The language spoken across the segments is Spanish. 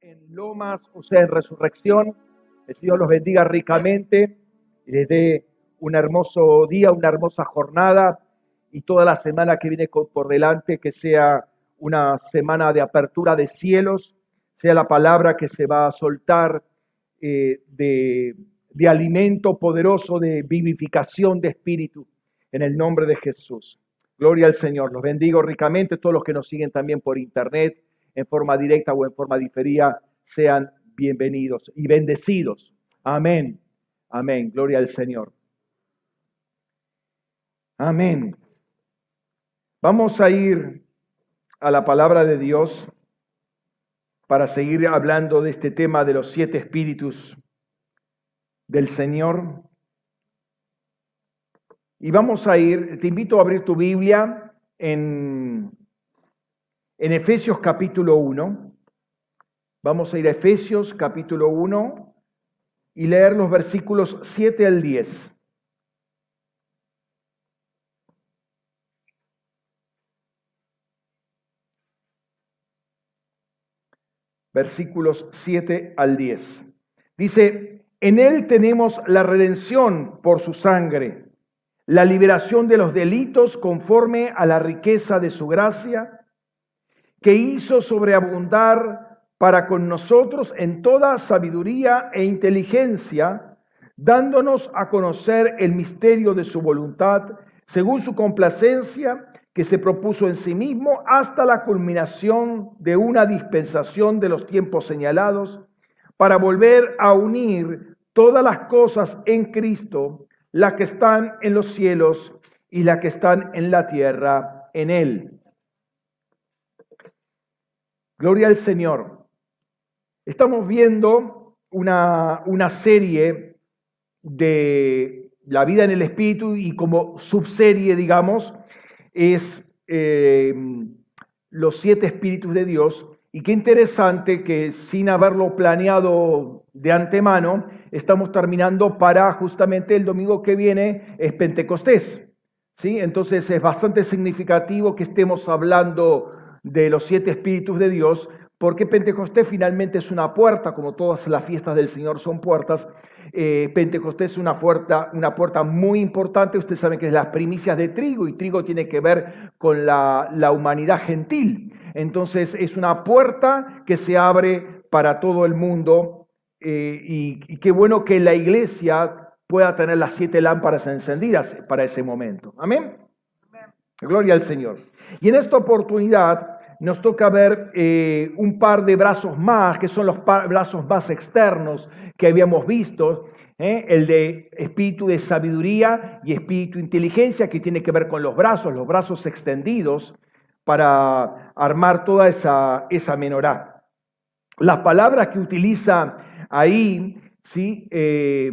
en Lomas o sea en Resurrección. El Señor los bendiga ricamente y les dé un hermoso día, una hermosa jornada y toda la semana que viene por delante que sea una semana de apertura de cielos, sea la palabra que se va a soltar eh, de, de alimento poderoso, de vivificación de espíritu, en el nombre de Jesús. Gloria al Señor. Los bendigo ricamente, todos los que nos siguen también por internet en forma directa o en forma diferida, sean bienvenidos y bendecidos. Amén. Amén. Gloria al Señor. Amén. Vamos a ir a la palabra de Dios para seguir hablando de este tema de los siete espíritus del Señor. Y vamos a ir, te invito a abrir tu Biblia en en Efesios capítulo 1. Vamos a ir a Efesios capítulo 1 y leer los versículos 7 al 10. Versículos 7 al 10. Dice, en Él tenemos la redención por su sangre, la liberación de los delitos conforme a la riqueza de su gracia que hizo sobreabundar para con nosotros en toda sabiduría e inteligencia, dándonos a conocer el misterio de su voluntad, según su complacencia, que se propuso en sí mismo hasta la culminación de una dispensación de los tiempos señalados, para volver a unir todas las cosas en Cristo, las que están en los cielos y las que están en la tierra, en Él Gloria al Señor. Estamos viendo una, una serie de la vida en el Espíritu y como subserie, digamos, es eh, los siete espíritus de Dios. Y qué interesante que sin haberlo planeado de antemano, estamos terminando para justamente el domingo que viene es Pentecostés. ¿sí? Entonces es bastante significativo que estemos hablando de los siete espíritus de Dios, porque Pentecostés finalmente es una puerta, como todas las fiestas del Señor son puertas. Eh, Pentecostés es una puerta, una puerta muy importante. Ustedes saben que es las primicias de trigo y trigo tiene que ver con la, humanidad gentil. Entonces es una puerta que se abre para todo el mundo eh, y, y qué bueno que la iglesia pueda tener las siete lámparas encendidas para ese momento. Amén. Gloria al Señor. Y en esta oportunidad nos toca ver eh, un par de brazos más, que son los brazos más externos que habíamos visto, ¿eh? el de espíritu de sabiduría y espíritu de inteligencia, que tiene que ver con los brazos, los brazos extendidos, para armar toda esa, menorá. Las palabras que utiliza ahí, ¿sí? Eh,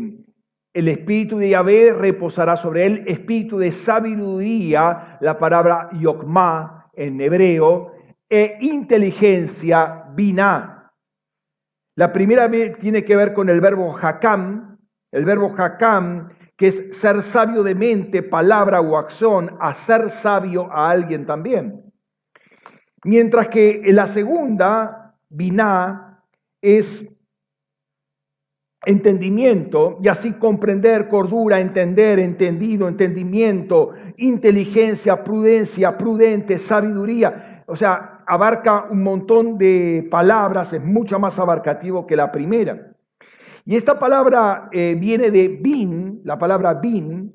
el espíritu de Yahvé reposará sobre él, espíritu de sabiduría, la palabra yokma en hebreo, e inteligencia biná. La primera tiene que ver con el verbo hakam, el verbo hakam, que es ser sabio de mente, palabra o acción, hacer sabio a alguien también. Mientras que la segunda, biná, es entendimiento y así comprender, cordura, entender, entendido, entendimiento, inteligencia, prudencia, prudente, sabiduría. O sea, abarca un montón de palabras, es mucho más abarcativo que la primera. Y esta palabra eh, viene de bin, la palabra bin,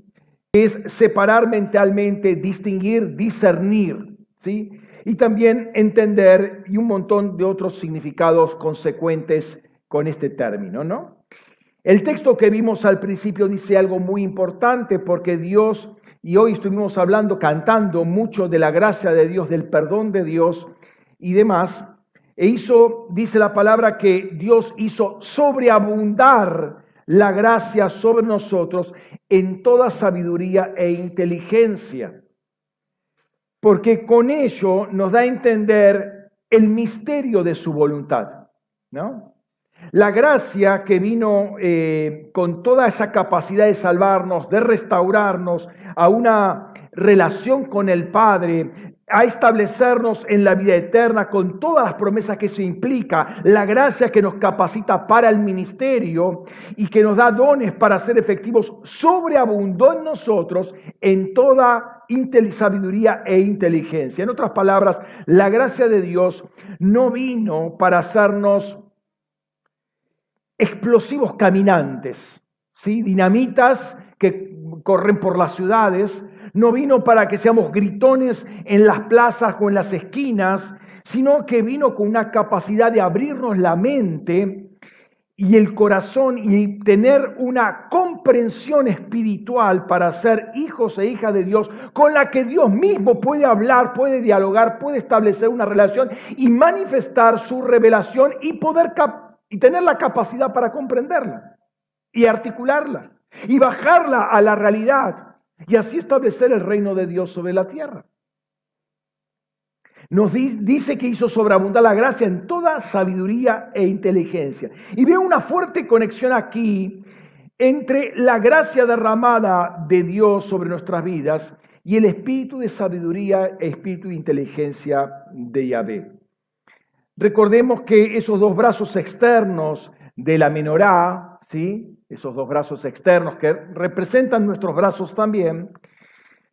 es separar mentalmente, distinguir, discernir, ¿sí? Y también entender y un montón de otros significados consecuentes con este término, ¿no? El texto que vimos al principio dice algo muy importante porque Dios, y hoy estuvimos hablando, cantando mucho de la gracia de Dios, del perdón de Dios y demás, e hizo, dice la palabra, que Dios hizo sobreabundar la gracia sobre nosotros en toda sabiduría e inteligencia. Porque con ello nos da a entender el misterio de su voluntad, ¿no? La gracia que vino eh, con toda esa capacidad de salvarnos, de restaurarnos a una relación con el Padre, a establecernos en la vida eterna con todas las promesas que eso implica, la gracia que nos capacita para el ministerio y que nos da dones para ser efectivos, sobreabundó en nosotros en toda sabiduría e inteligencia. En otras palabras, la gracia de Dios no vino para hacernos explosivos caminantes, ¿sí? dinamitas que corren por las ciudades, no vino para que seamos gritones en las plazas o en las esquinas, sino que vino con una capacidad de abrirnos la mente y el corazón y tener una comprensión espiritual para ser hijos e hijas de Dios con la que Dios mismo puede hablar, puede dialogar, puede establecer una relación y manifestar su revelación y poder y tener la capacidad para comprenderla y articularla y bajarla a la realidad y así establecer el reino de Dios sobre la tierra. Nos dice que hizo sobreabundar la gracia en toda sabiduría e inteligencia. Y veo una fuerte conexión aquí entre la gracia derramada de Dios sobre nuestras vidas y el espíritu de sabiduría e espíritu de inteligencia de Yahvé. Recordemos que esos dos brazos externos de la menorá, ¿sí? esos dos brazos externos que representan nuestros brazos también,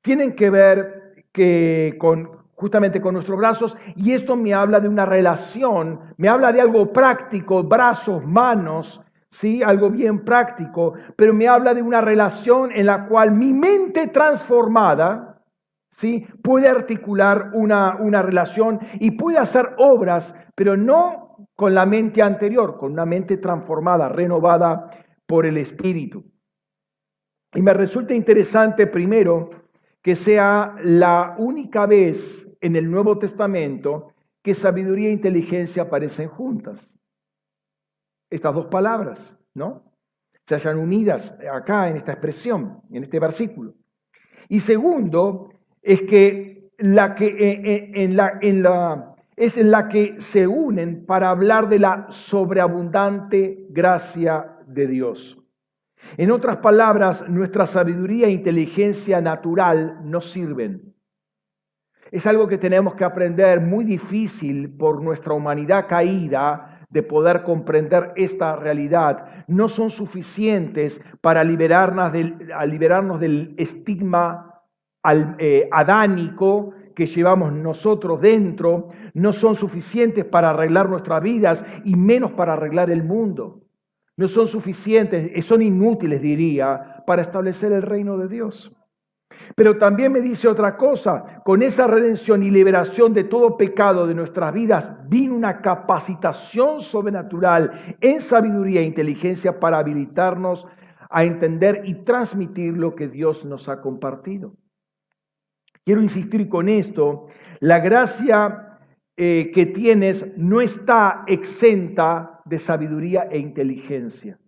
tienen que ver que con, justamente con nuestros brazos y esto me habla de una relación, me habla de algo práctico, brazos, manos, ¿sí? algo bien práctico, pero me habla de una relación en la cual mi mente transformada puede articular una, una relación y puede hacer obras, pero no con la mente anterior, con una mente transformada, renovada por el Espíritu. Y me resulta interesante primero que sea la única vez en el Nuevo Testamento que sabiduría e inteligencia aparecen juntas. Estas dos palabras, ¿no? Se hallan unidas acá en esta expresión, en este versículo. Y segundo, es que la que eh, eh, en la, en la es la que se unen para hablar de la sobreabundante gracia de Dios. En otras palabras, nuestra sabiduría e inteligencia natural no sirven. Es algo que tenemos que aprender muy difícil por nuestra humanidad caída de poder comprender esta realidad. No son suficientes para liberarnos del, liberarnos del estigma eh, adánico que llevamos nosotros dentro. No son suficientes para arreglar nuestras vidas y menos para arreglar el mundo no son suficientes, eh, son inútiles, diría, para establecer el reino de Dios. Pero también me dice otra cosa, con esa redención y liberación de todo pecado de nuestras vidas, vino una capacitación sobrenatural en sabiduría e inteligencia para habilitarnos a entender y transmitir lo que Dios nos ha compartido. Quiero insistir con esto, la gracia eh, que tienes no está exenta de sabiduría e inteligencia.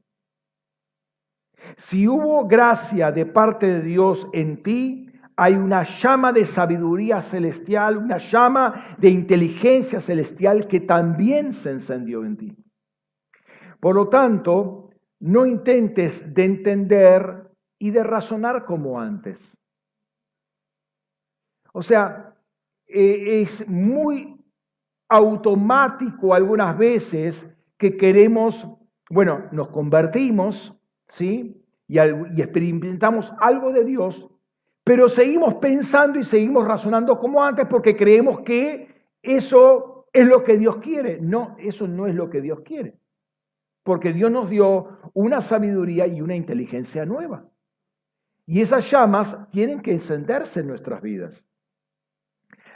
Si hubo gracia de parte de Dios en ti, hay una llama de sabiduría celestial, una llama de inteligencia celestial que también se encendió en ti. Por lo tanto, no intentes de entender y de razonar como antes. O sea, eh, es muy automático algunas veces que queremos, bueno, nos convertimos, ¿sí? Y experimentamos algo de Dios, pero seguimos pensando y seguimos razonando como antes porque creemos que eso es lo que Dios quiere. No, eso no es lo que Dios quiere. Porque Dios nos dio una sabiduría y una inteligencia nueva. Y esas llamas tienen que encenderse en nuestras vidas.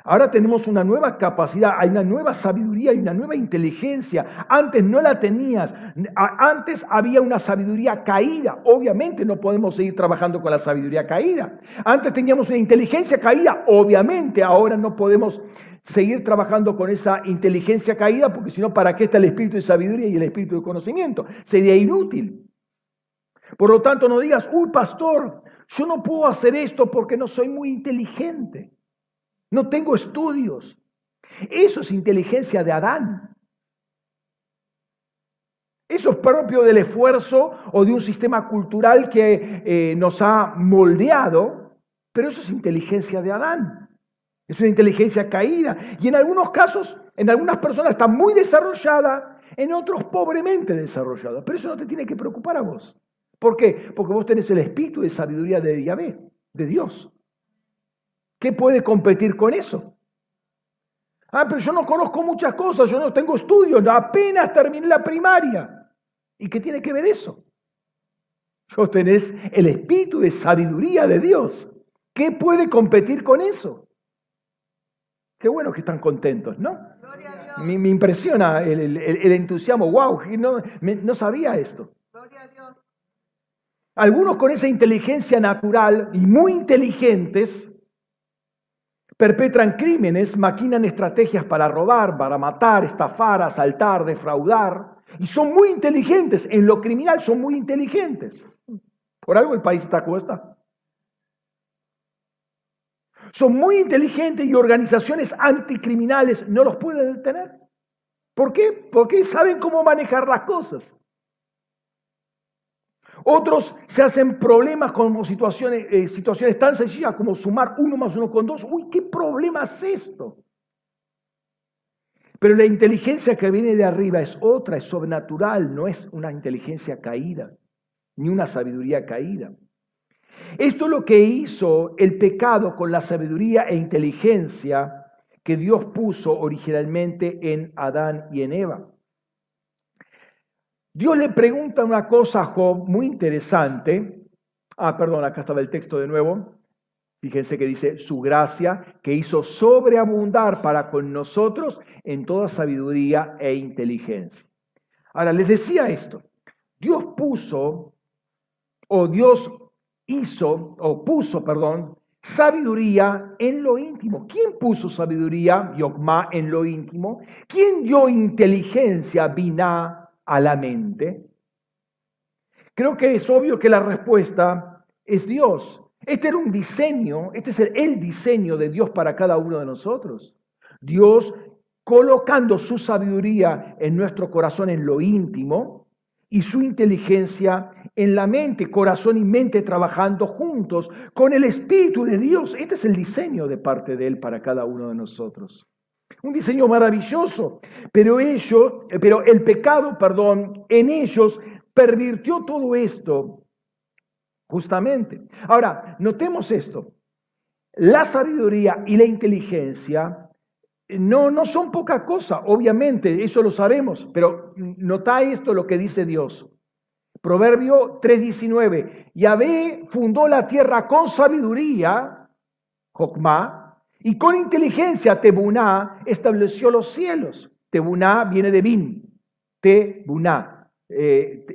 Ahora tenemos una nueva capacidad, hay una nueva sabiduría y una nueva inteligencia. Antes no la tenías. Antes había una sabiduría caída. Obviamente no podemos seguir trabajando con la sabiduría caída. Antes teníamos una inteligencia caída. Obviamente ahora no podemos seguir trabajando con esa inteligencia caída porque si no, ¿para qué está el espíritu de sabiduría y el espíritu de conocimiento? Sería inútil. Por lo tanto, no digas, uy, pastor, yo no puedo hacer esto porque no soy muy inteligente. No tengo estudios. Eso es inteligencia de Adán. Eso es propio del esfuerzo o de un sistema cultural que eh, nos ha moldeado, pero eso es inteligencia de Adán. Es una inteligencia caída. Y en algunos casos, en algunas personas está muy desarrollada, en otros pobremente desarrollada. Pero eso no te tiene que preocupar a vos. ¿Por qué? Porque vos tenés el espíritu de sabiduría de Yahvé, de Dios. ¿Qué puede competir con eso? Ah, pero yo no conozco muchas cosas, yo no tengo estudios, apenas terminé la primaria. ¿Y qué tiene que ver eso? Vos tenés el espíritu de sabiduría de Dios. ¿Qué puede competir con eso? Qué bueno que están contentos, ¿no? Me, impresiona el, entusiasmo. ¡Wow! No, no sabía esto. Algunos con esa inteligencia natural y muy inteligentes perpetran crímenes, maquinan estrategias para robar, para matar, estafar, asaltar, defraudar. Y son muy inteligentes. En lo criminal son muy inteligentes. Por algo el país está como está. Son muy inteligentes y organizaciones anticriminales no los pueden detener. ¿Por qué? Porque saben cómo manejar las cosas. Otros se hacen problemas con situaciones, eh, situaciones tan sencillas como sumar uno más uno con dos. Uy, ¿qué problema es esto? Pero la inteligencia que viene de arriba es otra, es sobrenatural, no es una inteligencia caída, ni una sabiduría caída. Esto es lo que hizo el pecado con la sabiduría e inteligencia que Dios puso originalmente en Adán y en Eva. Dios le pregunta una cosa a Job muy interesante. Ah, perdón, acá estaba el texto de nuevo. Fíjense que dice, su gracia que hizo sobreabundar para con nosotros en toda sabiduría e inteligencia. Ahora, les decía esto, Dios puso, o Dios hizo, o puso, perdón, sabiduría en lo íntimo. ¿Quién puso sabiduría, Yogma, en lo íntimo? ¿Quién dio inteligencia, Binah, a la mente? Creo que es obvio que la respuesta es Dios. Este era un diseño, este es el, diseño de Dios para cada uno de nosotros. Dios colocando su sabiduría en nuestro corazón, en lo íntimo, y su inteligencia en la mente, corazón y mente trabajando juntos con el Espíritu de Dios. Este es el diseño de parte de Él para cada uno de nosotros. Un diseño maravilloso, pero ellos, pero el pecado, perdón, en ellos pervirtió todo esto Justamente. Ahora, notemos esto. La sabiduría y la inteligencia no, no son poca cosa, obviamente, eso lo sabemos, pero nota esto lo que dice Dios. Proverbio 3:19. Yahvé fundó la tierra con sabiduría, Jokma, y con inteligencia, Tebuná, estableció los cielos. Tebuná viene de Bin, Tebuná. Eh,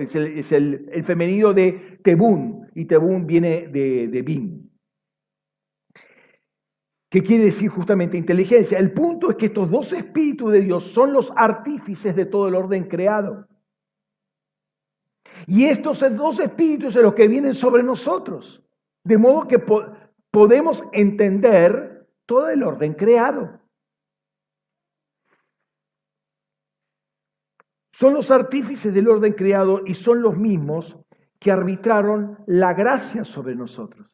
es, el, femenino de Tebún, y Tebún viene de, Bim. ¿Qué quiere decir justamente inteligencia? El punto es que estos dos espíritus de Dios son los artífices de todo el orden creado. Y estos dos espíritus son los que vienen sobre nosotros. De modo que podemos entender todo el orden creado. Son los artífices del orden creado y son los mismos que arbitraron la gracia sobre nosotros.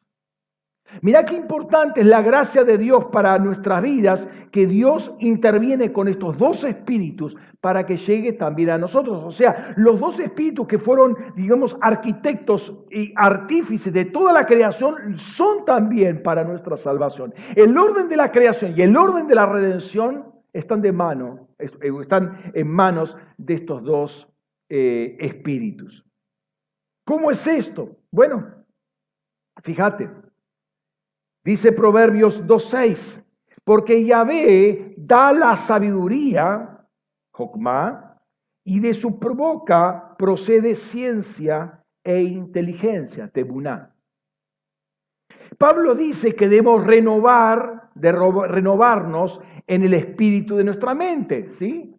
Mirá qué importante es la gracia de Dios para nuestras vidas, que Dios interviene con estos dos espíritus para que llegue también a nosotros. O sea, los dos espíritus que fueron, digamos, arquitectos y artífices de toda la creación son también para nuestra salvación. El orden de la creación y el orden de la redención están de mano, eh, están en manos de estos dos eh, espíritus. ¿Cómo es esto? Bueno, fíjate, dice Proverbios 2.6, porque Yahvé da la sabiduría, Jokma, y de su boca procede ciencia e inteligencia, Tebuná. Pablo dice que debemos renovar, renovarnos en el espíritu de nuestra mente, ¿sí?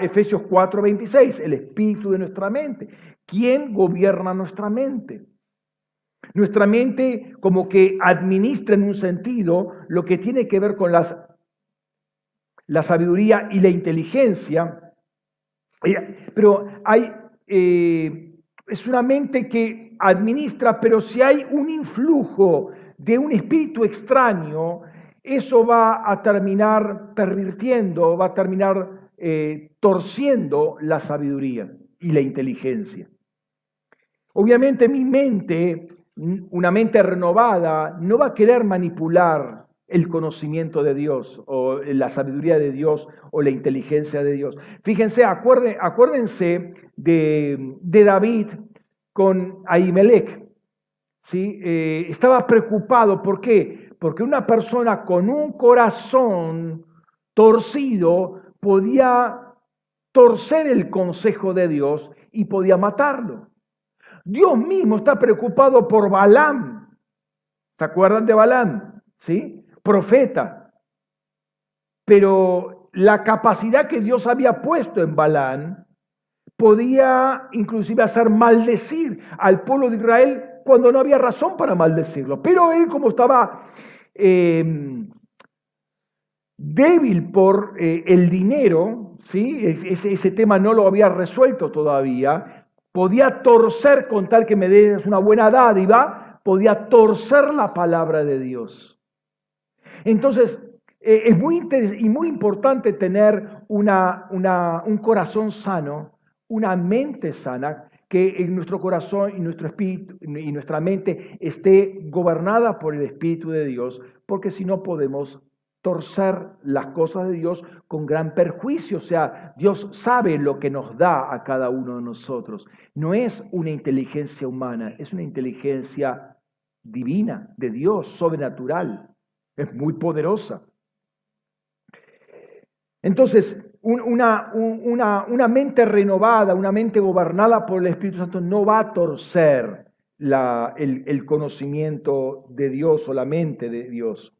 Efesios 4:26, el espíritu de nuestra mente. ¿Quién gobierna nuestra mente? Nuestra mente como que administra en un sentido lo que tiene que ver con la sabiduría y la inteligencia, pero hay, eh, es una mente que administra, pero si hay un influjo de un espíritu extraño, eso va a terminar pervirtiendo, va a terminar eh, torciendo la sabiduría y la inteligencia. Obviamente mi mente, una mente renovada, no va a querer manipular el conocimiento de Dios o la sabiduría de Dios o la inteligencia de Dios. Fíjense, acuérdense de, David con Ahimelech. ¿sí? Eh, estaba preocupado, ¿por qué? Porque una persona con un corazón torcido podía torcer el consejo de Dios y podía matarlo. Dios mismo está preocupado por Balaam. ¿Se acuerdan de Balaam? ¿Sí? Profeta. Pero la capacidad que Dios había puesto en Balaam podía inclusive hacer maldecir al pueblo de Israel cuando no había razón para maldecirlo. Pero él como estaba eh, débil por eh, el dinero, ¿sí? Ese, ese, tema no lo había resuelto todavía, podía torcer con tal que me des una buena dádiva, podía torcer la palabra de Dios. Entonces, eh, es muy, y muy importante tener una, un corazón sano, una mente sana, que en nuestro corazón y nuestro espíritu y nuestra mente esté gobernada por el Espíritu de Dios, porque si no podemos torcer las cosas de Dios con gran perjuicio. O sea, Dios sabe lo que nos da a cada uno de nosotros. No es una inteligencia humana, es una inteligencia divina, de Dios, sobrenatural. Es muy poderosa. Entonces, una, una, mente renovada, una mente gobernada por el Espíritu Santo no va a torcer el, el conocimiento de Dios o la mente de Dios.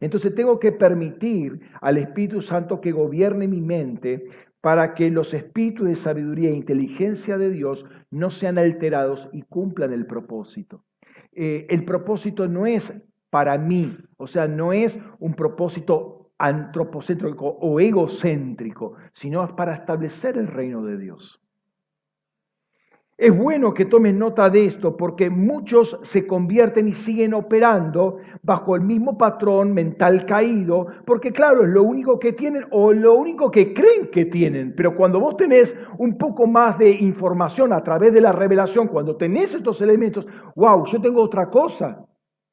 Entonces tengo que permitir al Espíritu Santo que gobierne mi mente para que los espíritus de sabiduría e inteligencia de Dios no sean alterados y cumplan el propósito. Eh, el propósito no es para mí, o sea, no es un propósito antropocéntrico o egocéntrico, sino para establecer el reino de Dios. Es bueno que tomen nota de esto porque muchos se convierten y siguen operando bajo el mismo patrón mental caído, porque claro, es lo único que tienen o lo único que creen que tienen, pero cuando vos tenés un poco más de información a través de la revelación, cuando tenés estos elementos, wow, yo tengo otra cosa.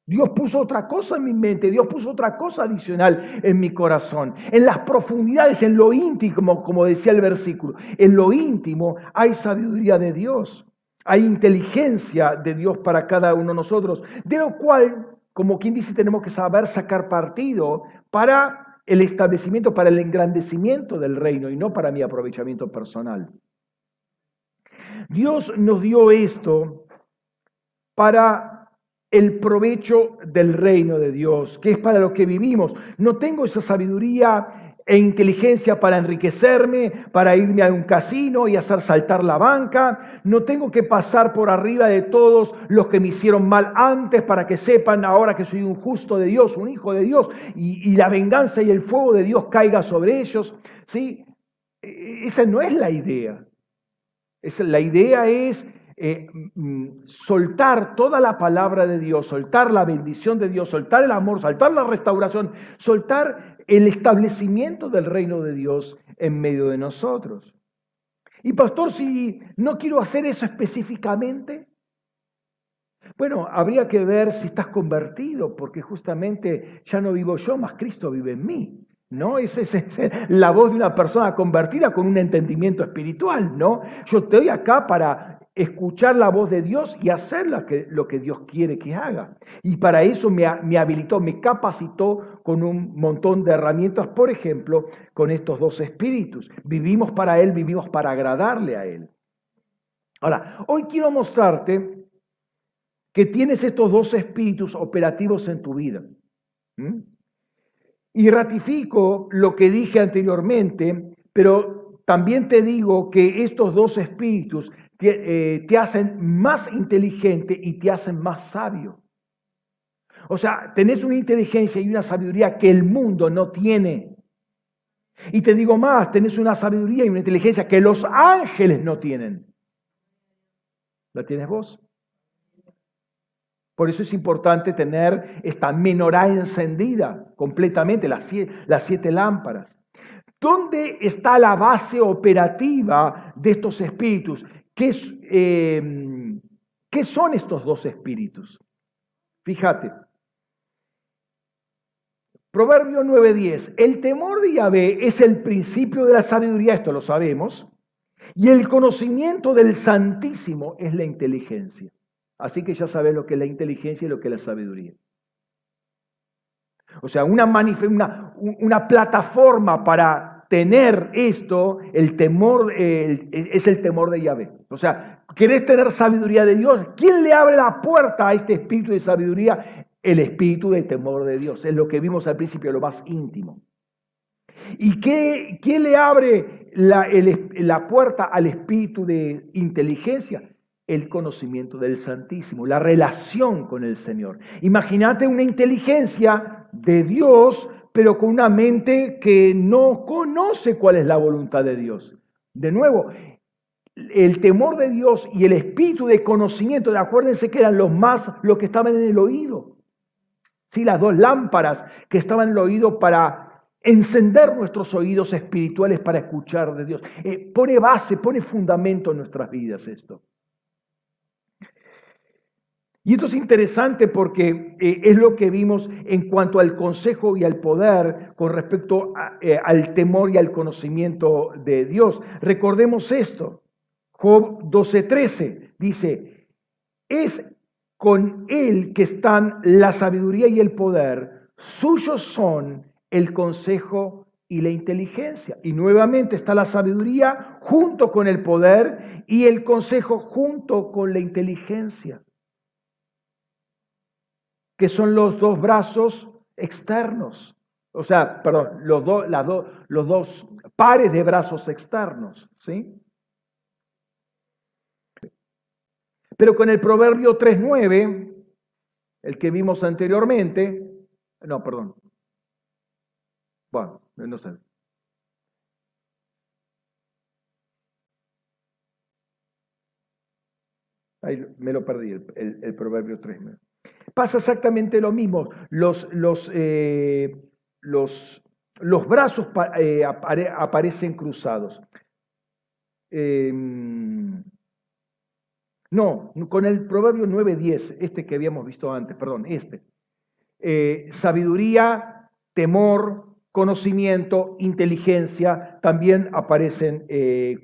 Dios puso otra cosa en mi mente, Dios puso otra cosa adicional en mi corazón. En las profundidades, en lo íntimo, como decía el versículo, en lo íntimo hay sabiduría de Dios, hay inteligencia de Dios para cada uno de nosotros, de lo cual, como quien dice, tenemos que saber sacar partido para el establecimiento, para el engrandecimiento del reino y no para mi aprovechamiento personal. Dios nos dio esto para el provecho del reino de Dios, que es para lo que vivimos. No tengo esa sabiduría e inteligencia para enriquecerme, para irme a un casino y hacer saltar la banca. No tengo que pasar por arriba de todos los que me hicieron mal antes para que sepan ahora que soy un justo de Dios, un hijo de Dios, y, la venganza y el fuego de Dios caiga sobre ellos. ¿Sí? E, esa no es la idea. la idea es eh, mm, soltar toda la palabra de Dios, soltar la bendición de Dios, soltar el amor, soltar la restauración, soltar el establecimiento del reino de Dios en medio de nosotros. Y pastor, si no quiero hacer eso específicamente, bueno, habría que ver si estás convertido, porque justamente ya no vivo yo, más Cristo vive en mí. ¿No? Esa es, la voz de una persona convertida con un entendimiento espiritual, ¿no? Yo estoy acá para escuchar la voz de Dios y hacer lo que, Dios quiere que haga. Y para eso me, me, habilitó, me capacitó con un montón de herramientas, por ejemplo, con estos dos espíritus. Vivimos para Él, vivimos para agradarle a Él. Ahora, hoy quiero mostrarte que tienes estos dos espíritus operativos en tu vida. Y ratifico lo que dije anteriormente, pero también te digo que estos dos espíritus eh, te, hacen más inteligente y te hacen más sabio. O sea, tenés una inteligencia y una sabiduría que el mundo no tiene. Y te digo más, tenés una sabiduría y una inteligencia que los ángeles no tienen. ¿La tienes vos? Por eso es importante tener esta menorá encendida completamente, las siete, las siete lámparas. ¿Dónde está la base operativa de estos espíritus? ¿Qué, eh, ¿Qué, son estos dos espíritus? Fíjate. Proverbio 9:10. El temor de Yahvé es el principio de la sabiduría, esto lo sabemos, y el conocimiento del Santísimo es la inteligencia. Así que ya sabes lo que es la inteligencia y lo que es la sabiduría. O sea, una plataforma para tener esto, el temor, es el temor de Yahvé. O sea, ¿querés tener sabiduría de Dios? ¿Quién le abre la puerta a este espíritu de sabiduría? El espíritu del temor de Dios. Es lo que vimos al principio, lo más íntimo. ¿Y qué, le abre la, la puerta al espíritu de inteligencia? el conocimiento del Santísimo, la relación con el Señor. Imagínate una inteligencia de Dios, pero con una mente que no conoce cuál es la voluntad de Dios. De nuevo, el temor de Dios y el espíritu de conocimiento, acuérdense que eran los más, los que estaban en el oído. Sí, las dos lámparas que estaban en el oído para encender nuestros oídos espirituales para escuchar de Dios. Eh, pone base, pone fundamento en nuestras vidas esto. Y esto es interesante porque eh, es lo que vimos en cuanto al consejo y al poder con respecto eh, al temor y al conocimiento de Dios. Recordemos esto. Job 12:13 dice, es con él que están la sabiduría y el poder, suyos son el consejo y la inteligencia. Y nuevamente está la sabiduría junto con el poder y el consejo junto con la inteligencia que son los dos brazos externos. O sea, perdón, los, dos pares de brazos externos. ¿sí? Pero con el proverbio 3.9, el que vimos anteriormente, no, perdón. Bueno, no sé. Ahí me lo perdí, el, el proverbio 3.9. Pasa exactamente lo mismo. Los, los, eh, los, los brazos eh, aparecen cruzados. Em, no, con el proverbio 9.10, este que habíamos visto antes, perdón, este. Eh, sabiduría, temor, conocimiento, inteligencia, también aparecen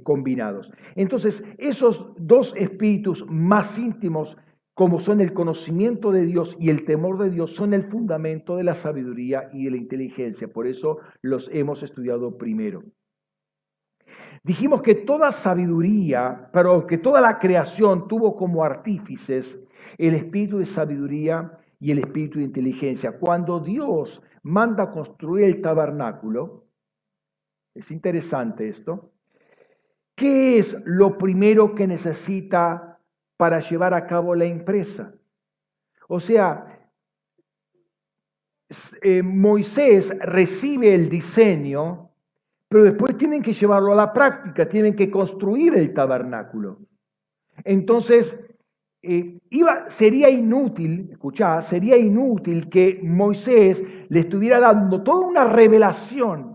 combinados. Entonces, esos dos espíritus más íntimos como son el conocimiento de Dios y el temor de Dios, son el fundamento de la sabiduría y de la inteligencia. Por eso los hemos estudiado primero. Dijimos que toda sabiduría, pero que toda la creación tuvo como artífices el espíritu de sabiduría y el espíritu de inteligencia. Cuando Dios manda construir el tabernáculo, es interesante esto, ¿qué es lo primero que necesita para llevar a cabo la empresa. O sea, eh, Moisés recibe el diseño, pero después tienen que llevarlo a la práctica, tienen que construir el tabernáculo. Entonces, eh, iba, sería inútil, escuchá, sería inútil que Moisés le estuviera dando toda una revelación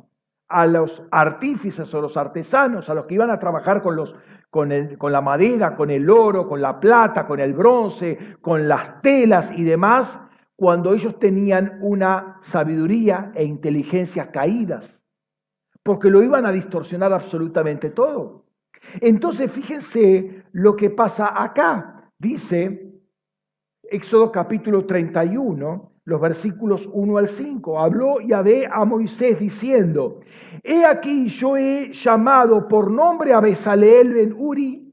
a los artífices o los artesanos, a los que iban a trabajar con los, con, con la madera, con el oro, con la plata, con el bronce, con las telas y demás, cuando ellos tenían una sabiduría e inteligencia caídas, porque lo iban a distorsionar absolutamente todo. Entonces, fíjense lo que pasa acá. Dice Éxodo capítulo 31, los versículos 1 al 5. Habló Yahvé a Moisés diciendo, He aquí yo he llamado por nombre a Besaleel ben Uri,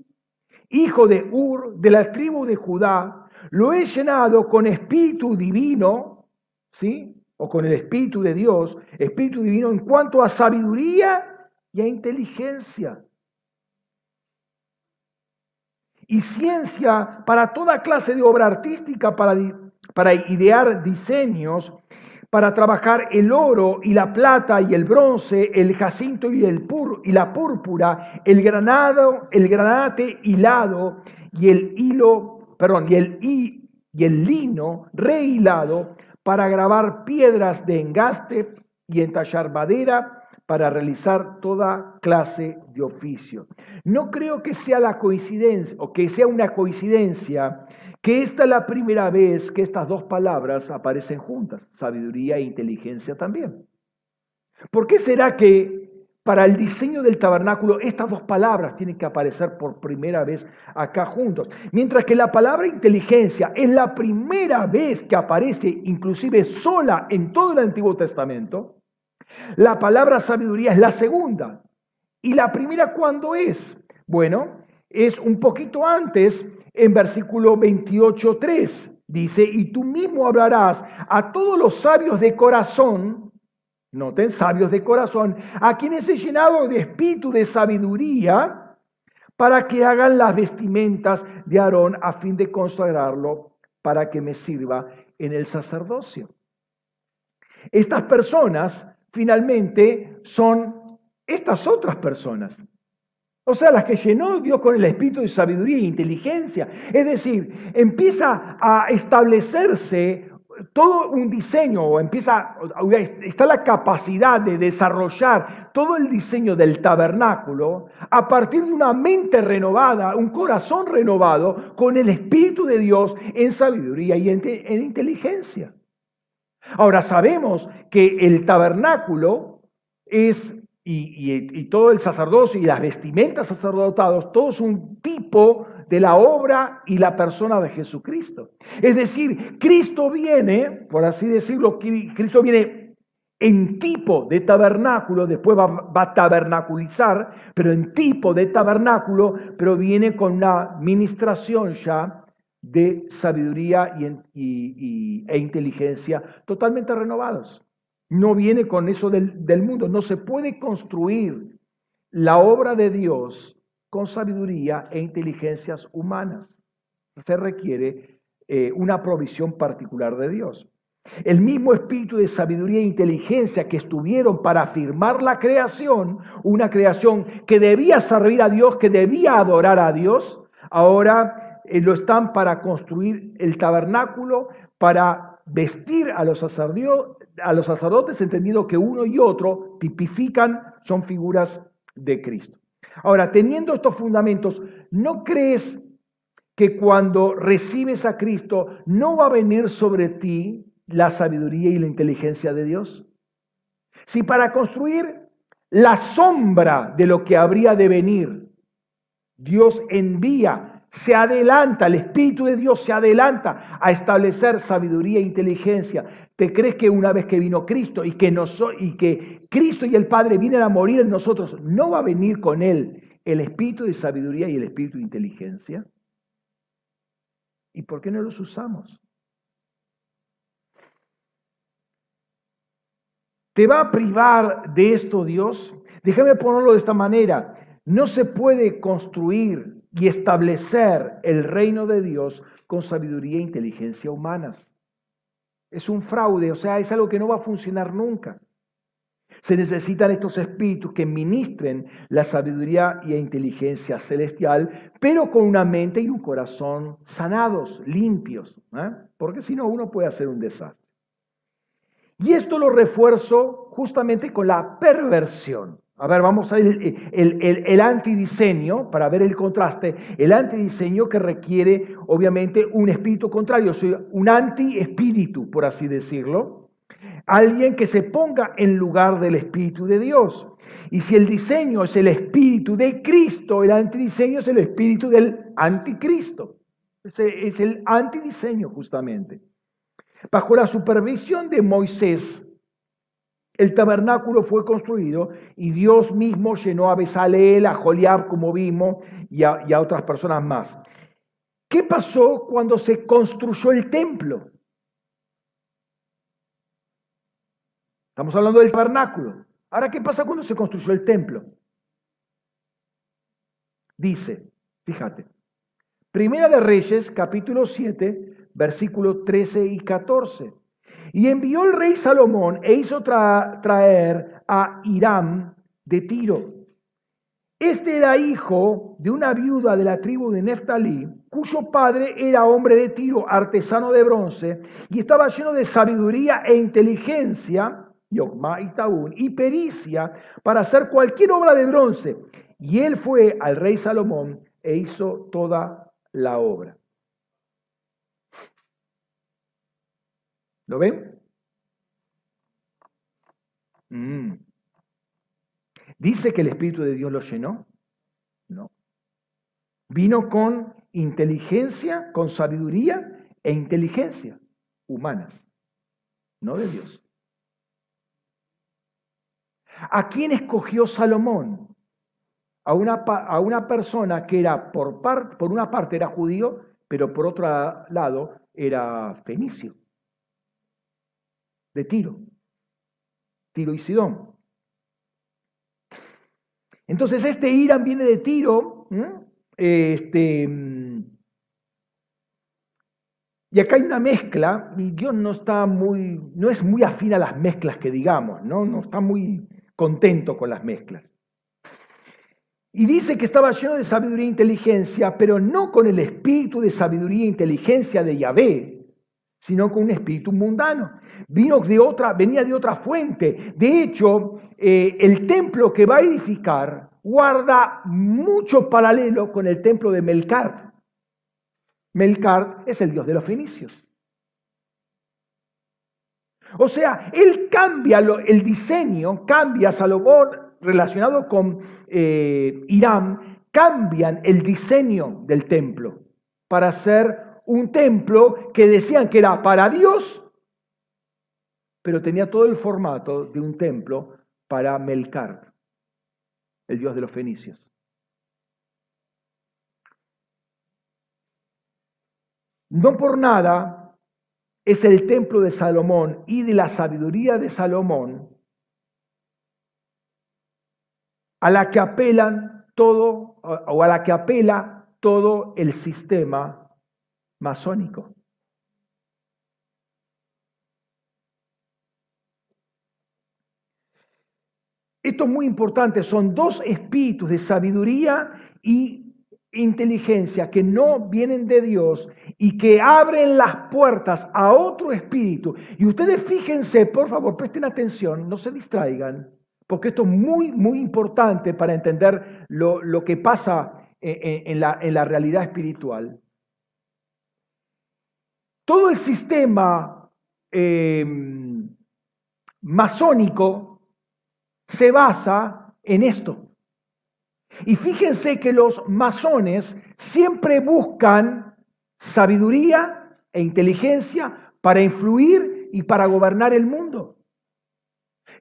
hijo de Ur, de la tribu de Judá, lo he llenado con espíritu divino, ¿sí? O con el espíritu de Dios, espíritu divino en cuanto a sabiduría y a inteligencia. Y ciencia para toda clase de obra artística, para para idear diseños, para trabajar el oro y la plata y el bronce, el jacinto y, el pur, y la púrpura, el granado, el granate hilado y el hilo, perdón, y el, y el lino rehilado para grabar piedras de engaste y entallar madera para realizar toda clase de oficio. No creo que sea la coincidencia o que sea una coincidencia que esta es la primera vez que estas dos palabras aparecen juntas, sabiduría e inteligencia también. ¿Por qué será que para el diseño del tabernáculo estas dos palabras tienen que aparecer por primera vez acá juntos? Mientras que la palabra inteligencia es la primera vez que aparece inclusive sola en todo el Antiguo Testamento, la palabra sabiduría es la segunda. ¿Y la primera cuándo es? Bueno, es un poquito antes, en versículo 28.3. Dice, y tú mismo hablarás a todos los sabios de corazón, noten, sabios de corazón, a quienes he llenado de espíritu de sabiduría, para que hagan las vestimentas de Aarón a fin de consagrarlo para que me sirva en el sacerdocio. Estas personas finalmente son estas otras personas. O sea, las que llenó Dios con el espíritu de sabiduría e inteligencia. Es decir, empieza a establecerse todo un diseño, o empieza, está la capacidad de desarrollar todo el diseño del tabernáculo a partir de una mente renovada, un corazón renovado con el Espíritu de Dios en sabiduría y en inteligencia. Ahora sabemos que el tabernáculo es, y, todo el sacerdocio y las vestimentas sacerdotados, todo es un tipo de la obra y la persona de Jesucristo. Es decir, Cristo viene, por así decirlo, Cristo viene en tipo de tabernáculo, después va, va, a tabernaculizar, pero en tipo de tabernáculo, pero viene con una ministración ya de sabiduría y, e inteligencia totalmente renovados. No viene con eso del, mundo. No se puede construir la obra de Dios con sabiduría e inteligencias humanas. Se requiere eh, una provisión particular de Dios. El mismo espíritu de sabiduría e inteligencia que estuvieron para afirmar la creación, una creación que debía servir a Dios, que debía adorar a Dios, ahora eh, lo están para construir el tabernáculo, para vestir a los, a los sacerdotes, entendiendo que uno y otro tipifican, son figuras de Cristo. Ahora, teniendo estos fundamentos, ¿no crees que cuando recibes a Cristo no va a venir sobre ti la sabiduría y la inteligencia de Dios? Si para construir la sombra de lo que habría de venir, Dios envía se adelanta, el Espíritu de Dios se adelanta a establecer sabiduría e inteligencia. ¿Te crees que una vez que vino Cristo y que, y que Cristo y el Padre vienen a morir en nosotros, no va a venir con Él el Espíritu de sabiduría y el Espíritu de inteligencia? ¿Y por qué no los usamos? ¿Te va a privar de esto Dios? Déjame ponerlo de esta manera. No se puede construir y establecer el reino de Dios con sabiduría e inteligencia humanas. Es un fraude, o sea, es algo que no va a funcionar nunca. Se necesitan estos espíritus que ministren la sabiduría y la inteligencia celestial, pero con una mente y un corazón sanados, limpios, ¿eh? porque si no uno puede hacer un desastre. Y esto lo refuerzo justamente con la perversión. A ver, vamos a ver el, antidiseño, para ver el contraste, el antidiseño que requiere obviamente un espíritu contrario, un anti-espíritu, por así decirlo. Alguien que se ponga en lugar del espíritu de Dios. Y si el diseño es el espíritu de Cristo, el antidiseño es el espíritu del anticristo. Es el antidiseño justamente. Bajo la supervisión de Moisés, el tabernáculo fue construido y Dios mismo llenó a Besaleel, a Joliab, como vimos, y a, otras personas más. ¿Qué pasó cuando se construyó el templo? Estamos hablando del tabernáculo. Ahora, ¿qué pasa cuando se construyó el templo? Dice, fíjate, Primera de Reyes, capítulo 7, versículos 13 y 14. Y envió el rey Salomón e hizo traer a Hiram de Tiro Este era hijo de una viuda de la tribu de Neftalí, cuyo padre era hombre de Tiro, artesano de bronce, y estaba lleno de sabiduría e inteligencia, y y pericia para hacer cualquier obra de bronce. Y él fue al rey Salomón e hizo toda la obra. ¿Lo ven? Mm. ¿Dice que el Espíritu de Dios lo llenó? No. Vino con inteligencia, con sabiduría e inteligencia humanas, no de Dios. ¿A quién escogió Salomón? A una, a una persona que era por, por una parte era judío, pero por otro lado era fenicio, de Tiro, Tiro y Sidón. Entonces este Irán viene de Tiro, este, y acá hay una mezcla, y Dios no está muy, no es muy afín a las mezclas que digamos, ¿no? no está muy contento con las mezclas. Y dice que estaba lleno de sabiduría e inteligencia, pero no con el espíritu de sabiduría e inteligencia de Yahvé, sino con un espíritu mundano. Vino de otra, venía de otra fuente. De hecho, eh, el templo que va a edificar guarda mucho paralelo con el templo de Melkart. Melkart es el dios de los fenicios. O sea, él cambia el diseño, cambia Salomón relacionado con eh, Irán, cambian el diseño del templo para hacer un templo que decían que era para Dios, pero tenía todo el formato de un templo para Melkart, el dios de los fenicios. No por nada es el templo de Salomón y de la sabiduría de Salomón a la que apelan todo o a la que apela todo el sistema masónico. Esto es muy importante, son dos espíritus de sabiduría y inteligencia que no vienen de Dios y que abren las puertas a otro espíritu. Y ustedes fíjense, por favor, presten atención, no se distraigan, porque esto es muy, muy importante para entender lo, que pasa en, la, en la realidad espiritual. Todo el sistema eh, masónico se basa en esto. Y fíjense que los masones siempre buscan sabiduría e inteligencia para influir y para gobernar el mundo.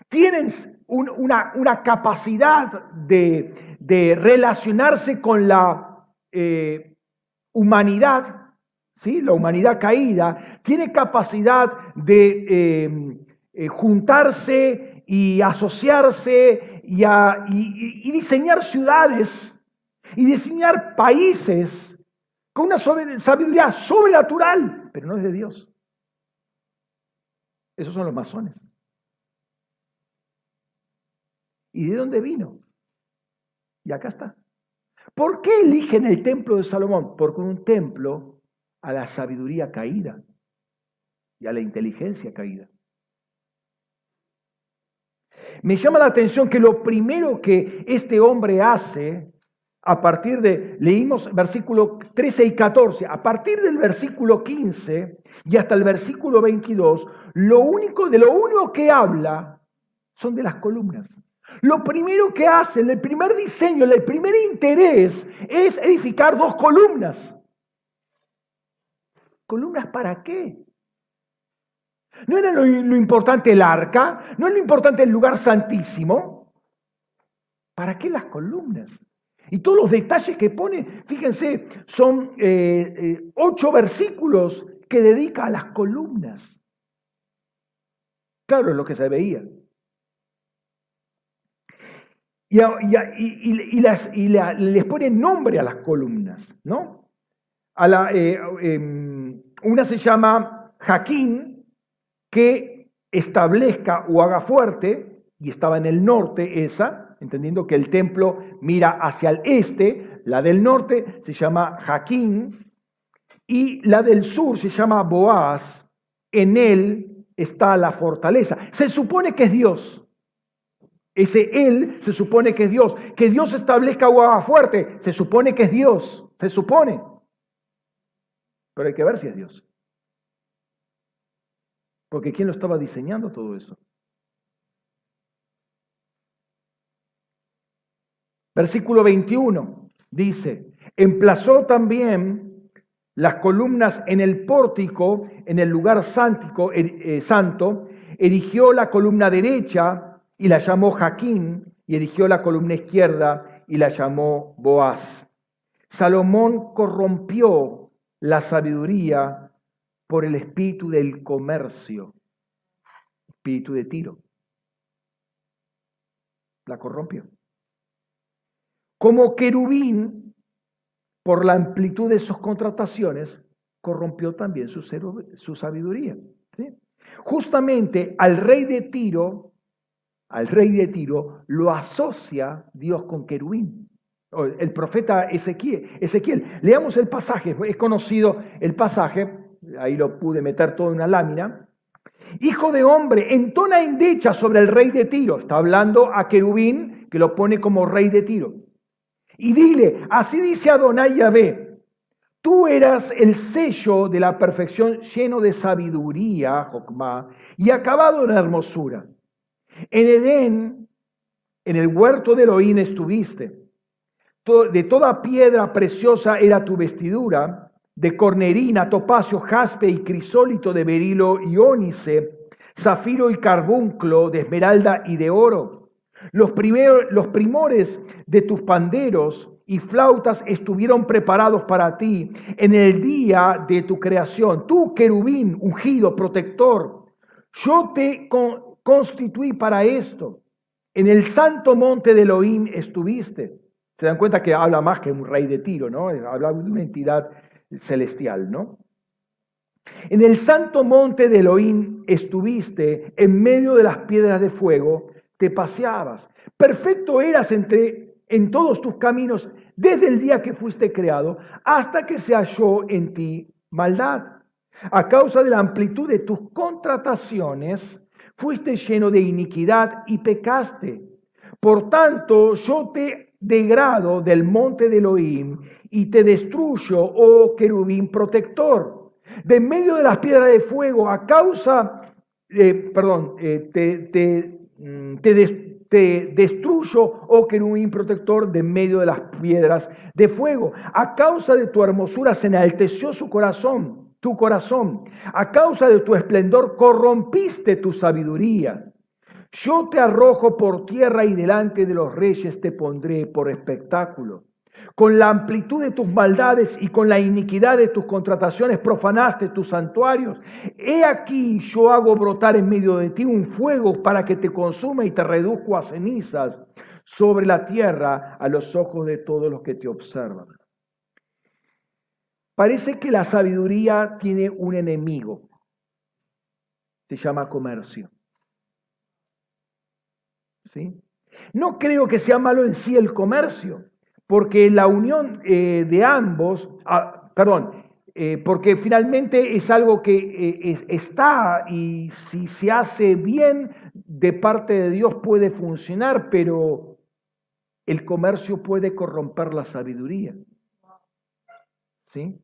Tienen una, capacidad de, relacionarse con la eh, humanidad, la humanidad caída, tiene capacidad de eh, eh, juntarse y asociarse y, diseñar ciudades y diseñar países con una sabiduría sobrenatural, pero no es de Dios. Esos son los masones. ¿Y de dónde vino? Y acá está. ¿Por qué eligen el templo de Salomón? Porque un templo a la sabiduría caída y a la inteligencia caída. Me llama la atención que lo primero que este hombre hace, a partir de, leímos versículo 13 y 14, a partir del versículo 15 y hasta el versículo 22, lo único, de lo único que habla son de las columnas. Lo primero que hace, el primer diseño, el primer interés es edificar dos columnas. ¿Columnas para qué? ¿No era lo, importante el arca? ¿No es lo importante el lugar santísimo? ¿Para qué las columnas? Y todos los detalles que pone, fíjense, son eh, eh, ocho versículos que dedica a las columnas. Claro, es lo que se veía. Y, les pone nombre a las columnas, ¿no? A la, eh, una se llama Jaquín, que establezca o haga fuerte, y estaba en el norte esa, entendiendo que el templo mira hacia el este, la del norte se llama Jaquín y la del sur se llama Boaz, en él está la fortaleza. Se supone que es Dios. Ese Él se supone que es Dios. Que Dios establezca agua fuerte, se supone que es Dios. Se supone. Pero hay que ver si es Dios. Porque ¿quién lo estaba diseñando todo eso? Versículo 21 dice, emplazó también las columnas en el pórtico, en el lugar er, eh, santo, erigió la columna derecha y la llamó Jaquín, y erigió la columna izquierda y la llamó Boaz. Salomón corrompió la sabiduría por el espíritu del comercio, espíritu de tiro. La corrompió. Como querubín, por la amplitud de sus contrataciones, corrompió también su, sabiduría. Justamente al rey de Tiro, al rey de Tiro, lo asocia Dios con querubín. El profeta Ezequiel. Leamos el pasaje, es conocido el pasaje, ahí lo pude meter todo en una lámina. Hijo de hombre, entona endecha sobre el rey de Tiro. Está hablando a querubín que lo pone como rey de Tiro. Y dile, así dice Adonai Yahvé, tú eras el sello de la perfección lleno de sabiduría, Jokma, y acabado en hermosura. En Edén, en el huerto de Elohim estuviste. De toda piedra preciosa era tu vestidura, de cornerina, topacio, jaspe y crisólito de berilo y ónice, zafiro y carbunclo, de esmeralda y de oro. Los, los primores de tus panderos y flautas estuvieron preparados para ti en el día de tu creación. Tú, querubín, ungido, protector, yo te constituí para esto. En el santo monte de Elohim estuviste. Se dan cuenta que habla más que un rey de Tiro, ¿no? Habla de una entidad celestial, ¿no? En el santo monte de Elohim estuviste en medio de las piedras de fuego te paseabas. Perfecto eras entre, en todos tus caminos desde el día que fuiste creado hasta que se halló en ti maldad. A causa de la amplitud de tus contrataciones, fuiste lleno de iniquidad y pecaste. Por tanto, yo te degrado del monte de Elohim y te destruyo, oh querubín protector. De medio de las piedras de fuego, a causa, eh, perdón, eh, te, te Mm, te, destruyo, oh querubín protector, de medio de las piedras de fuego. A causa de tu hermosura se enalteció su corazón, tu corazón. A causa de tu esplendor corrompiste tu sabiduría. Yo te arrojo por tierra y delante de los reyes te pondré por espectáculo. Con la amplitud de tus maldades y con la iniquidad de tus contrataciones profanaste tus santuarios. He aquí yo hago brotar en medio de ti un fuego para que te consuma y te reduzco a cenizas sobre la tierra a los ojos de todos los que te observan. Parece que la sabiduría tiene un enemigo. Se llama comercio. No creo que sea malo en sí el comercio porque la unión eh, de ambos, ah, perdón, eh, porque finalmente es algo que eh, está y si se hace bien de parte de Dios puede funcionar, pero el comercio puede corromper la sabiduría. ¿Sí?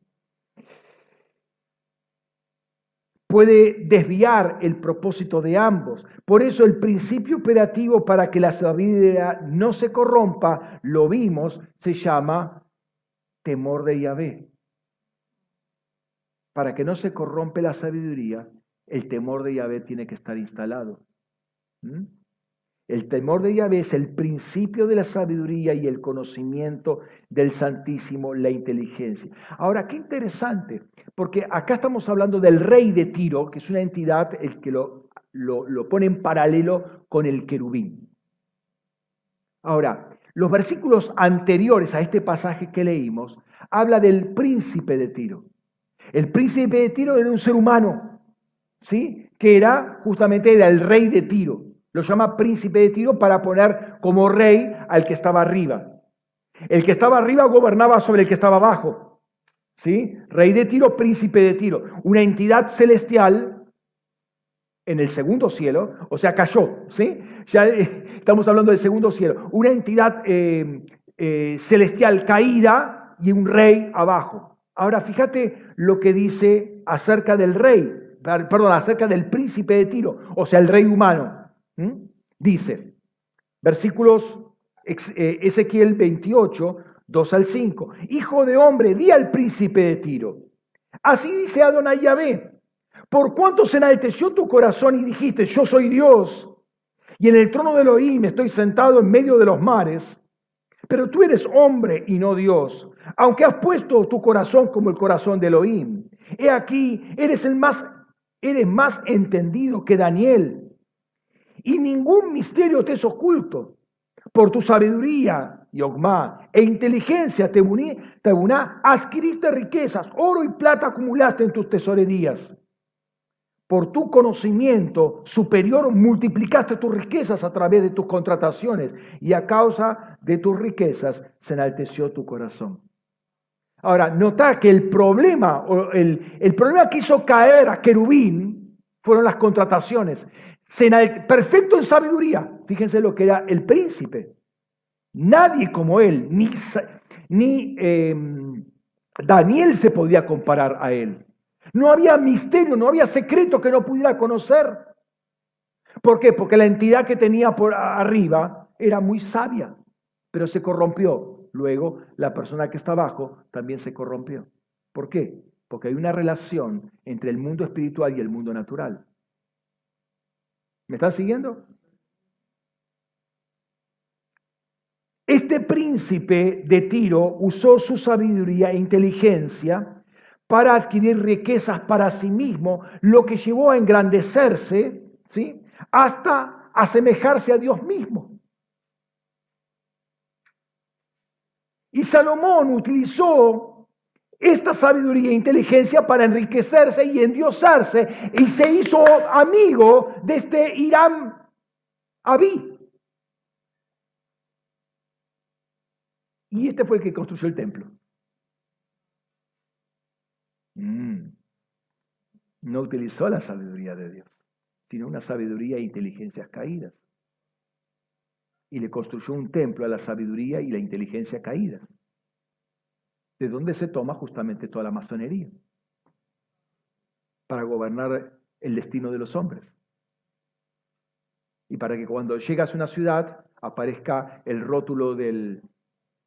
Puede desviar el propósito de ambos. Por eso el principio operativo para que la sabiduría no se corrompa, lo vimos, se llama temor de Yahvé. Para que no se corrompe la sabiduría, el temor de Yahvé tiene que estar instalado. ¿Mm? El temor de Yahvé es el principio de la sabiduría y el conocimiento del Santísimo, la inteligencia. Ahora, qué interesante, porque acá estamos hablando del rey de Tiro, que es una entidad el que lo, lo, pone en paralelo con el querubín. Ahora, los versículos anteriores a este pasaje que leímos habla del príncipe de Tiro. El príncipe de Tiro era un ser humano, ¿sí? Que era justamente era el rey de Tiro. Lo llama príncipe de Tiro para poner como rey al que estaba arriba. El que estaba arriba gobernaba sobre el que estaba abajo. ¿Sí? Rey de Tiro, príncipe de Tiro. Una entidad celestial en el segundo cielo, o sea, cayó. ¿sí? Ya eh, estamos hablando del segundo cielo. Una entidad eh, eh, celestial caída y un rey abajo. Ahora fíjate lo que dice acerca del rey, perdón, acerca del príncipe de Tiro, o sea, el rey humano. Dice, versículos eh, Ezequiel 28, 2 al 5. Hijo de hombre, di al príncipe de Tiro. Así dice Adonai Yahvé. Por cuanto se enalteció tu corazón y dijiste, yo soy Dios, y en el trono de Elohim estoy sentado en medio de los mares, pero tú eres hombre y no Dios, aunque has puesto tu corazón como el corazón de Elohim. He aquí, eres el más, eres más entendido que Daniel, y ningún misterio te es oculto. Por tu sabiduría, Yogma, e inteligencia, Tebuná, adquiriste riquezas, oro y plata acumulaste en tus tesorerías. Por tu conocimiento superior multiplicaste tus riquezas a través de tus contrataciones y a causa de tus riquezas se enalteció tu corazón. Ahora, nota que el problema, el, el problema que hizo caer a Querubín fueron las contrataciones perfecto en sabiduría. Fíjense lo que era el príncipe. Nadie como él, ni, ni em, Daniel se podía comparar a él. No había misterio, no había secreto que no pudiera conocer. ¿Por qué? Porque la entidad que tenía por arriba era muy sabia, pero se corrompió. Luego la persona que está abajo también se corrompió. ¿Por qué? Porque hay una relación entre el mundo espiritual y el mundo natural. ¿Me están siguiendo? Este príncipe de Tiro usó su sabiduría e inteligencia para adquirir riquezas para sí mismo, lo que llevó a engrandecerse, ¿sí? hasta asemejarse a Dios mismo. Y Salomón utilizó esta sabiduría e inteligencia para enriquecerse y endiosarse y se hizo amigo de este Irán Abí. Y este fue el que construyó el templo. Mm. No utilizó la sabiduría de Dios, sino una sabiduría e inteligencias caídas. Y le construyó un templo a la sabiduría y la inteligencia caídas de dónde se toma justamente toda la masonería para gobernar el destino de los hombres. Y para que cuando llegas a una ciudad aparezca el rótulo del,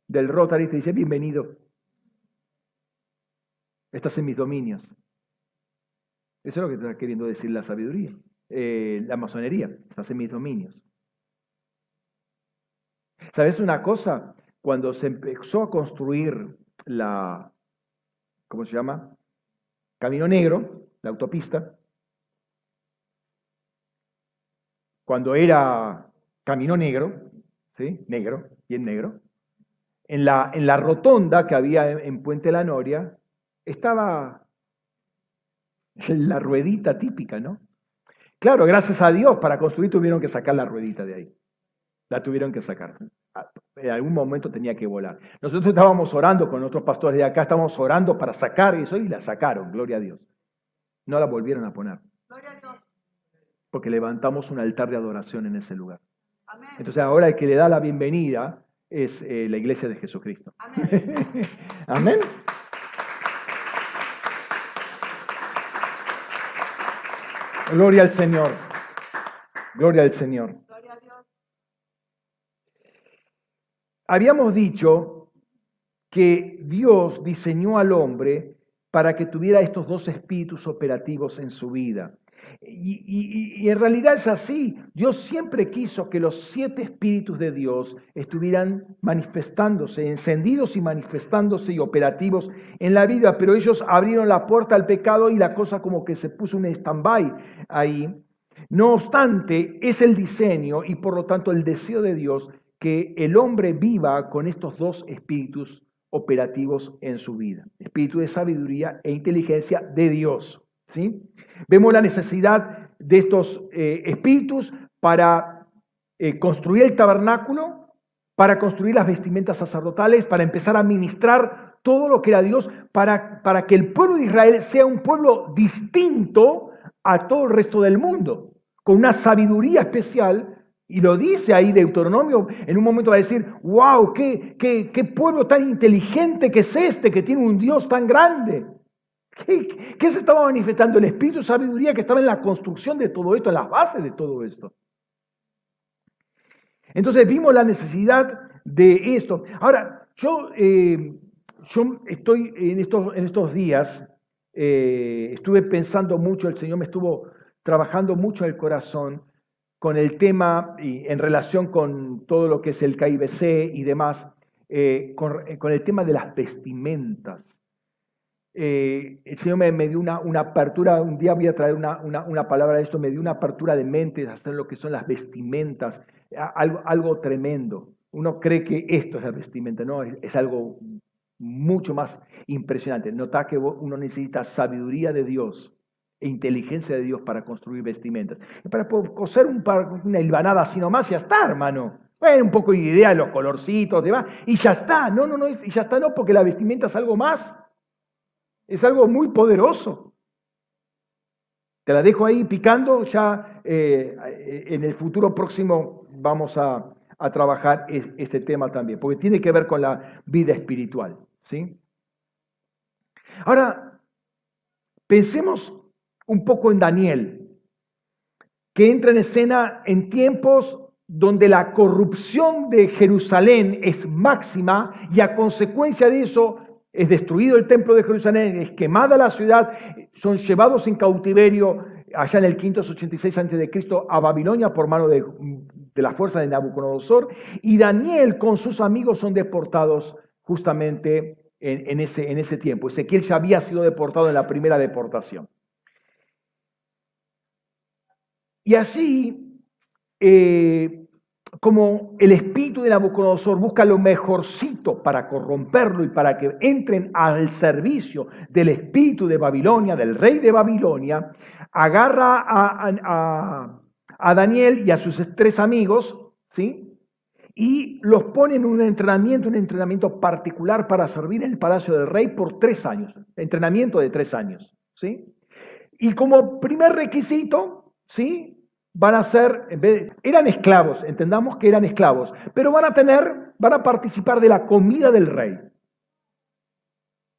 del Rotary y te dice, bienvenido, estás en mis dominios. Eso es lo que está queriendo decir la sabiduría, eh, la masonería, estás en mis dominios. ¿Sabes una cosa? Cuando se empezó a construir la, ¿cómo se llama? Camino Negro, la autopista, cuando era Camino Negro, ¿sí? Negro, y en negro, en la, en la rotonda que había en, Puente La Noria, estaba la ruedita típica, ¿no? Claro, gracias a Dios, para construir tuvieron que sacar la ruedita de ahí. La tuvieron que sacar en algún momento tenía que volar. Nosotros estábamos orando con otros pastores de acá, estábamos orando para sacar eso y la sacaron, gloria a Dios. No la volvieron a poner. Porque levantamos un altar de adoración en ese lugar. Entonces ahora el que le da la bienvenida es eh, la iglesia de Jesucristo. Amén. Gloria al Señor. Gloria al Señor. Habíamos dicho que Dios diseñó al hombre para que tuviera estos dos espíritus operativos en su vida. Y, en realidad es así. Dios siempre quiso que los siete espíritus de Dios estuvieran manifestándose, encendidos y manifestándose y operativos en la vida, pero ellos abrieron la puerta al pecado y la cosa como que se puso un stand-by ahí. No obstante, es el diseño y por lo tanto el deseo de Dios que el hombre viva con estos dos espíritus operativos en su vida, espíritu de sabiduría e inteligencia de Dios. ¿sí? Vemos la necesidad de estos eh, espíritus para eh, construir el tabernáculo, para construir las vestimentas sacerdotales, para empezar a ministrar todo lo que era Dios, para, para que el pueblo de Israel sea un pueblo distinto a todo el resto del mundo, con una sabiduría especial y lo dice ahí Deuteronomio, en un momento va a decir, wow, qué, qué, qué pueblo tan inteligente que es este, que tiene un Dios tan grande. ¿Qué, ¿Qué, se estaba manifestando? El espíritu de sabiduría que estaba en la construcción de todo esto, en las bases de todo esto. Entonces vimos la necesidad de esto. Ahora, yo, eh, yo estoy en estos, en estos días, eh, estuve pensando mucho, el Señor me estuvo trabajando mucho el corazón con el tema y en relación con todo lo que es el KIBC y demás, eh, con, el tema de las vestimentas. Eh, el Señor me, dio una, apertura, un día voy a traer una, palabra de esto, me dio una apertura de mente hasta lo que son las vestimentas, algo, algo tremendo. Uno cree que esto es la vestimenta, no, es, es algo mucho más impresionante. Nota que uno necesita sabiduría de Dios e inteligencia de Dios para construir vestimentas. Para coser un par, una hilvanada así nomás, ya está, hermano. Bueno, un poco de idea de los colorcitos, demás, y ya está. No, no, no, y ya está, no, porque la vestimenta es algo más. Es algo muy poderoso. Te la dejo ahí picando, ya eh, en el futuro próximo vamos a, a trabajar este tema también, porque tiene que ver con la vida espiritual. ¿sí? Ahora, pensemos un poco en Daniel, que entra en escena en tiempos donde la corrupción de Jerusalén es máxima y a consecuencia de eso es destruido el templo de Jerusalén, es quemada la ciudad, son llevados en cautiverio allá en el 586 a.C. a Babilonia por mano de, la fuerza de Nabucodonosor, y Daniel con sus amigos son deportados justamente en, ese, en ese tiempo. Ezequiel ya había sido deportado en la primera deportación. Y así, eh, como el espíritu de Nabucodonosor busca lo mejorcito para corromperlo y para que entren al servicio del espíritu de Babilonia, del rey de Babilonia, agarra a, Daniel y a sus tres amigos, ¿sí? Y los pone en un entrenamiento, un entrenamiento particular para servir en el palacio del rey por tres años, entrenamiento de tres años, ¿sí? Y como primer requisito, ¿sí? Van a ser, eran esclavos, entendamos que eran esclavos, pero van a tener, van a participar de la comida del rey.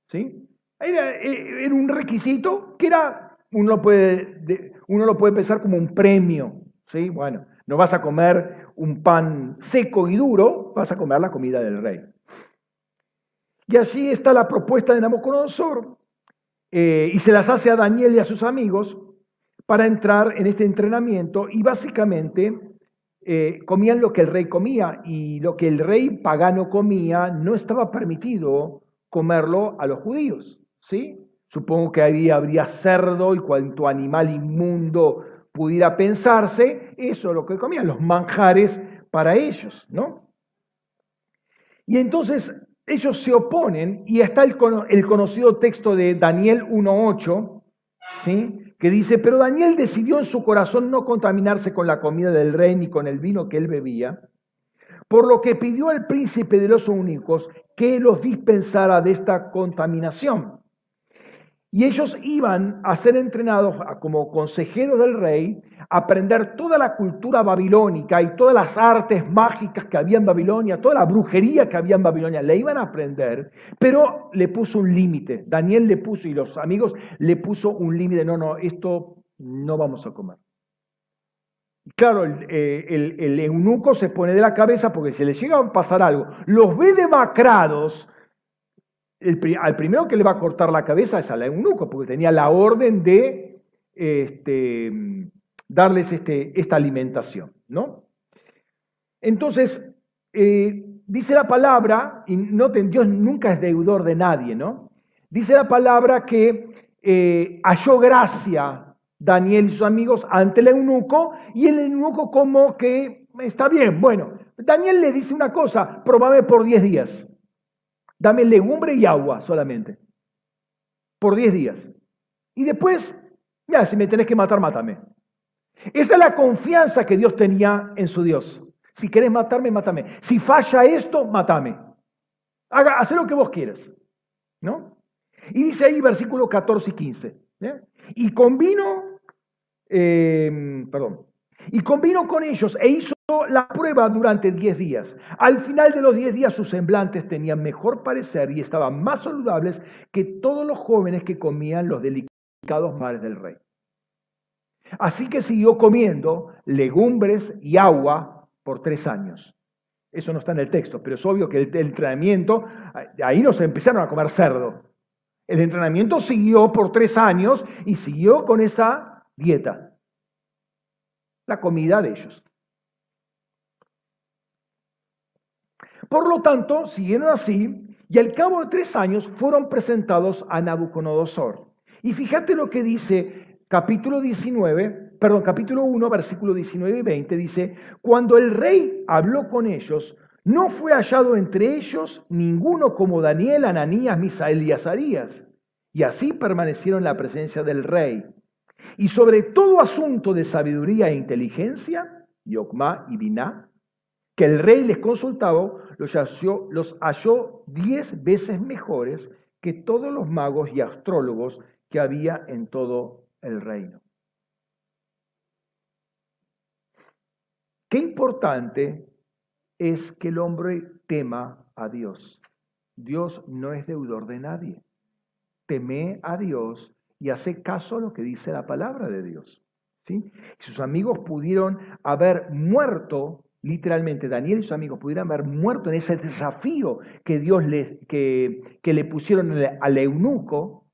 ¿Sí? Era, era un requisito que era, uno lo, puede, uno lo puede pensar como un premio. ¿sí? Bueno, no vas a comer un pan seco y duro, vas a comer la comida del rey. Y allí está la propuesta de Nabucodonosor, eh, y se las hace a Daniel y a sus amigos, para entrar en este entrenamiento y básicamente eh, comían lo que el rey comía y lo que el rey pagano comía no estaba permitido comerlo a los judíos, ¿sí? Supongo que ahí habría cerdo y cuanto animal inmundo pudiera pensarse, eso es lo que comían, los manjares para ellos, ¿no? Y entonces ellos se oponen y está el, el conocido texto de Daniel 1.8, ¿sí? que dice, pero Daniel decidió en su corazón no contaminarse con la comida del rey ni con el vino que él bebía, por lo que pidió al príncipe de los únicos que los dispensara de esta contaminación. Y ellos iban a ser entrenados como consejeros del rey, a aprender toda la cultura babilónica y todas las artes mágicas que había en Babilonia, toda la brujería que había en Babilonia, le iban a aprender, pero le puso un límite. Daniel le puso, y los amigos le puso un límite, no, no, esto no vamos a comer. Claro, el, eh, el, eunuco se pone de la cabeza porque si le llega a pasar algo, los ve demacrados, al primero que le va a cortar la cabeza es al eunuco, porque tenía la orden de este, darles este, esta alimentación, ¿no? Entonces, eh, dice la palabra, y noten, Dios nunca es deudor de nadie, ¿no? Dice la palabra que eh, halló gracia Daniel y sus amigos ante el eunuco, y el eunuco como que está bien, bueno, Daniel le dice una cosa, probame por 10 días. Dame legumbre y agua solamente. Por 10 días. Y después, ya, si me tenés que matar, mátame. Esa es la confianza que Dios tenía en su Dios. Si querés matarme, mátame. Si falla esto, mátame. Haga, haz lo que vos quieras. ¿No? Y dice ahí versículo 14 y 15. ¿eh? Y convino, eh, perdón, y convino con ellos e hizo la prueba durante 10 días. Al final de los 10 días sus semblantes tenían mejor parecer y estaban más saludables que todos los jóvenes que comían los delicados mares del rey. Así que siguió comiendo legumbres y agua por tres años. Eso no está en el texto, pero es obvio que el, entrenamiento, ahí nos empezaron a comer cerdo. El entrenamiento siguió por tres años y siguió con esa dieta. La comida de ellos. Por lo tanto, siguieron así y al cabo de tres años fueron presentados a Nabucodonosor. Y fíjate lo que dice capítulo 19, perdón, capítulo 1, versículo 19 y 20, dice, cuando el rey habló con ellos, no fue hallado entre ellos ninguno como Daniel, Ananías, Misael y Azarías. Y así permanecieron en la presencia del rey. Y sobre todo asunto de sabiduría e inteligencia, Yokma y Biná, que el rey les consultaba, los halló, diez veces mejores que todos los magos y astrólogos que había en todo el reino. Qué importante es que el hombre tema a Dios. Dios no es deudor de nadie. Teme a Dios y hace caso a lo que dice la palabra de Dios. ¿sí? Sus amigos pudieron haber muerto literalmente Daniel y sus amigos pudieran haber muerto en ese desafío que Dios le, que, que le pusieron al eunuco,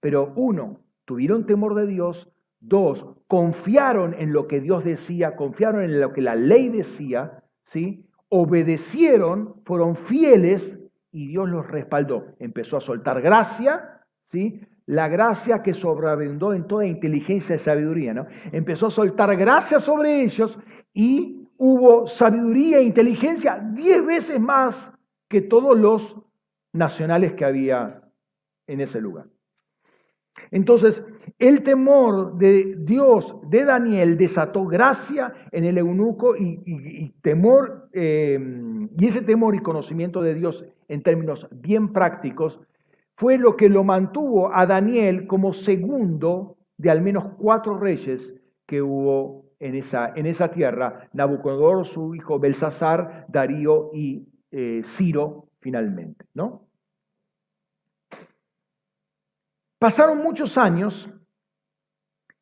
pero uno, tuvieron temor de Dios, dos, confiaron en lo que Dios decía, confiaron en lo que la ley decía, ¿sí? obedecieron, fueron fieles y Dios los respaldó. Empezó a soltar gracia, ¿sí? la gracia que sobreabundó en toda inteligencia y sabiduría. ¿no? Empezó a soltar gracia sobre ellos y hubo sabiduría e inteligencia diez veces más que todos los nacionales que había en ese lugar. Entonces, el temor de Dios de Daniel desató gracia en el eunuco y, temor, eh, y ese temor y conocimiento de Dios en términos bien prácticos fue lo que lo mantuvo a Daniel como segundo de al menos cuatro reyes que hubo en esa, en esa tierra, Nabucodonosor, su hijo Belsasar, Darío y eh, Ciro finalmente. ¿no? Pasaron muchos años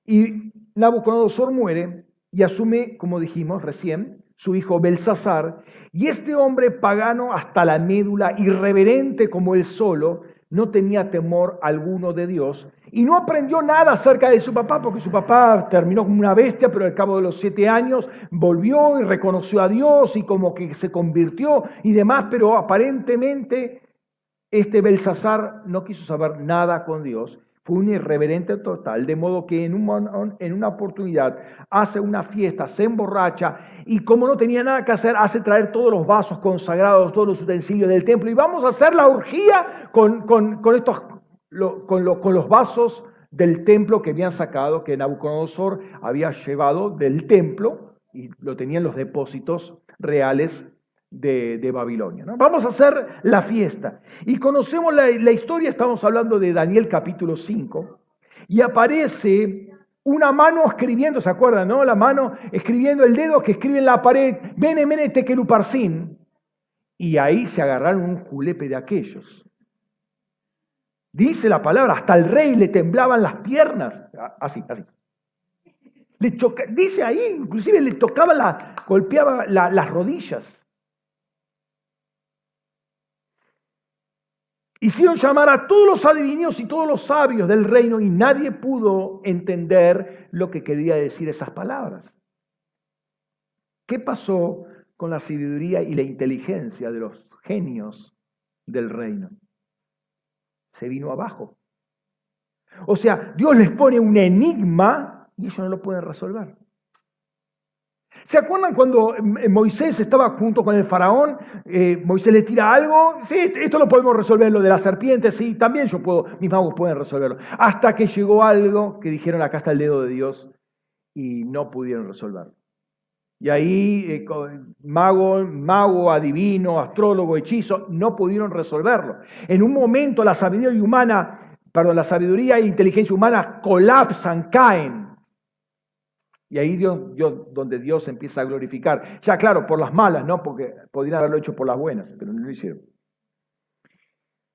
y Nabucodonosor muere y asume, como dijimos recién, su hijo Belsasar, y este hombre pagano hasta la médula, irreverente como él solo, no tenía temor alguno de Dios y no aprendió nada acerca de su papá, porque su papá terminó como una bestia, pero al cabo de los siete años volvió y reconoció a Dios y como que se convirtió y demás, pero aparentemente este Belsasar no quiso saber nada con Dios fue un irreverente total, de modo que en, una oportunidad hace una fiesta, se emborracha y como no tenía nada que hacer, hace traer todos los vasos consagrados, todos los utensilios del templo y vamos a hacer la orgía con, estos, con los vasos del templo que habían sacado, que Nabucodonosor había llevado del templo y lo tenían los depósitos reales de, Babilonia. ¿no? Vamos a hacer la fiesta. Y conocemos la, historia, estamos hablando de Daniel capítulo 5, y aparece una mano escribiendo, ¿se acuerdan? No? La mano escribiendo el dedo que escribe en la pared, Mene, Tekeluparsin. Y ahí se agarraron un julepe de aquellos. Dice la palabra, hasta el rey le temblaban las piernas. Así, así. Le dice ahí, inclusive le tocaba la, golpeaba las rodillas. Hicieron llamar a todos los adivinos y todos los sabios del reino y nadie pudo entender lo que quería decir esas palabras. ¿Qué pasó con la sabiduría y la inteligencia de los genios del reino? Se vino abajo. O sea, Dios les pone un enigma y ellos no lo pueden resolver. ¿Se acuerdan cuando eh, Moisés estaba junto con el faraón? Eh, Moisés le tira algo, sí, esto lo podemos resolver, lo de la serpiente, sí, también yo puedo, mis magos pueden resolverlo. Hasta que llegó algo que dijeron, acá está el dedo de Dios, y no pudieron resolverlo. Y ahí eh, mago, mago, adivino, astrólogo, hechizo, no pudieron resolverlo. En un momento la sabiduría humana, perdón, la sabiduría e inteligencia humana colapsan, caen. Y ahí Dios, donde Dios empieza a glorificar. Ya claro, por las malas, ¿no? Porque podrían haberlo hecho por las buenas, pero no lo hicieron.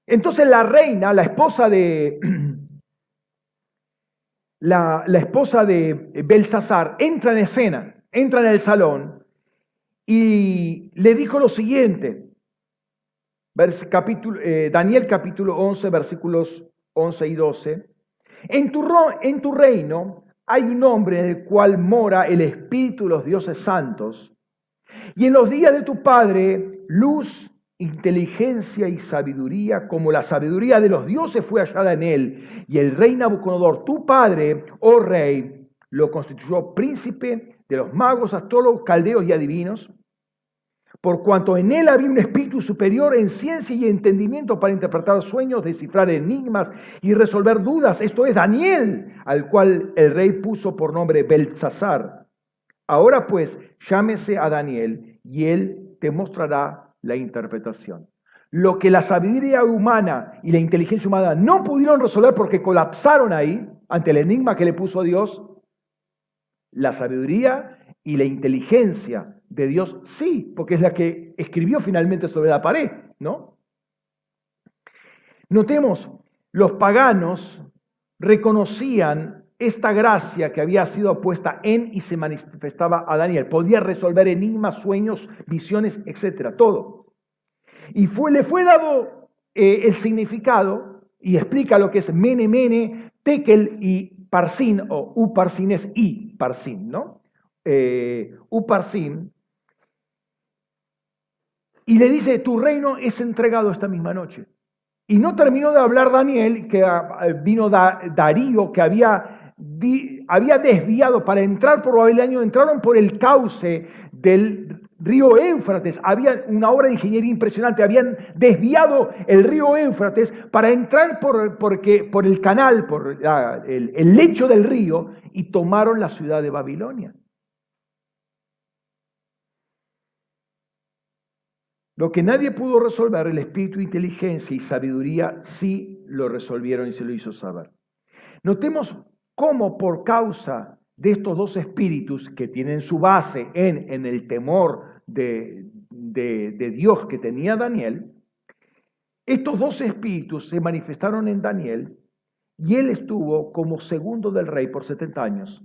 Entonces la reina, la esposa de, la, la esposa de Belsasar, entra en escena entra en el salón y le dijo lo siguiente, capítulo, eh, Daniel capítulo 11, versículos 11 y 12, en tu, en tu reino hay un hombre en el cual mora el Espíritu de los dioses santos, y en los días de tu Padre, luz, inteligencia y sabiduría, como la sabiduría de los dioses fue hallada en él, y el rey Nabucodonosor, tu Padre, oh rey, lo constituyó príncipe de los magos, astrólogos, caldeos y adivinos, por cuanto en él había un espíritu superior en ciencia y entendimiento para interpretar sueños, descifrar enigmas y resolver dudas. Esto es Daniel, al cual el rey puso por nombre Belsasar. Ahora pues, llámese a Daniel y él te mostrará la interpretación. Lo que la sabiduría humana y la inteligencia humana no pudieron resolver porque colapsaron ahí ante el enigma que le puso Dios, la sabiduría y la inteligencia de Dios, sí, porque es la que escribió finalmente sobre la pared, ¿no? Notemos, los paganos reconocían esta gracia que había sido puesta en y se manifestaba a Daniel. Podía resolver enigmas, sueños, visiones, etcétera, todo. Y fue, le fue dado eh, el significado y explica lo que es mene, mene, tekel y Parsin o Uparsin es I, Parsin, ¿no? Eh. Y le dice, tu reino es entregado esta misma noche. Y no terminó de hablar Daniel, que ah, vino Darío, que había, había desviado para entrar por Babilonia, entraron por el cauce del río Éufrates. Había una obra de ingeniería impresionante. Habían desviado el río Éufrates para entrar por, porque, por el canal, por el, el lecho del río, y tomaron la ciudad de Babilonia. Lo que nadie pudo resolver, el espíritu, inteligencia y sabiduría sí lo resolvieron y se lo hizo saber. Notemos cómo por causa de estos dos espíritus que tienen su base en, en el temor de, Dios que tenía Daniel, estos dos espíritus se manifestaron en Daniel y él estuvo como segundo del rey por 70 años,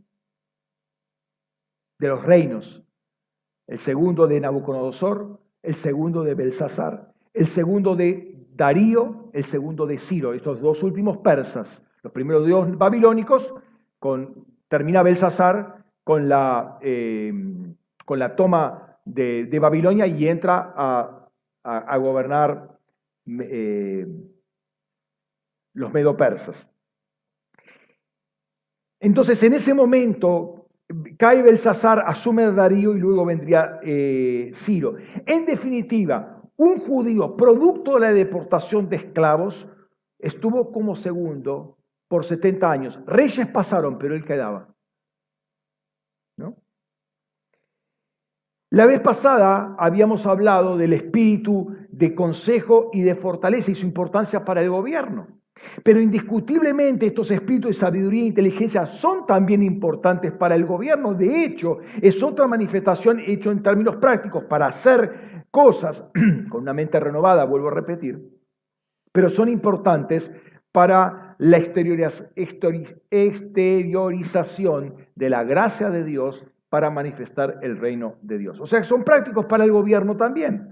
de los reinos, el segundo de Nabucodonosor, el segundo de Belsasar, el segundo de Darío, el segundo de Ciro, estos dos últimos persas, los primeros dos babilónicos, con, termina Belsasar con la, eh, con la toma de, Babilonia y entra a, gobernar eh, los medo-persas. Entonces, en ese momento, cae Belsasar, asume Darío y luego vendría eh, Ciro. En definitiva, un judío producto de la deportación de esclavos estuvo como segundo por 70 años. Reyes pasaron, pero él quedaba. La vez pasada habíamos hablado del espíritu de consejo y de fortaleza y su importancia para el gobierno. Pero indiscutiblemente estos espíritus de sabiduría e inteligencia son también importantes para el gobierno. De hecho, es otra manifestación hecha en términos prácticos para hacer cosas con una mente renovada, vuelvo a repetir, pero son importantes para la exteriorización de la gracia de Dios para manifestar el reino de Dios. O sea, son prácticos para el gobierno también.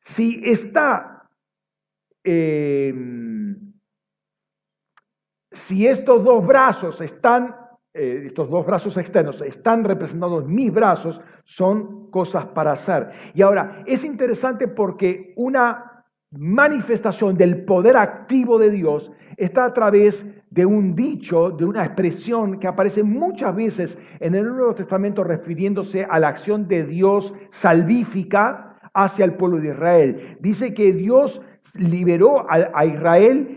Si está, em, si estos dos brazos están, eh, estos dos brazos externos están representados mis brazos, son cosas para hacer. Y ahora, es interesante porque una manifestación del poder activo de Dios está a través de un dicho, de una expresión que aparece muchas veces en el Nuevo Testamento refiriéndose a la acción de Dios salvífica hacia el pueblo de Israel. Dice que Dios liberó a, Israel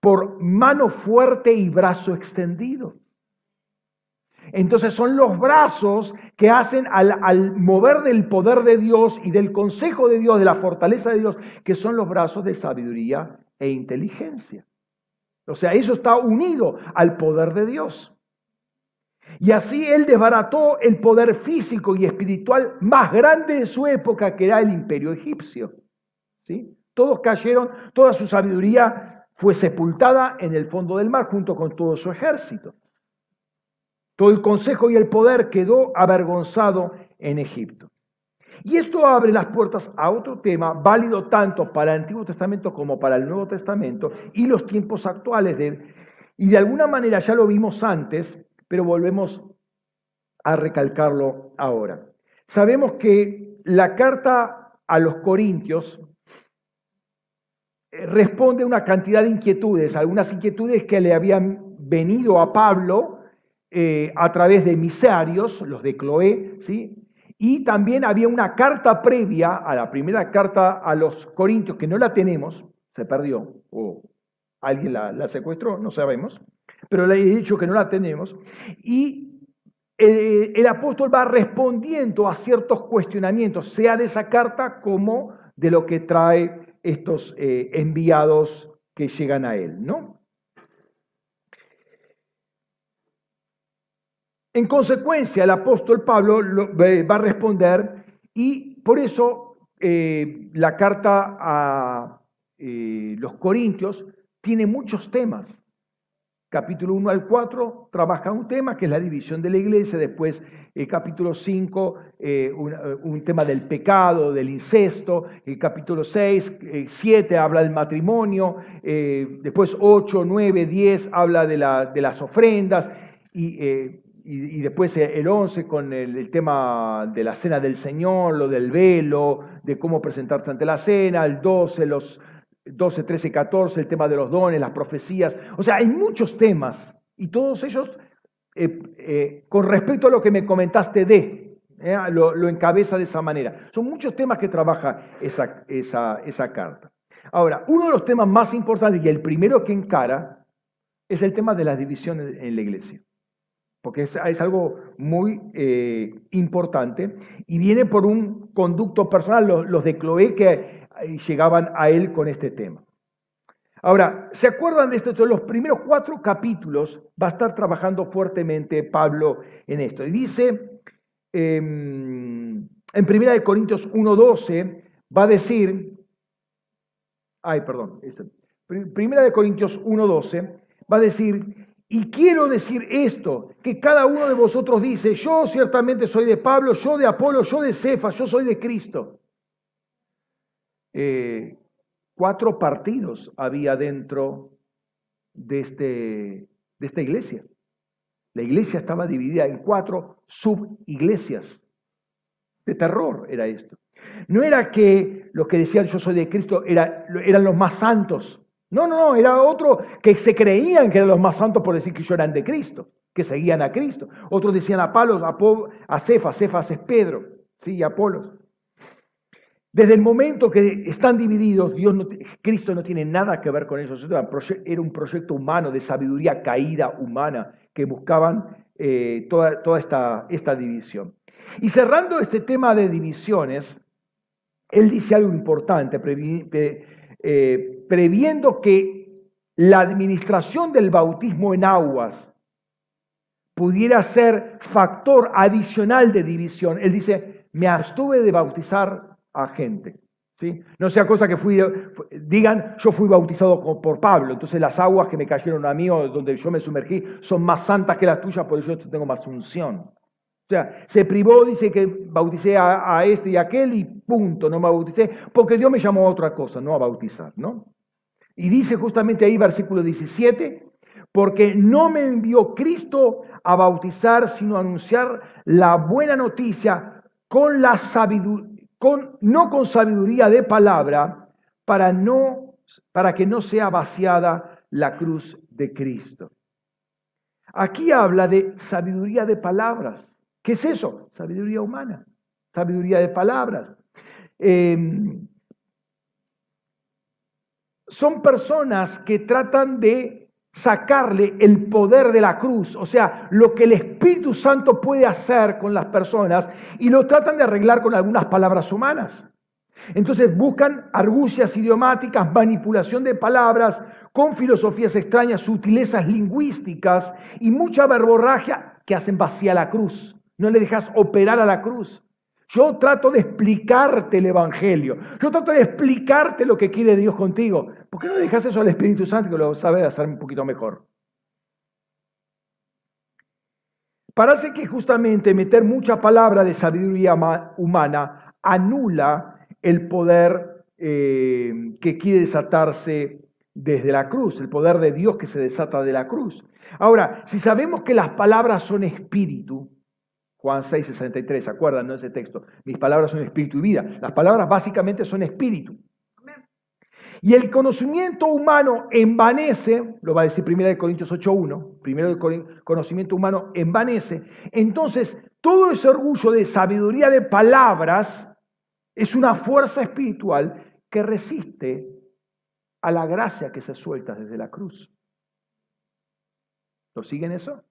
por mano fuerte y brazo extendido. Entonces son los brazos que hacen al, mover del poder de Dios y del consejo de Dios, de la fortaleza de Dios, que son los brazos de sabiduría e inteligencia. O sea, eso está unido al poder de Dios. Y así él desbarató el poder físico y espiritual más grande de su época, que era el imperio egipcio. ¿Sí? Todos cayeron, toda su sabiduría fue sepultada en el fondo del mar junto con todo su ejército. Todo el consejo y el poder quedó avergonzado en Egipto. Y esto abre las puertas a otro tema válido tanto para el Antiguo Testamento como para el Nuevo Testamento y los tiempos actuales. De, y de alguna manera ya lo vimos antes, pero volvemos a recalcarlo ahora. Sabemos que la carta a los Corintios responde a una cantidad de inquietudes, algunas inquietudes que le habían venido a Pablo eh, a través de emisarios, los de Cloé, ¿sí? Y también había una carta previa a la primera carta a los Corintios, que no la tenemos, se perdió, o alguien la, secuestró, no sabemos, pero le he dicho que no la tenemos. Y eh, el, apóstol va respondiendo a ciertos cuestionamientos, sea de esa carta como de lo que trae estos eh, enviados que llegan a él, ¿no? En consecuencia, el apóstol Pablo va a responder y por eso eh, la carta a eh, los Corintios tiene muchos temas. Capítulo 1 al 4 trabaja un tema que es la división de la iglesia, después el capítulo 5 eh, un, tema del pecado, del incesto, el capítulo 6, 7 habla del matrimonio, después 8, 9, 10 habla de, las ofrendas y después el 11 con el, tema de la cena del Señor, lo del velo, de cómo presentarse ante la cena, el 12, los 12, 13, 14, el tema de los dones, las profecías. O sea, hay muchos temas y todos ellos, eh, eh, con respecto a lo que me comentaste de, eh, lo, encabeza de esa manera. Son muchos temas que trabaja esa, esa, esa carta. Ahora, uno de los temas más importantes y el primero que encara es el tema de las divisiones en la iglesia porque es, algo muy importante, y viene por un conducto personal, los, de Cloé que llegaban a él con este tema. Ahora, ¿se acuerdan de esto? Entonces, los primeros cuatro capítulos va a estar trabajando fuertemente Pablo en esto. Y dice, em, en Primera de Corintios 1.12, va a decir, ay, perdón, este, Primera de Corintios 1.12, va a decir, y quiero decir esto, que cada uno de vosotros dice, yo ciertamente soy de Pablo, yo de Apolo, yo de Cefas, yo soy de Cristo. Eh, cuatro partidos había dentro de, este, de esta iglesia. La iglesia estaba dividida en cuatro subiglesias. De terror era esto. No era que los que decían yo soy de Cristo eran los más santos, no, no, no, era otro que se creían que eran los más santos por decir que ellos eran de Cristo, que seguían a Cristo. Otros decían a Pablo, a, Cefas, Cefas es Pedro, ¿sí? y Apolos. Desde el momento que están divididos, Cristo no tiene nada que ver con eso. Era un proyecto humano, de sabiduría caída humana, que buscaban eh, toda, esta división. Y cerrando este tema de divisiones, él dice algo importante, eh, previendo que la administración del bautismo en aguas pudiera ser factor adicional de división. Él dice, me abstuve de bautizar a gente. ¿sí? No sea cosa que fui, digan, yo fui bautizado por Pablo, entonces las aguas que me cayeron a mí o donde yo me sumergí son más santas que las tuyas, por eso yo tengo más unción. O sea, se privó, dice que bauticé a, este y aquel y punto, no me bauticé, porque Dios me llamó a otra cosa, no a bautizar, ¿no? Y dice justamente ahí, versículo 17, porque no me envió Cristo a bautizar, sino a anunciar la buena noticia con la no con sabiduría de palabra, para, no, para que no sea vaciada la cruz de Cristo. Aquí habla de sabiduría de palabras. ¿Qué es eso? Sabiduría humana, sabiduría de palabras. Em, son personas que tratan de sacarle el poder de la cruz, o sea, lo que el Espíritu Santo puede hacer con las personas y lo tratan de arreglar con algunas palabras humanas. Entonces buscan argucias idiomáticas, manipulación de palabras, con filosofías extrañas, sutilezas lingüísticas y mucha verborragia que hacen vacía la cruz. No le dejas operar a la cruz. Yo trato de explicarte el Evangelio. Yo trato de explicarte lo que quiere Dios contigo. ¿Por qué no dejas eso al Espíritu Santo que lo sabe hacer un poquito mejor? Parece que justamente meter mucha palabra de sabiduría humana anula el poder eh, que quiere desatarse desde la cruz, el poder de Dios que se desata de la cruz. Ahora, si sabemos que las palabras son espíritu, Juan 6, 63, ¿se acuerdan de ese texto? Mis palabras son espíritu y vida. Las palabras básicamente son espíritu. Y el conocimiento humano envanece, lo va a decir 1 Corintios 8.1, primero el conocimiento humano envanece. Entonces, todo ese orgullo de sabiduría de palabras es una fuerza espiritual que resiste a la gracia que se suelta desde la cruz. ¿Lo siguen eso?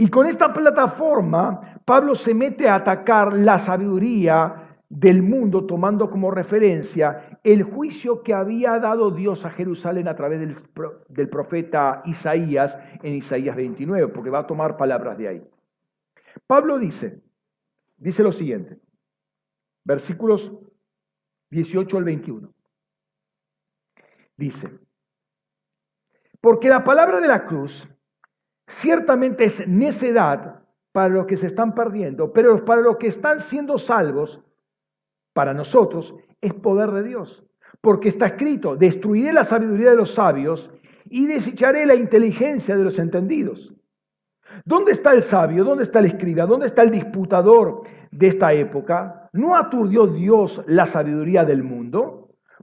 Y con esta plataforma, Pablo se mete a atacar la sabiduría del mundo, tomando como referencia el juicio que había dado Dios a Jerusalén a través del, profeta Isaías en Isaías 29, porque va a tomar palabras de ahí. Pablo dice, dice lo siguiente, versículos 18 al 21. Dice, porque la palabra de la cruz Ciertamente es necedad para los que se están perdiendo, pero para los que están siendo salvos, para nosotros, es poder de Dios. Porque está escrito, destruiré la sabiduría de los sabios y desecharé la inteligencia de los entendidos. ¿Dónde está el sabio? ¿Dónde está el escriba? ¿Dónde está el disputador de esta época? ¿No aturdió Dios la sabiduría del mundo?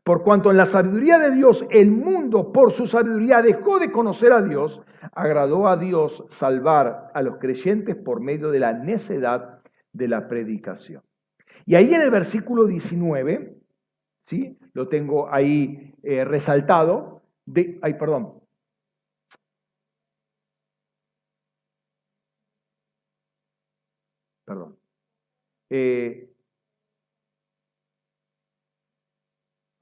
Por cuanto en la sabiduría de Dios el mundo por su sabiduría dejó de conocer a Dios, agradó a Dios salvar a los creyentes por medio de la necedad de la predicación. Y ahí en el versículo 19, ¿sí? lo tengo ahí eh, resaltado, de, ay, perdón. Perdón. Eh,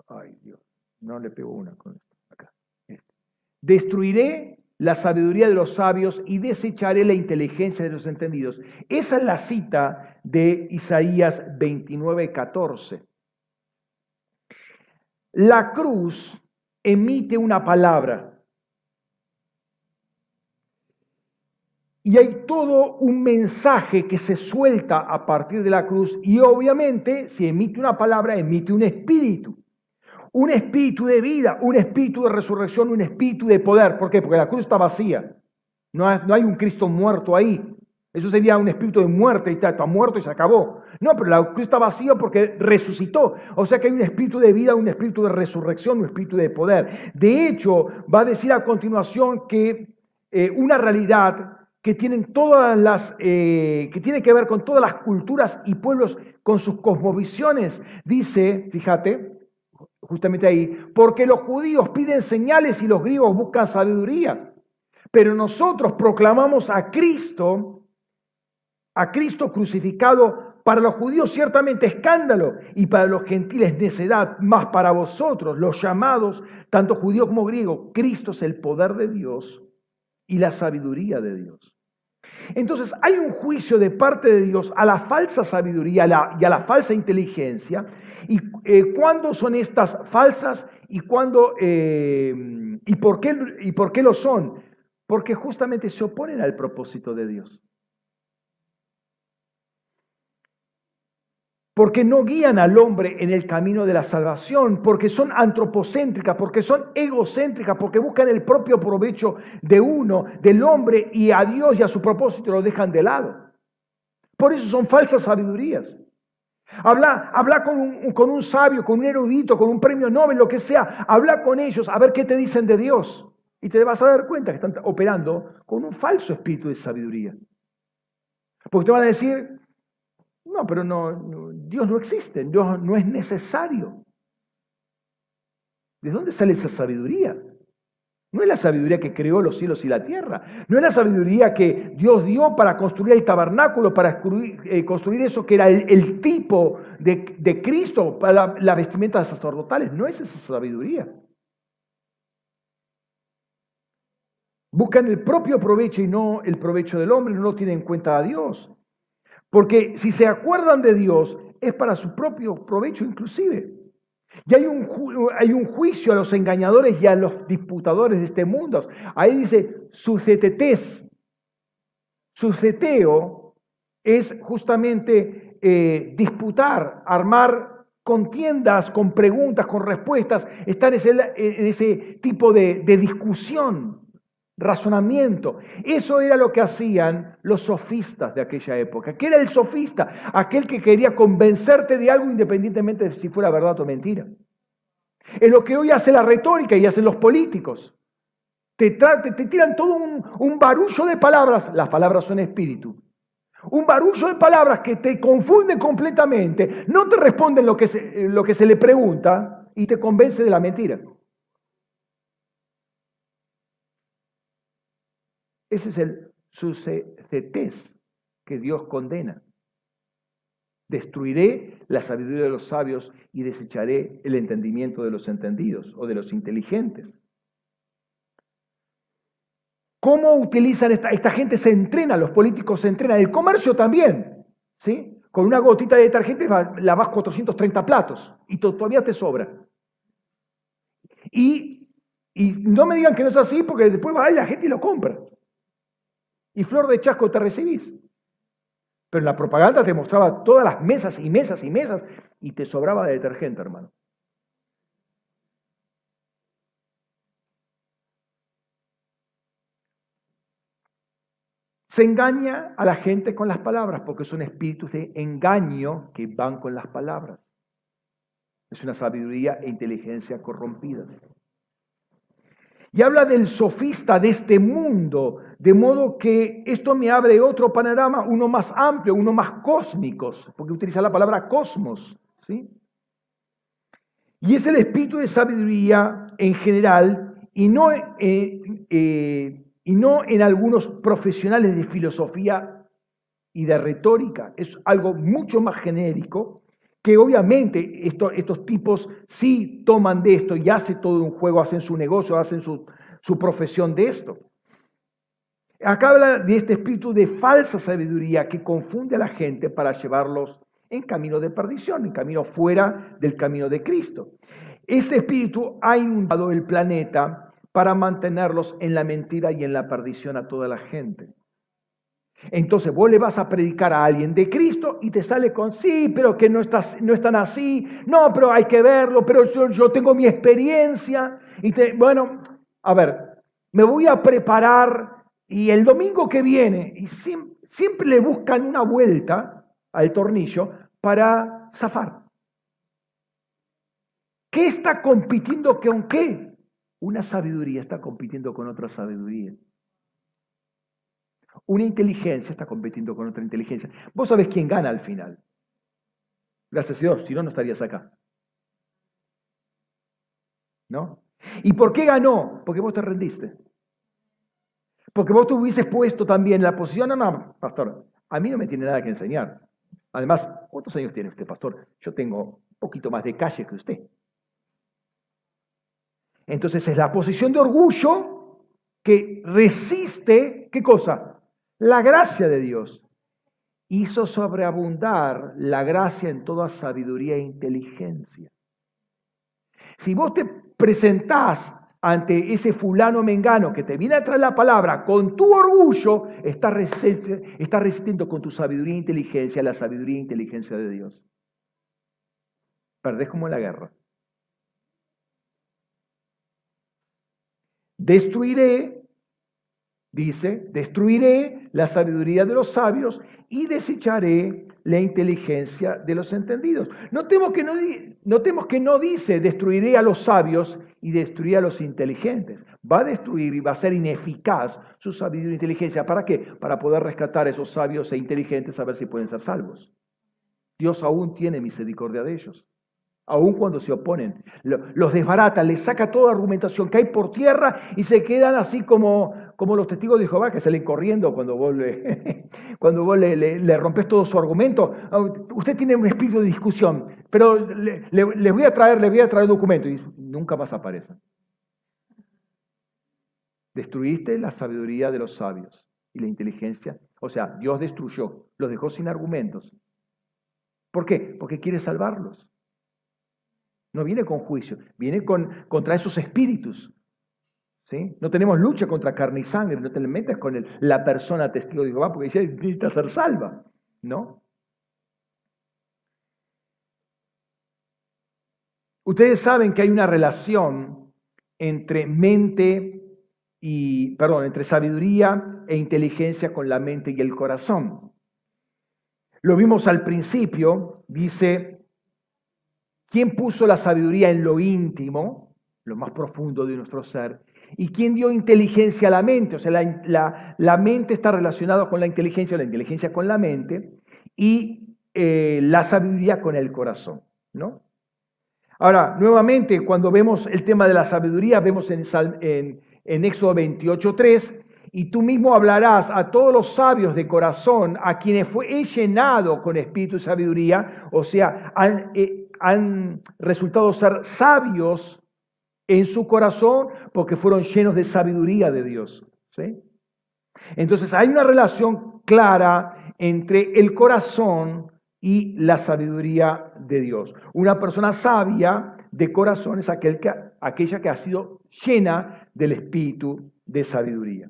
ay, Dios, no le pego una con esto. Acá. Este. Destruiré la sabiduría de los sabios y desecharé la inteligencia de los entendidos. Esa es la cita de Isaías 29, 14. La cruz emite una palabra. Y hay todo un mensaje que se suelta a partir de la cruz y obviamente si emite una palabra, emite un espíritu un espíritu de vida, un espíritu de resurrección, un espíritu de poder. ¿Por qué? Porque la cruz está vacía. No hay, un Cristo muerto ahí. Eso sería un espíritu de muerte y está, está, muerto y se acabó. No, pero la cruz está vacía porque resucitó. O sea que hay un espíritu de vida, un espíritu de resurrección, un espíritu de poder. De hecho, va a decir a continuación que eh, una realidad que tienen todas las, eh, que tiene que ver con todas las culturas y pueblos, con sus cosmovisiones, dice, fíjate, justamente ahí, porque los judíos piden señales y los griegos buscan sabiduría. Pero nosotros proclamamos a Cristo, a Cristo crucificado, para los judíos ciertamente escándalo y para los gentiles necedad, más para vosotros, los llamados, tanto judíos como griegos, Cristo es el poder de Dios y la sabiduría de Dios. Entonces hay un juicio de parte de Dios a la falsa sabiduría y a la falsa inteligencia ¿Y eh, cuándo son estas falsas y, cuándo, eh, y, por qué, y por qué lo son? Porque justamente se oponen al propósito de Dios. porque no guían al hombre en el camino de la salvación, porque son antropocéntricas, porque son egocéntricas, porque buscan el propio provecho de uno, del hombre, y a Dios y a su propósito lo dejan de lado. Por eso son falsas sabidurías. Habla, habla con, un, con un sabio, con un erudito, con un premio Nobel, lo que sea. Habla con ellos a ver qué te dicen de Dios. Y te vas a dar cuenta que están operando con un falso espíritu de sabiduría. Porque te van a decir, no, pero no, Dios no existe, Dios no es necesario. ¿De dónde sale esa sabiduría? No es la sabiduría que creó los cielos y la tierra. No es la sabiduría que Dios dio para construir el tabernáculo, para construir, eh, eso que era el, tipo de, Cristo para la, la vestimenta sacerdotales. No es esa sabiduría. Buscan el propio provecho y no el provecho del hombre, no tienen en cuenta a Dios. Porque si se acuerdan de Dios, es para su propio provecho inclusive. Y hay un, hay un juicio a los engañadores y a los disputadores de este mundo. Ahí dice, su ceteo es justamente eh, disputar, armar contiendas con preguntas, con respuestas, estar en ese, tipo de discusión razonamiento. Eso era lo que hacían los sofistas de aquella época. ¿Qué era el sofista? Aquel que quería convencerte de algo independientemente de si fuera verdad o mentira. Es lo que hoy hace la retórica y hacen los políticos. Te, te tiran todo un, barullo de palabras. Las palabras son espíritu. Un barullo de palabras que te confunden completamente. No te responden lo que lo que se le pregunta y te convence de la mentira. Ese es el sucetes que Dios condena. Destruiré la sabiduría de los sabios y desecharé el entendimiento de los entendidos o de los inteligentes. ¿Cómo utilizan esta, esta gente? Se entrena, los políticos se entrenan, el comercio también, ¿sí? Con una gotita de detergente lavas 430 platos y todavía te sobra. Y, y no me digan que no es así porque después va la gente y lo compra y flor de chasco te recibís. Pero en la propaganda te mostraba todas las mesas y mesas y mesas y te sobraba de detergente, hermano. Se engaña a la gente con las palabras porque son espíritus de engaño que van con las palabras. Es una sabiduría e inteligencia corrompidas. Y habla del sofista de este mundo, de modo que esto me abre otro panorama, uno más amplio, uno más cósmico, porque utiliza la palabra cosmos. ¿sí? Y es el espíritu de sabiduría en general y no, eh, eh, y no en algunos profesionales de filosofía y de retórica. Es algo mucho más genérico que obviamente estos tipos sí toman de esto y hacen todo un juego, hacen su negocio, hacen su, su profesión de esto. Acá habla de este espíritu de falsa sabiduría que confunde a la gente para llevarlos en camino de perdición, en camino fuera del camino de Cristo. Este espíritu ha inundado el planeta para mantenerlos en la mentira y en la perdición a toda la gente. Entonces vos le vas a predicar a alguien de Cristo y te sale con, sí, pero que no, estás, no están así, no, pero hay que verlo, pero yo, tengo mi experiencia. Y te, bueno, a ver, me voy a preparar y el domingo que viene, y siempre, le buscan una vuelta al tornillo para zafar. ¿Qué está compitiendo con qué? Una sabiduría está compitiendo con otra sabiduría. Una inteligencia está compitiendo con otra inteligencia. Vos sabés quién gana al final. Gracias a Dios, si no, no estarías acá. ¿No? ¿Y por qué ganó? Porque vos te rendiste. Porque vos te hubieses puesto también la posición, no, no, pastor, a mí no me tiene nada que enseñar. Además, ¿cuántos años tiene usted, pastor? Yo tengo un poquito más de calle que usted. Entonces es la posición de orgullo que resiste, ¿qué cosa? La gracia de Dios hizo sobreabundar la gracia en toda sabiduría e inteligencia. Si vos te presentás ante ese fulano mengano que te viene a traer la palabra con tu orgullo, estás resistiendo con tu sabiduría e inteligencia la sabiduría e inteligencia de Dios. Perdés como en la guerra. Destruiré Dice, destruiré la sabiduría de los sabios y desecharé la inteligencia de los entendidos. Notemos que no, notemos que no dice destruiré a los sabios y destruiré a los inteligentes. Va a destruir y va a ser ineficaz su sabiduría e inteligencia. ¿Para qué? Para poder rescatar a esos sabios e inteligentes a ver si pueden ser salvos. Dios aún tiene misericordia de ellos. aun cuando se oponen. Los desbarata, les saca toda argumentación, cae por tierra y se quedan así como, como los testigos de Jehová que salen corriendo cuando vos, le, cuando vos le, rompes todo su argumento. Ah, usted tiene un espíritu de discusión, pero les voy a traer, les voy a traer documento y nunca más aparecen. Destruiste la sabiduría de los sabios y la inteligencia. O sea, Dios destruyó, los dejó sin argumentos. ¿Por qué? Porque quiere salvarlos. No viene con juicio, viene con, contra esos espíritus. ¿Sí? No tenemos lucha contra carne y sangre, no te le metas con la persona testigo de Jehová porque ella necesita ser salva. ¿no? Ustedes saben que hay una relación entre mente y, perdón, entre sabiduría e inteligencia con la mente y el corazón. Lo vimos al principio, dice ¿Quién puso la sabiduría en lo íntimo, lo más profundo de nuestro ser? ¿Y quién dio inteligencia a la mente? O sea, la, mente está relacionada con la inteligencia, la inteligencia con la mente, y eh, la sabiduría con el corazón, ¿no? Ahora, nuevamente, cuando vemos el tema de la sabiduría, vemos en, en, en Éxodo 28.3, y tú mismo hablarás a todos los sabios de corazón, a quienes fue llenado con espíritu y sabiduría, o sea, eh, han resultado ser sabios en su corazón porque fueron llenos de sabiduría de Dios. ¿sí? Entonces hay una relación clara entre el corazón y la sabiduría de Dios. Una persona sabia de corazón es aquel que, aquella que ha sido llena del espíritu de sabiduría.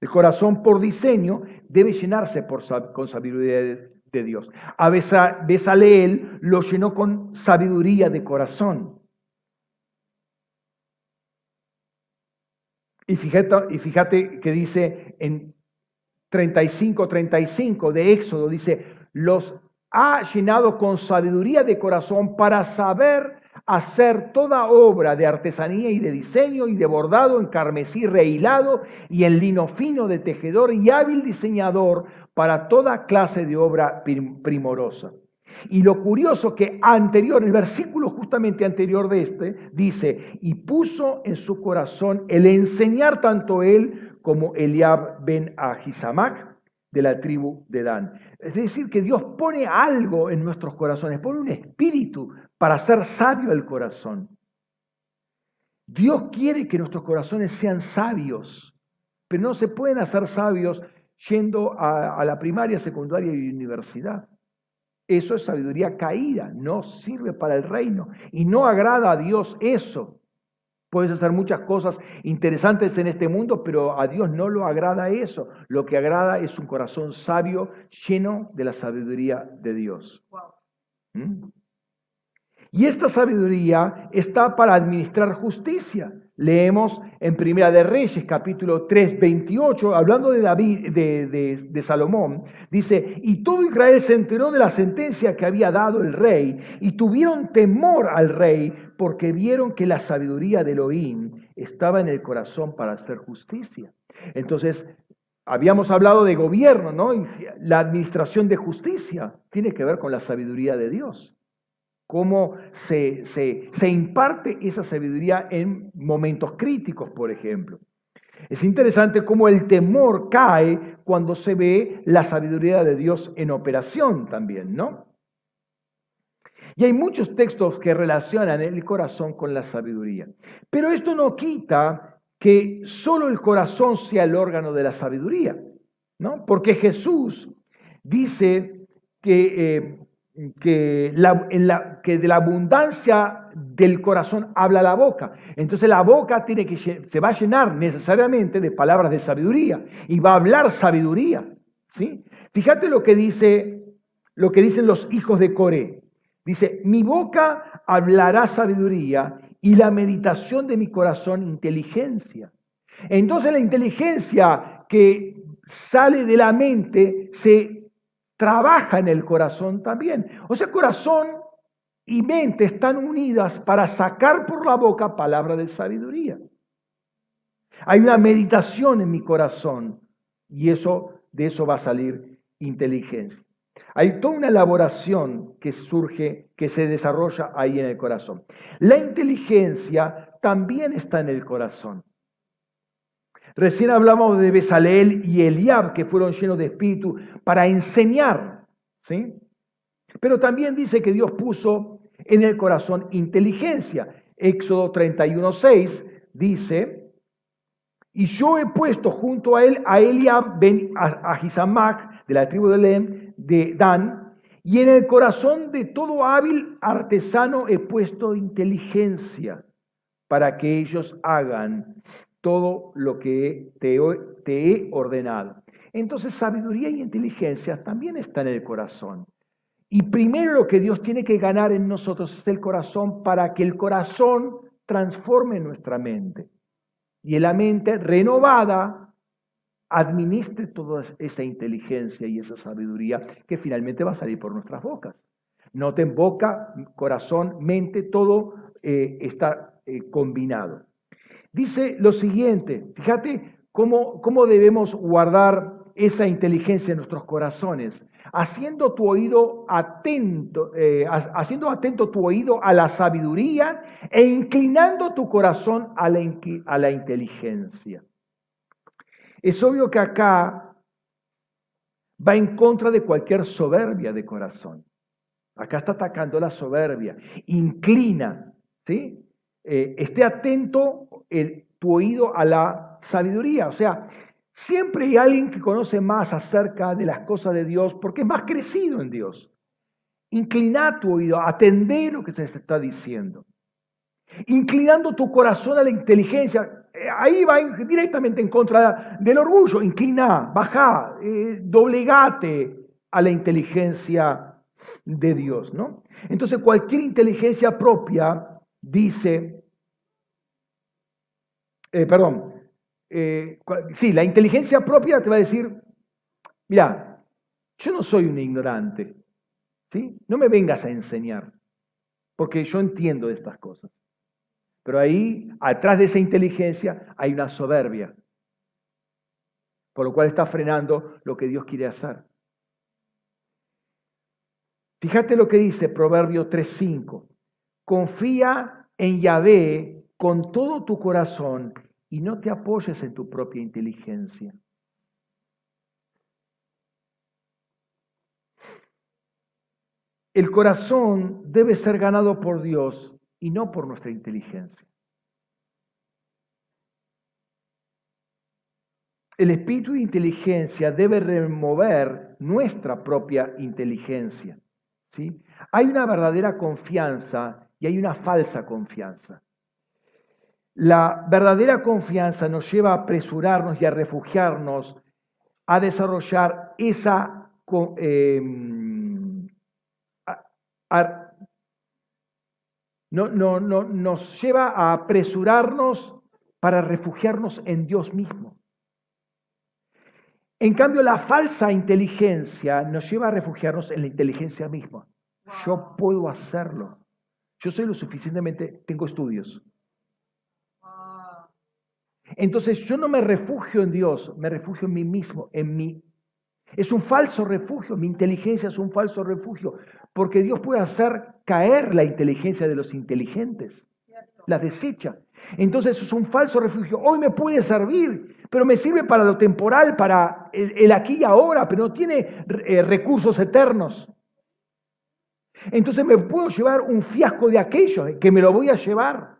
El corazón por diseño debe llenarse por, con sabiduría de, de Dios. A Besaleel lo llenó con sabiduría de corazón. Y fíjate, y fíjate que dice en 35, 35 de Éxodo, dice, los ha llenado con sabiduría de corazón para saber hacer toda obra de artesanía y de diseño y de bordado en carmesí rehilado y en lino fino de tejedor y hábil diseñador para toda clase de obra primorosa. Y lo curioso que anterior, el versículo justamente anterior de este, dice, y puso en su corazón el enseñar tanto él como Eliab ben Ahisamac de la tribu de Dan. Es decir, que Dios pone algo en nuestros corazones, pone un espíritu para hacer sabio el corazón. Dios quiere que nuestros corazones sean sabios, pero no se pueden hacer sabios yendo a, la primaria, secundaria y universidad. Eso es sabiduría caída, no sirve para el reino y no agrada a Dios eso. Puedes hacer muchas cosas interesantes en este mundo, pero a Dios no lo agrada eso. Lo que agrada es un corazón sabio lleno de la sabiduría de Dios. ¿Mm? Y esta sabiduría está para administrar justicia. Leemos en Primera de Reyes, capítulo 3, 28, hablando de, David, de, Salomón, dice, y todo Israel se enteró de la sentencia que había dado el rey, y tuvieron temor al rey, porque vieron que la sabiduría de Elohim estaba en el corazón para hacer justicia. Entonces, habíamos hablado de gobierno, ¿no? La administración de justicia tiene que ver con la sabiduría de Dios cómo se, se, imparte esa sabiduría en momentos críticos, por ejemplo. Es interesante cómo el temor cae cuando se ve la sabiduría de Dios en operación también, ¿no? Y hay muchos textos que relacionan el corazón con la sabiduría. Pero esto no quita que solo el corazón sea el órgano de la sabiduría, ¿no? Porque Jesús dice que eh, que, que de la abundancia del corazón habla la boca. Entonces la boca tiene que, se va a llenar necesariamente de palabras de sabiduría y va a hablar sabiduría. ¿sí? Fíjate lo que, dice, lo que dicen los hijos de Coré. Dice, mi boca hablará sabiduría y la meditación de mi corazón inteligencia. Entonces la inteligencia que sale de la mente se trabaja en el corazón también. O sea, corazón y mente están unidas para sacar por la boca palabra de sabiduría. Hay una meditación en mi corazón y eso de eso va a salir inteligencia. Hay toda una elaboración que surge, que se desarrolla ahí en el corazón. La inteligencia también está en el corazón. Recién hablamos de Besaleel y Eliab, que fueron llenos de espíritu para enseñar. ¿sí? Pero también dice que Dios puso en el corazón inteligencia. Éxodo 31.6 dice, y yo he puesto junto a él a Eliab ben Ahisamac, de la tribu de Lem, de Dan, y en el corazón de todo hábil artesano he puesto inteligencia para que ellos hagan todo lo que te, te he ordenado. Entonces sabiduría y inteligencia también están en el corazón. Y primero lo que Dios tiene que ganar en nosotros es el corazón para que el corazón transforme nuestra mente. Y en la mente renovada administre toda esa inteligencia y esa sabiduría que finalmente va a salir por nuestras bocas. Noten boca, corazón, mente, todo eh, está eh, combinado. Dice lo siguiente, fíjate cómo, cómo debemos guardar esa inteligencia en nuestros corazones, haciendo tu oído atento, eh, haciendo atento tu oído a la sabiduría e inclinando tu corazón a la, a la inteligencia. Es obvio que acá va en contra de cualquier soberbia de corazón. Acá está atacando la soberbia. Inclina, ¿sí? Eh, esté atento tu oído a la sabiduría. O sea, siempre hay alguien que conoce más acerca de las cosas de Dios porque es más crecido en Dios. Inclina tu oído, atender lo que se está diciendo. Inclinando tu corazón a la inteligencia, eh, ahí va directamente en contra del orgullo. Inclina, baja, eh, doblegate a la inteligencia de Dios, ¿no? Entonces cualquier inteligencia propia dice, eh, perdón, eh, sí, la inteligencia propia te va a decir, mira, yo no soy un ignorante, ¿sí? No me vengas a enseñar, porque yo entiendo estas cosas. Pero ahí, atrás de esa inteligencia, hay una soberbia, por lo cual está frenando lo que Dios quiere hacer. Fíjate lo que dice Proverbio 3.5. Confía en Yahvé con todo tu corazón y no te apoyes en tu propia inteligencia. El corazón debe ser ganado por Dios y no por nuestra inteligencia. El espíritu de inteligencia debe remover nuestra propia inteligencia. ¿sí? Hay una verdadera confianza y hay una falsa confianza. La verdadera confianza nos lleva a apresurarnos y a refugiarnos, a desarrollar esa... Em, no, no, no, nos lleva a apresurarnos para refugiarnos en Dios mismo. En cambio, la falsa inteligencia nos lleva a refugiarnos en la inteligencia misma. Yo puedo hacerlo. Yo soy lo suficientemente, tengo estudios. Entonces yo no me refugio en Dios, me refugio en mí mismo, en mí. Es un falso refugio, mi inteligencia es un falso refugio, porque Dios puede hacer caer la inteligencia de los inteligentes, la desecha. Entonces es un falso refugio. Hoy me puede servir, pero me sirve para lo temporal, para el, aquí y ahora, pero no tiene eh, recursos eternos. Entonces me puedo llevar un fiasco de aquello, eh, que me lo voy a llevar.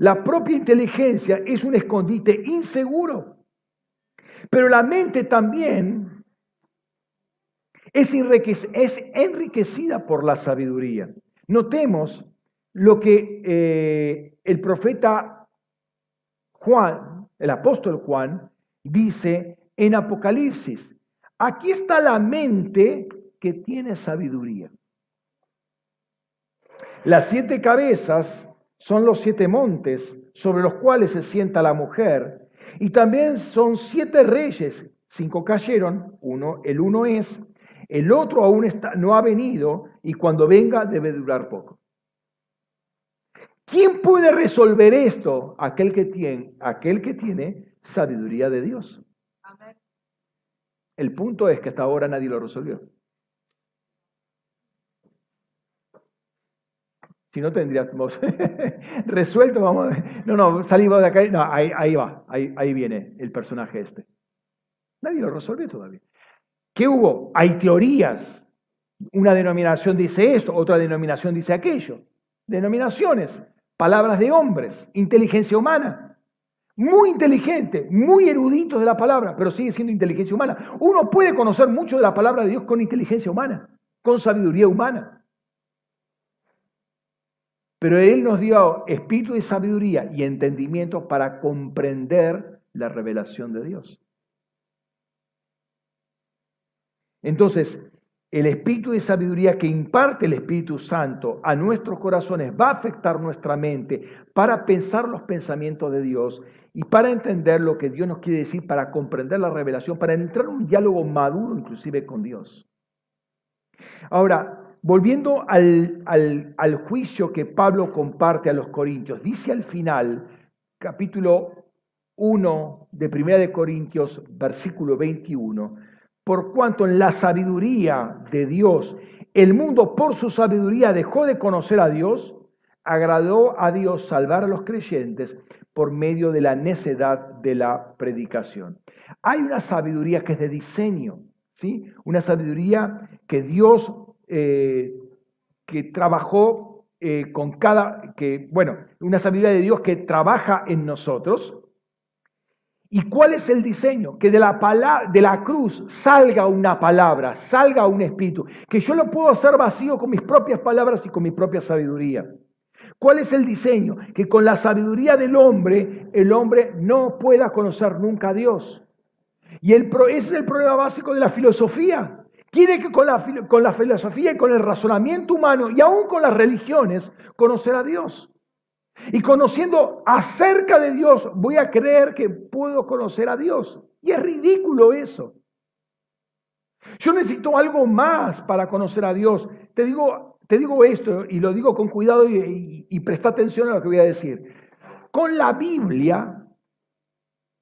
La propia inteligencia es un escondite inseguro, pero la mente también es, enriquecida por la sabiduría. Notemos lo que eh, el profeta Juan, el apóstol Juan, dice en Apocalipsis. Aquí está la mente que tiene sabiduría. Las siete cabezas son los siete montes sobre los cuales se sienta la mujer. Y también son siete reyes. Cinco cayeron, uno, el uno es, el otro aún está, no ha venido y cuando venga debe durar poco. ¿Quién puede resolver esto? Aquel que tiene, aquel que tiene sabiduría de Dios. El punto es que hasta ahora nadie lo resolvió. Si no tendríamos resuelto, vamos. No, no, salimos de acá. No, ahí, va, ahí, ahí viene el personaje este. Nadie lo resolvió todavía. ¿Qué hubo? Hay teorías. Una denominación dice esto, otra denominación dice aquello. Denominaciones, palabras de hombres, inteligencia humana. Muy inteligente, muy erudito de la palabra, pero sigue siendo inteligencia humana. Uno puede conocer mucho de la palabra de Dios con inteligencia humana, con sabiduría humana. Pero Él nos dio espíritu de sabiduría y entendimiento para comprender la revelación de Dios. Entonces, el espíritu de sabiduría que imparte el Espíritu Santo a nuestros corazones va a afectar nuestra mente para pensar los pensamientos de Dios y para entender lo que Dios nos quiere decir, para comprender la revelación, para entrar en un diálogo maduro inclusive con Dios. Ahora, volviendo al, juicio que Pablo comparte a los Corintios, dice al final, capítulo 1 de Primera de Corintios, versículo 21, por cuanto en la sabiduría de Dios, el mundo por su sabiduría dejó de conocer a Dios, agradó a Dios salvar a los creyentes por medio de la necedad de la predicación. Hay una sabiduría que es de diseño, ¿sí? Una sabiduría que Dios eh, que trabajó eh, con cada, que, bueno, una sabiduría de Dios que trabaja en nosotros. ¿Y cuál es el diseño? Que de la, de la cruz salga una palabra, salga un espíritu, que yo lo puedo hacer vacío con mis propias palabras y con mi propia sabiduría. ¿Cuál es el diseño? Que con la sabiduría del hombre, el hombre no pueda conocer nunca a Dios. Y el, ese es el problema básico de la filosofía. Quiere que con la, con la filosofía y con el razonamiento humano y aún con las religiones conocer a Dios. Y conociendo acerca de Dios, voy a creer que puedo conocer a Dios. Y es ridículo eso. Yo necesito algo más para conocer a Dios. Te digo, te digo esto y lo digo con cuidado y, y presta atención a lo que voy a decir. Con la Biblia,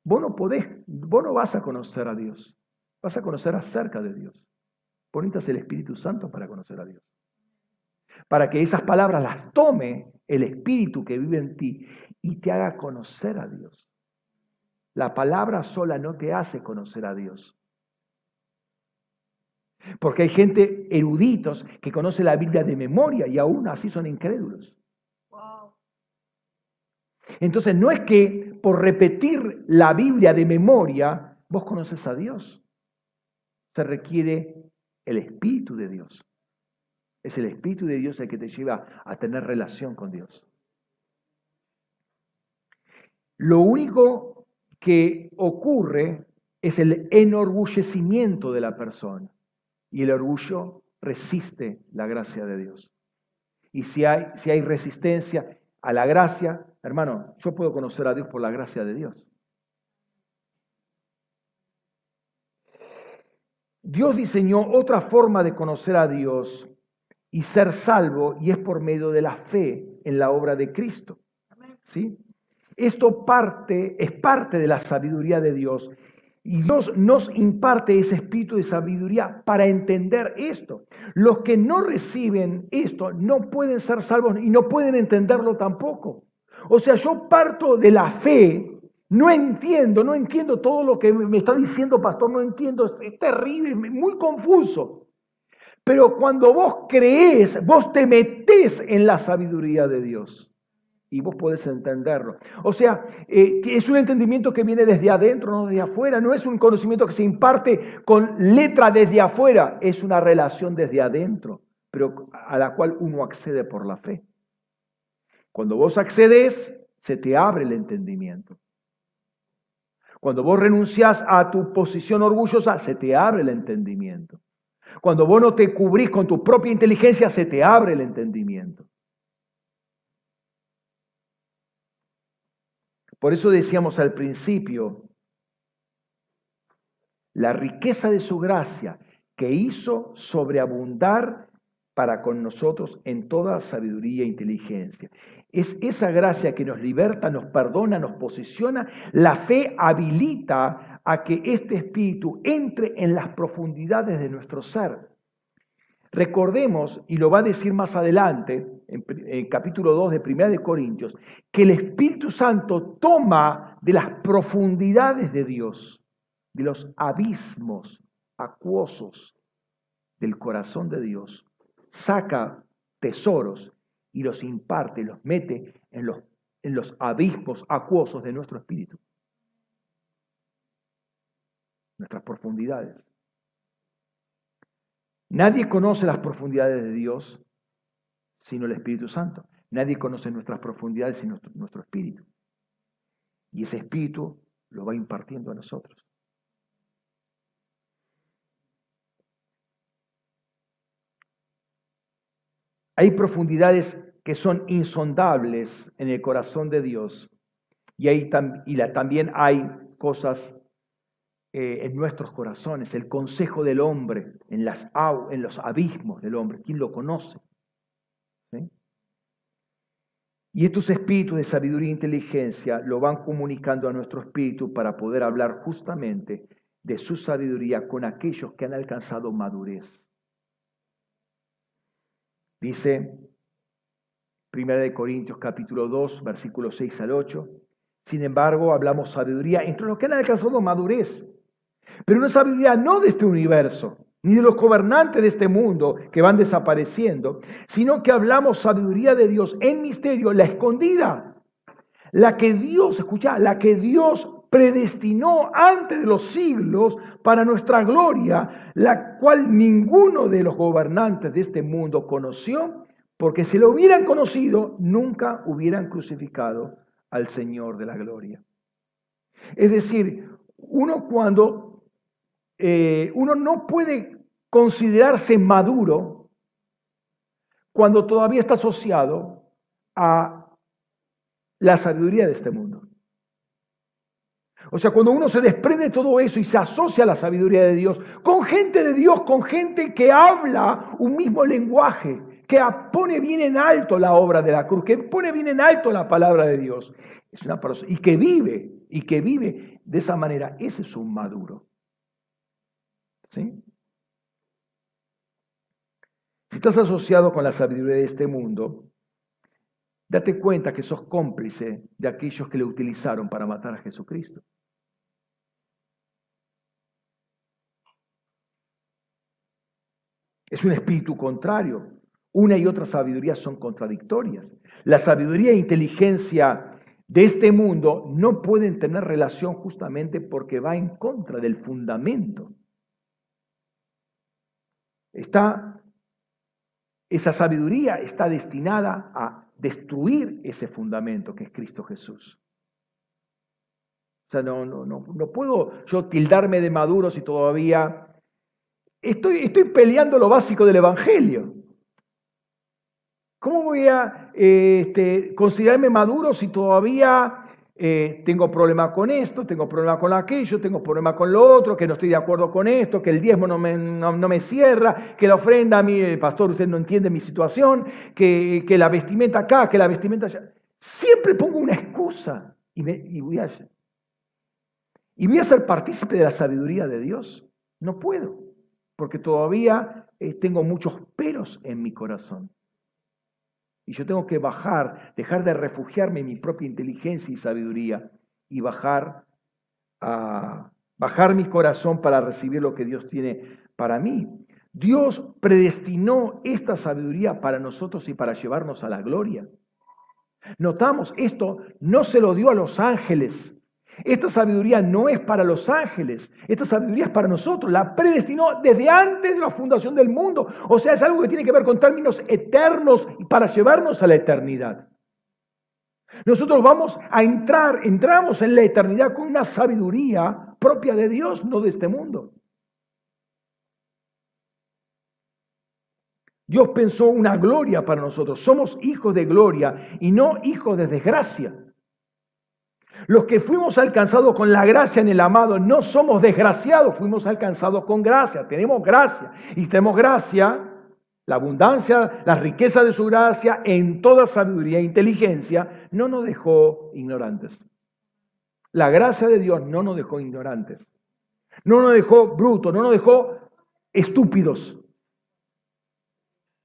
vos no podés, vos no vas a conocer a Dios. Vas a conocer acerca de Dios. Necesitas el Espíritu Santo para conocer a Dios. Para que esas palabras las tome el Espíritu que vive en ti y te haga conocer a Dios. La palabra sola no te hace conocer a Dios. Porque hay gente eruditos que conoce la Biblia de memoria y aún así son incrédulos. Entonces no es que por repetir la Biblia de memoria vos conoces a Dios. Se requiere el Espíritu de Dios. Es el Espíritu de Dios el que te lleva a tener relación con Dios. Lo único que ocurre es el enorgullecimiento de la persona. Y el orgullo resiste la gracia de Dios. Y si hay, si hay resistencia a la gracia, hermano, yo puedo conocer a Dios por la gracia de Dios. Dios diseñó otra forma de conocer a Dios y ser salvo y es por medio de la fe en la obra de Cristo. ¿Sí? Esto parte, es parte de la sabiduría de Dios y Dios nos imparte ese espíritu de sabiduría para entender esto. Los que no reciben esto no pueden ser salvos y no pueden entenderlo tampoco. O sea, yo parto de la fe no entiendo, no entiendo todo lo que me está diciendo, pastor, no entiendo, es, terrible, muy confuso. Pero cuando vos crees, vos te metés en la sabiduría de Dios y vos podés entenderlo. O sea, eh, es un entendimiento que viene desde adentro, no desde afuera. No es un conocimiento que se imparte con letra desde afuera, es una relación desde adentro, pero a la cual uno accede por la fe. Cuando vos accedes, se te abre el entendimiento. Cuando vos renunciás a tu posición orgullosa, se te abre el entendimiento. Cuando vos no te cubrís con tu propia inteligencia, se te abre el entendimiento. Por eso decíamos al principio, la riqueza de su gracia que hizo sobreabundar para con nosotros en toda sabiduría e inteligencia. Es esa gracia que nos liberta, nos perdona, nos posiciona. La fe habilita a que este espíritu entre en las profundidades de nuestro ser. Recordemos, y lo va a decir más adelante, en, capítulo 2 de 1 de Corintios, que el Espíritu Santo toma de las profundidades de Dios, de los abismos acuosos del corazón de Dios, saca tesoros y los imparte, los mete en los, en los abismos acuosos de nuestro espíritu, nuestras profundidades. Nadie conoce las profundidades de Dios sino el Espíritu Santo. Nadie conoce nuestras profundidades sino nuestro, espíritu. Y ese espíritu lo va impartiendo a nosotros. Hay profundidades que son insondables en el corazón de Dios y, hay, también hay cosas eh, en nuestros corazones, el consejo del hombre, en, las, en los abismos del hombre. ¿Quién lo conoce? Y estos espíritus de sabiduría e inteligencia lo van comunicando a nuestro espíritu para poder hablar justamente de su sabiduría con aquellos que han alcanzado madurez. Dice 1 Corintios capítulo 2, versículos 6 al 8. Sin embargo, hablamos sabiduría entre los que han alcanzado madurez pero una sabiduría no de este universo, ni de los gobernantes de este mundo que van desapareciendo, sino que hablamos sabiduría de Dios en misterio, la escondida, la que Dios, escucha, la que Dios predestinó antes de los siglos para nuestra gloria, la cual ninguno de los gobernantes de este mundo conoció, porque si lo hubieran conocido, nunca hubieran crucificado al Señor de la gloria. Es decir, uno cuando eh, uno no puede considerarse maduro cuando todavía está asociado a la sabiduría de este mundo. O sea, cuando uno se desprende de todo eso y se asocia a la sabiduría de Dios, con gente de Dios, con gente que habla un mismo lenguaje, que pone bien en alto la obra de la cruz, que pone bien en alto la palabra de Dios, es una persona, y que vive, y que vive de esa manera, ese es un maduro. ¿Sí? Si estás asociado con la sabiduría de este mundo, date cuenta que sos cómplice de aquellos que le utilizaron para matar a Jesucristo. Es un espíritu contrario. Una y otra sabiduría son contradictorias. La sabiduría e inteligencia de este mundo no pueden tener relación justamente porque va en contra del fundamento Está, esa sabiduría está destinada a destruir ese fundamento que es Cristo Jesús. O sea, no, no, no, no puedo yo tildarme de maduro si todavía estoy, estoy peleando lo básico del Evangelio. ¿Cómo voy a eh, este, considerarme maduro si todavía eh, tengo problema con esto, tengo problema con aquello, tengo problema con lo otro, que no estoy de acuerdo con esto, que el diezmo no me, no, me cierra, que la ofrenda a mí, el pastor, usted no entiende mi situación, que, que la vestimenta acá, que la vestimenta allá. Siempre pongo una excusa y, me, y, voy, a, y voy a ser partícipe de la sabiduría de Dios. No puedo, porque todavía eh, tengo muchos peros en mi corazón. Y yo tengo que bajar, dejar de refugiarme en mi propia inteligencia y sabiduría y bajar a bajar mi corazón para recibir lo que Dios tiene para mí. Dios predestinó esta sabiduría para nosotros y para llevarnos a la gloria. Notamos, esto no se lo dio a los ángeles, esta sabiduría no es para los ángeles, esta sabiduría es para nosotros. La predestinó desde antes de la fundación del mundo. O sea, es algo que tiene que ver con términos eternos para llevarnos a la eternidad. Nosotros vamos a entrar, entramos en la eternidad con una sabiduría propia de Dios, no de este mundo. Dios pensó una gloria para nosotros. Somos hijos de gloria y no hijos de desgracia. Los que fuimos alcanzados con la gracia en el amado no somos desgraciados, fuimos alcanzados con gracia, tenemos gracia. Y tenemos gracia la abundancia, la riqueza de su gracia en toda sabiduría e inteligencia, no nos dejó ignorantes. La gracia de Dios no nos dejó ignorantes. No nos dejó brutos, no nos dejó estúpidos.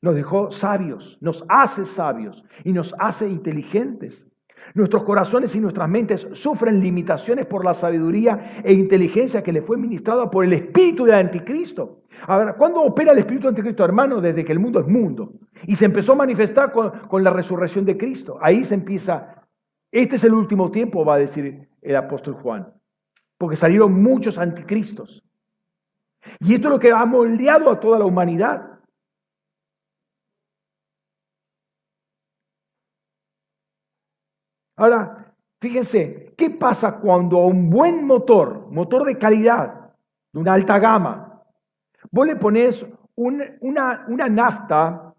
Nos dejó sabios, nos hace sabios y nos hace inteligentes. Nuestros corazones y nuestras mentes sufren limitaciones por la sabiduría e inteligencia que le fue ministrada por el espíritu del anticristo. A ver, ¿cuándo opera el espíritu del anticristo, hermano? Desde que el mundo es mundo. Y se empezó a manifestar con, con la resurrección de Cristo. Ahí se empieza, este es el último tiempo, va a decir el apóstol Juan. Porque salieron muchos anticristos. Y esto es lo que ha moldeado a toda la humanidad. Ahora, fíjense, ¿qué pasa cuando a un buen motor, motor de calidad, de una alta gama, vos le pones una, una, nafta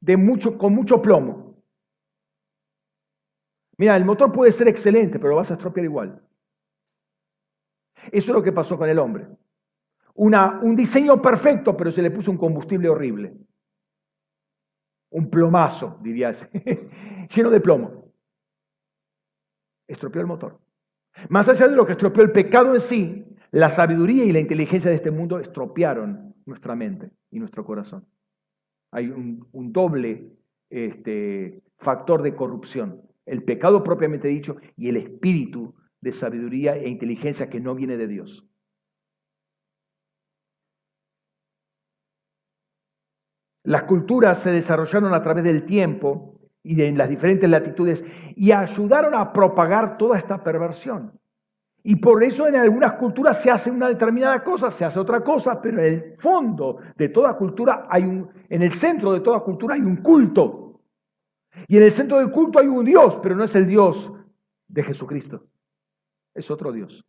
de mucho, con mucho plomo? Mira, el motor puede ser excelente, pero lo vas a estropear igual. Eso es lo que pasó con el hombre. Un diseño perfecto, pero se le puso un combustible horrible. Un plomazo, diría, lleno de plomo estropeó el motor. Más allá de lo que estropeó el pecado en sí, la sabiduría y la inteligencia de este mundo estropearon nuestra mente y nuestro corazón. Hay un, doble este, factor de corrupción, el pecado propiamente dicho y el espíritu de sabiduría e inteligencia que no viene de Dios. Las culturas se desarrollaron a través del tiempo y en las diferentes latitudes y ayudaron a propagar toda esta perversión. Y por eso en algunas culturas se hace una determinada cosa, se hace otra cosa, pero en el fondo de toda cultura hay un, en el centro de toda cultura hay un culto. Y en el centro del culto hay un Dios, pero no es el Dios de Jesucristo. Es otro Dios.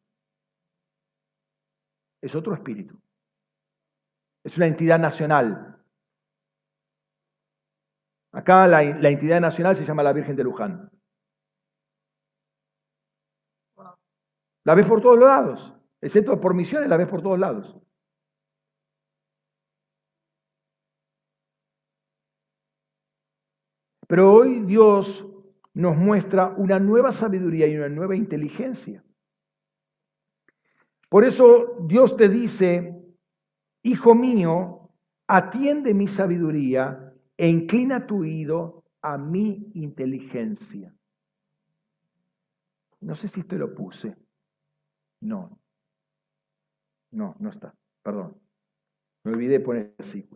Es otro espíritu. Es una entidad nacional, Acá la, entidad nacional se llama la Virgen de Luján. La ves por todos lados. Excepto por misiones, la ves por todos lados. Pero hoy Dios nos muestra una nueva sabiduría y una nueva inteligencia. Por eso Dios te dice, hijo mío, atiende mi sabiduría e inclina tu oído a mi inteligencia. No sé si esto lo puse. No. No, no está. Perdón. Me olvidé poner así.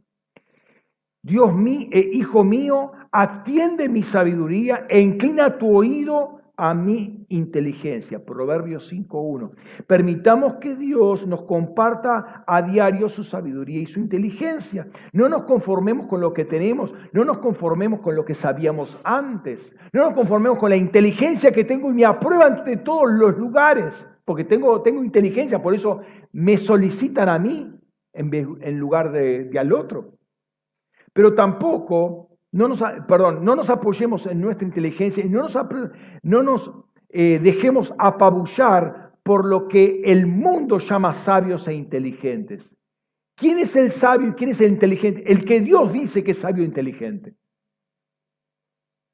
Dios mío, eh, hijo mío, atiende mi sabiduría e inclina tu oído a mi inteligencia. Proverbios 5.1. Permitamos que Dios nos comparta a diario su sabiduría y su inteligencia. No nos conformemos con lo que tenemos, no nos conformemos con lo que sabíamos antes, no nos conformemos con la inteligencia que tengo y me aprueban de todos los lugares, porque tengo, tengo inteligencia, por eso me solicitan a mí en, lugar de, al otro. Pero tampoco no nos, perdón, no nos apoyemos en nuestra inteligencia y no nos, no nos eh, dejemos apabullar por lo que el mundo llama sabios e inteligentes. ¿Quién es el sabio y quién es el inteligente? El que Dios dice que es sabio e inteligente.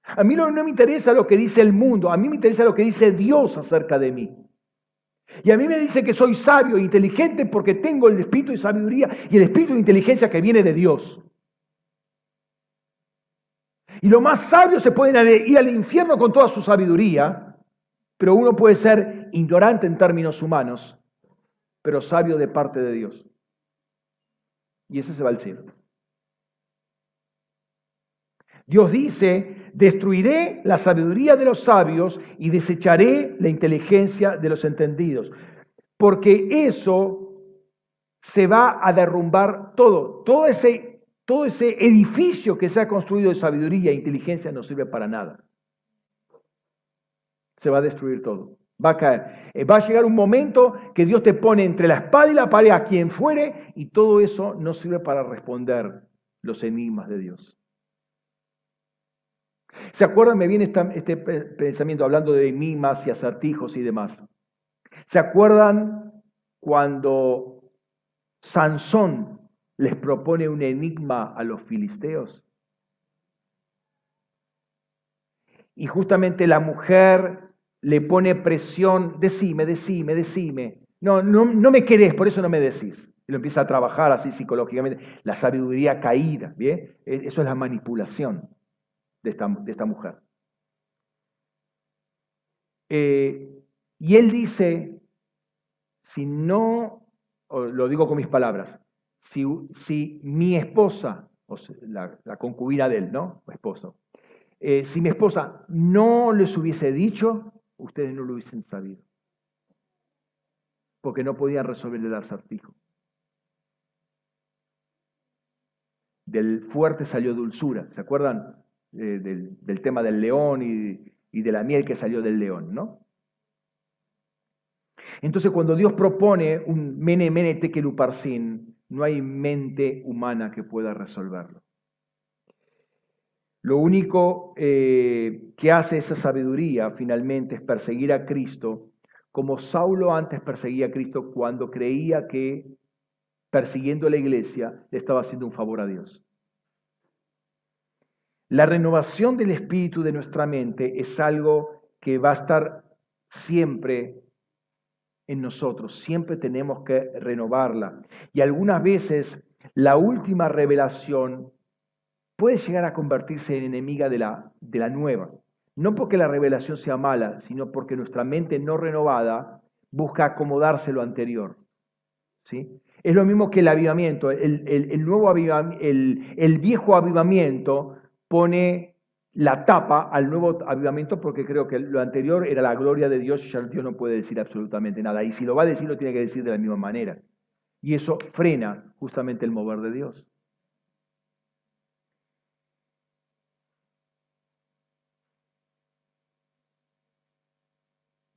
A mí no, no me interesa lo que dice el mundo, a mí me interesa lo que dice Dios acerca de mí. Y a mí me dice que soy sabio e inteligente porque tengo el espíritu de sabiduría y el espíritu de inteligencia que viene de Dios. Y los más sabios se pueden ir al infierno con toda su sabiduría, pero uno puede ser ignorante en términos humanos, pero sabio de parte de Dios. Y ese se va al cielo. Dios dice, destruiré la sabiduría de los sabios y desecharé la inteligencia de los entendidos, porque eso se va a derrumbar todo, todo ese todo ese edificio que se ha construido de sabiduría e inteligencia no sirve para nada. Se va a destruir todo. Va a caer. Eh, va a llegar un momento que Dios te pone entre la espada y la pared a quien fuere y todo eso no sirve para responder los enigmas de Dios. ¿Se acuerdan? Me viene este pensamiento hablando de enigmas y acertijos y demás. ¿Se acuerdan cuando Sansón les propone un enigma a los filisteos. Y justamente la mujer le pone presión, decime, decime, decime. No, no, no me querés, por eso no me decís. Y lo empieza a trabajar así psicológicamente. La sabiduría caída, ¿bien? E, eso es la manipulación de esta, de esta mujer. Eh, y él dice, si no, lo digo con mis palabras, si, mi esposa, o la, concubina de él, ¿no? Esposo, eh, si mi esposa no les hubiese dicho, ustedes no lo hubiesen sabido. Porque no podían resolver el acertijo. Del fuerte salió dulzura. ¿Se acuerdan eh, del, tema del león y, y, de la miel que salió del león, no? Entonces, cuando Dios propone un mene mene tekeluparsin, no hay mente humana que pueda resolverlo. Lo único eh, que hace esa sabiduría finalmente es perseguir a Cristo, como Saulo antes perseguía a Cristo cuando creía que persiguiendo a la iglesia le estaba haciendo un favor a Dios. La renovación del espíritu de nuestra mente es algo que va a estar siempre en nosotros, siempre tenemos que renovarla. Y algunas veces la última revelación puede llegar a convertirse en enemiga de la, de la nueva. No porque la revelación sea mala, sino porque nuestra mente no renovada busca acomodarse lo anterior. ¿sí? Es lo mismo que el avivamiento. El, nuevo el, el viejo avivamiento pone la tapa al nuevo avivamiento porque creo que lo anterior era la gloria de Dios y ya Dios no puede decir absolutamente nada. Y si lo va a decir, lo tiene que decir de la misma manera. Y eso frena justamente el mover de Dios.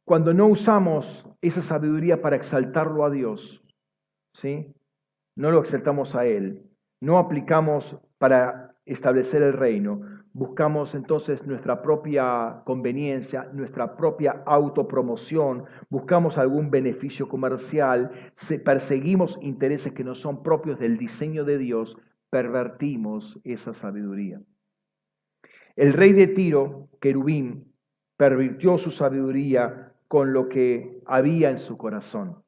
Cuando no usamos esa sabiduría para exaltarlo a Dios, ¿sí? no lo exaltamos a Él, no aplicamos para establecer el reino, buscamos entonces nuestra propia conveniencia, nuestra propia autopromoción, buscamos algún beneficio comercial, perseguimos intereses que no son propios del diseño de Dios, pervertimos esa sabiduría. El rey de Tiro, querubín, pervirtió su sabiduría con lo que había en su corazón.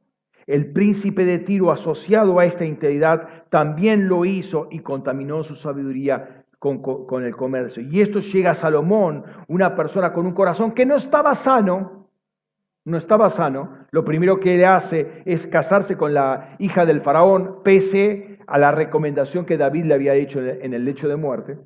El príncipe de Tiro, asociado a esta integridad, también lo hizo y contaminó su sabiduría con, el comercio. Y esto llega a Salomón, una persona con un corazón que no estaba sano, no estaba sano. Lo primero que le hace es casarse con la hija del faraón, pese a la recomendación que David le había hecho en el lecho de muerte.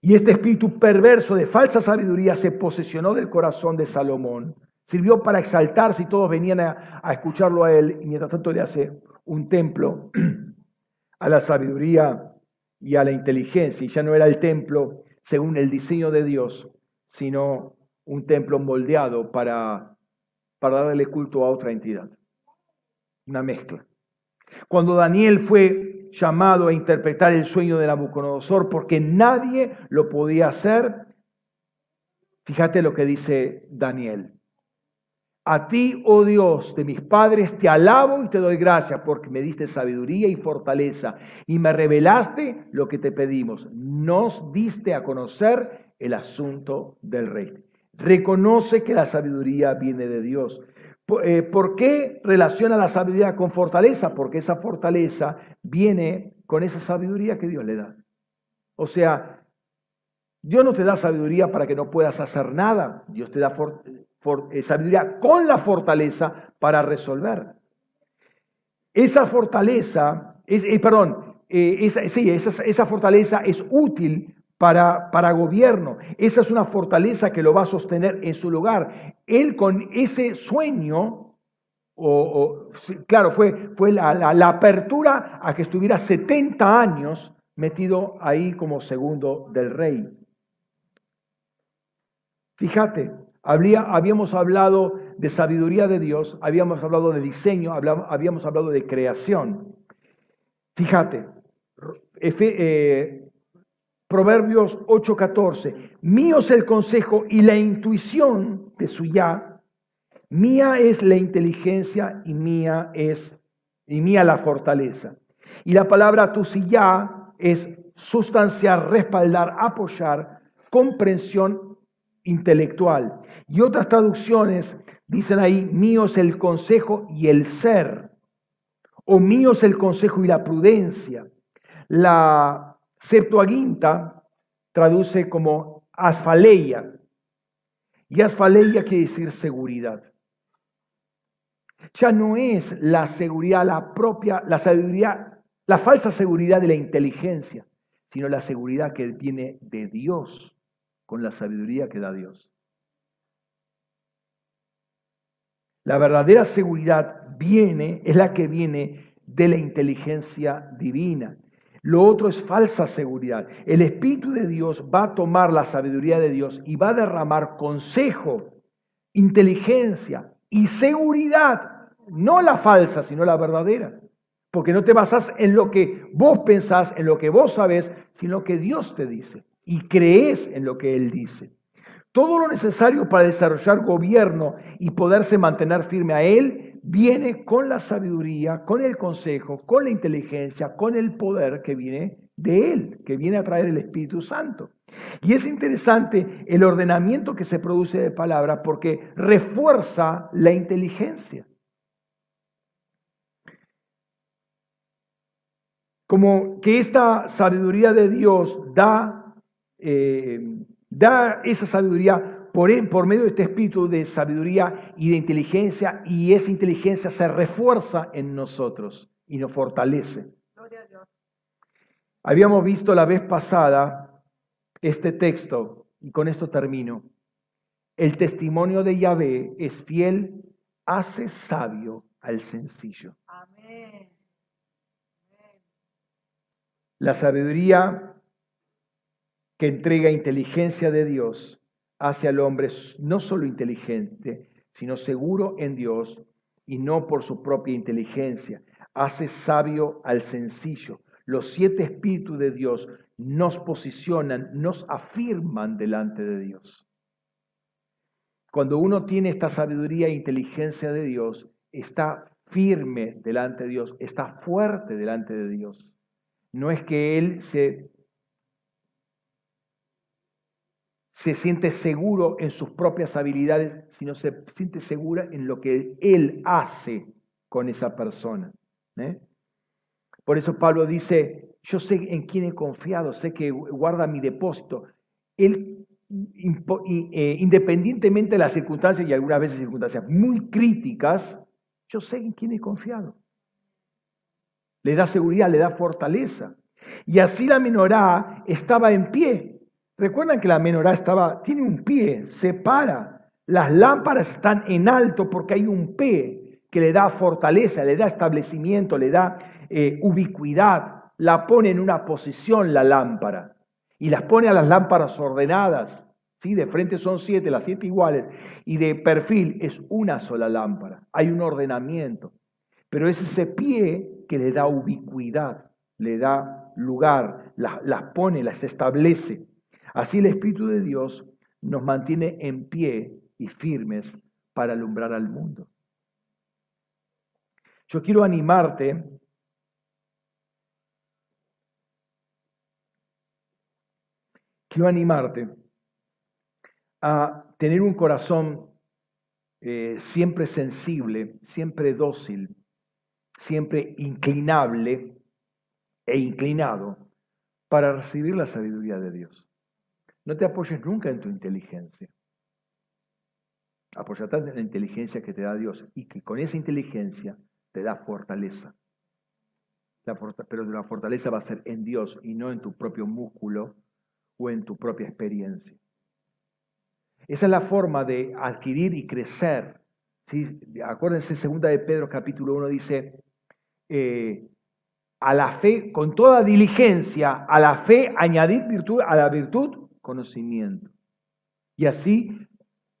Y este espíritu perverso de falsa sabiduría se posesionó del corazón de Salomón. Sirvió para exaltarse y todos venían a, escucharlo a él. Y mientras tanto le hace un templo a la sabiduría y a la inteligencia. Y ya no era el templo según el diseño de Dios, sino un templo moldeado para, para darle culto a otra entidad. Una mezcla. Cuando Daniel fue llamado a interpretar el sueño de Nabucodonosor porque nadie lo podía hacer. Fíjate lo que dice Daniel. A ti, oh Dios de mis padres, te alabo y te doy gracias porque me diste sabiduría y fortaleza y me revelaste lo que te pedimos. Nos diste a conocer el asunto del rey. Reconoce que la sabiduría viene de Dios. Eh, ¿Por qué relaciona la sabiduría con fortaleza? Porque esa fortaleza viene con esa sabiduría que Dios le da. O sea, Dios no te da sabiduría para que no puedas hacer nada. Dios te da eh, con la fortaleza para resolver. Esa fortaleza, es, eh, perdón, esa, sí, esa, esa fortaleza es útil para, para gobierno. Esa es una fortaleza que lo va a sostener en su lugar. Él con ese sueño, o, claro, fue, fue la, la, apertura a que estuviera 70 años metido ahí como segundo del rey. Fíjate, habíamos hablado de sabiduría de Dios, habíamos hablado de diseño, habíamos hablado de creación. Fíjate, eh, Proverbios 8:14. Mío es el consejo y la intuición de su ya. Mía es la inteligencia y mía es y mía la fortaleza. Y la palabra tusiyá es sustanciar, respaldar, apoyar, comprensión intelectual. Y otras traducciones dicen ahí, mío es el consejo y el ser, o mío es el consejo y la prudencia. La Septuaginta traduce como asfaleia, y asfaleia quiere decir seguridad. Ya no es la seguridad, la propia, la sabiduría, la falsa seguridad de la inteligencia, sino la seguridad que viene de Dios con la sabiduría que da Dios. La verdadera seguridad viene, es la que viene de la inteligencia divina. Lo otro es falsa seguridad. El Espíritu de Dios va a tomar la sabiduría de Dios y va a derramar consejo, inteligencia y seguridad, no la falsa, sino la verdadera. Porque no te basas en lo que vos pensás, en lo que vos sabés, sino que Dios te dice y crees en lo que Él dice. Todo lo necesario para desarrollar gobierno y poderse mantener firme a Él viene con la sabiduría, con el consejo, con la inteligencia, con el poder que viene de Él, que viene a traer el Espíritu Santo. Y es interesante el ordenamiento que se produce de palabra porque refuerza la inteligencia. Como que esta sabiduría de Dios da eh, da esa sabiduría por, por medio de este espíritu de sabiduría y de inteligencia, y esa inteligencia se refuerza en nosotros y nos fortalece. Habíamos visto la vez pasada este texto, y con esto termino. El testimonio de Yahvé es fiel, hace sabio al sencillo. La sabiduría que entrega inteligencia de Dios hacia el hombre no solo inteligente, sino seguro en Dios y no por su propia inteligencia. Hace sabio al sencillo. Los siete espíritus de Dios nos posicionan, nos afirman delante de Dios. Cuando uno tiene esta sabiduría e inteligencia de Dios, está firme delante de Dios, está fuerte delante de Dios. No es que Él se se siente seguro en sus propias habilidades, sino se siente segura en lo que Él hace con esa persona. ¿eh? Por eso Pablo dice, yo sé en quién he confiado, sé que guarda mi depósito. Él, eh, independientemente de las circunstancias, y algunas veces circunstancias muy críticas, yo sé en quién he confiado. Le da seguridad, le da fortaleza. Y así la menorá estaba en pie, Recuerdan que la menorá estaba, tiene un pie, se para. Las lámparas están en alto porque hay un pie que le da fortaleza, le da establecimiento, le da eh, ubicuidad. La pone en una posición la lámpara y las pone a las lámparas ordenadas. ¿sí? De frente son siete, las siete iguales, y de perfil es una sola lámpara. Hay un ordenamiento. Pero es ese pie que le da ubicuidad, le da lugar, las pone, las establece. Así el Espíritu de Dios nos mantiene en pie y firmes para alumbrar al mundo. Yo quiero animarte quiero animarte a tener un corazón eh, siempre sensible, siempre dócil, siempre inclinable e inclinado para recibir la sabiduría de Dios. No te apoyes nunca en tu inteligencia. Apoyate en la inteligencia que te da Dios y que con esa inteligencia te da fortaleza. pero la fortaleza va a ser en Dios y no en tu propio músculo o en tu propia experiencia. Esa es la forma de adquirir y crecer. Acuérdense, segunda de Pedro capítulo 1 dice, eh, a la fe, con toda diligencia, a la fe añadir virtud, a la virtud conocimiento. Y así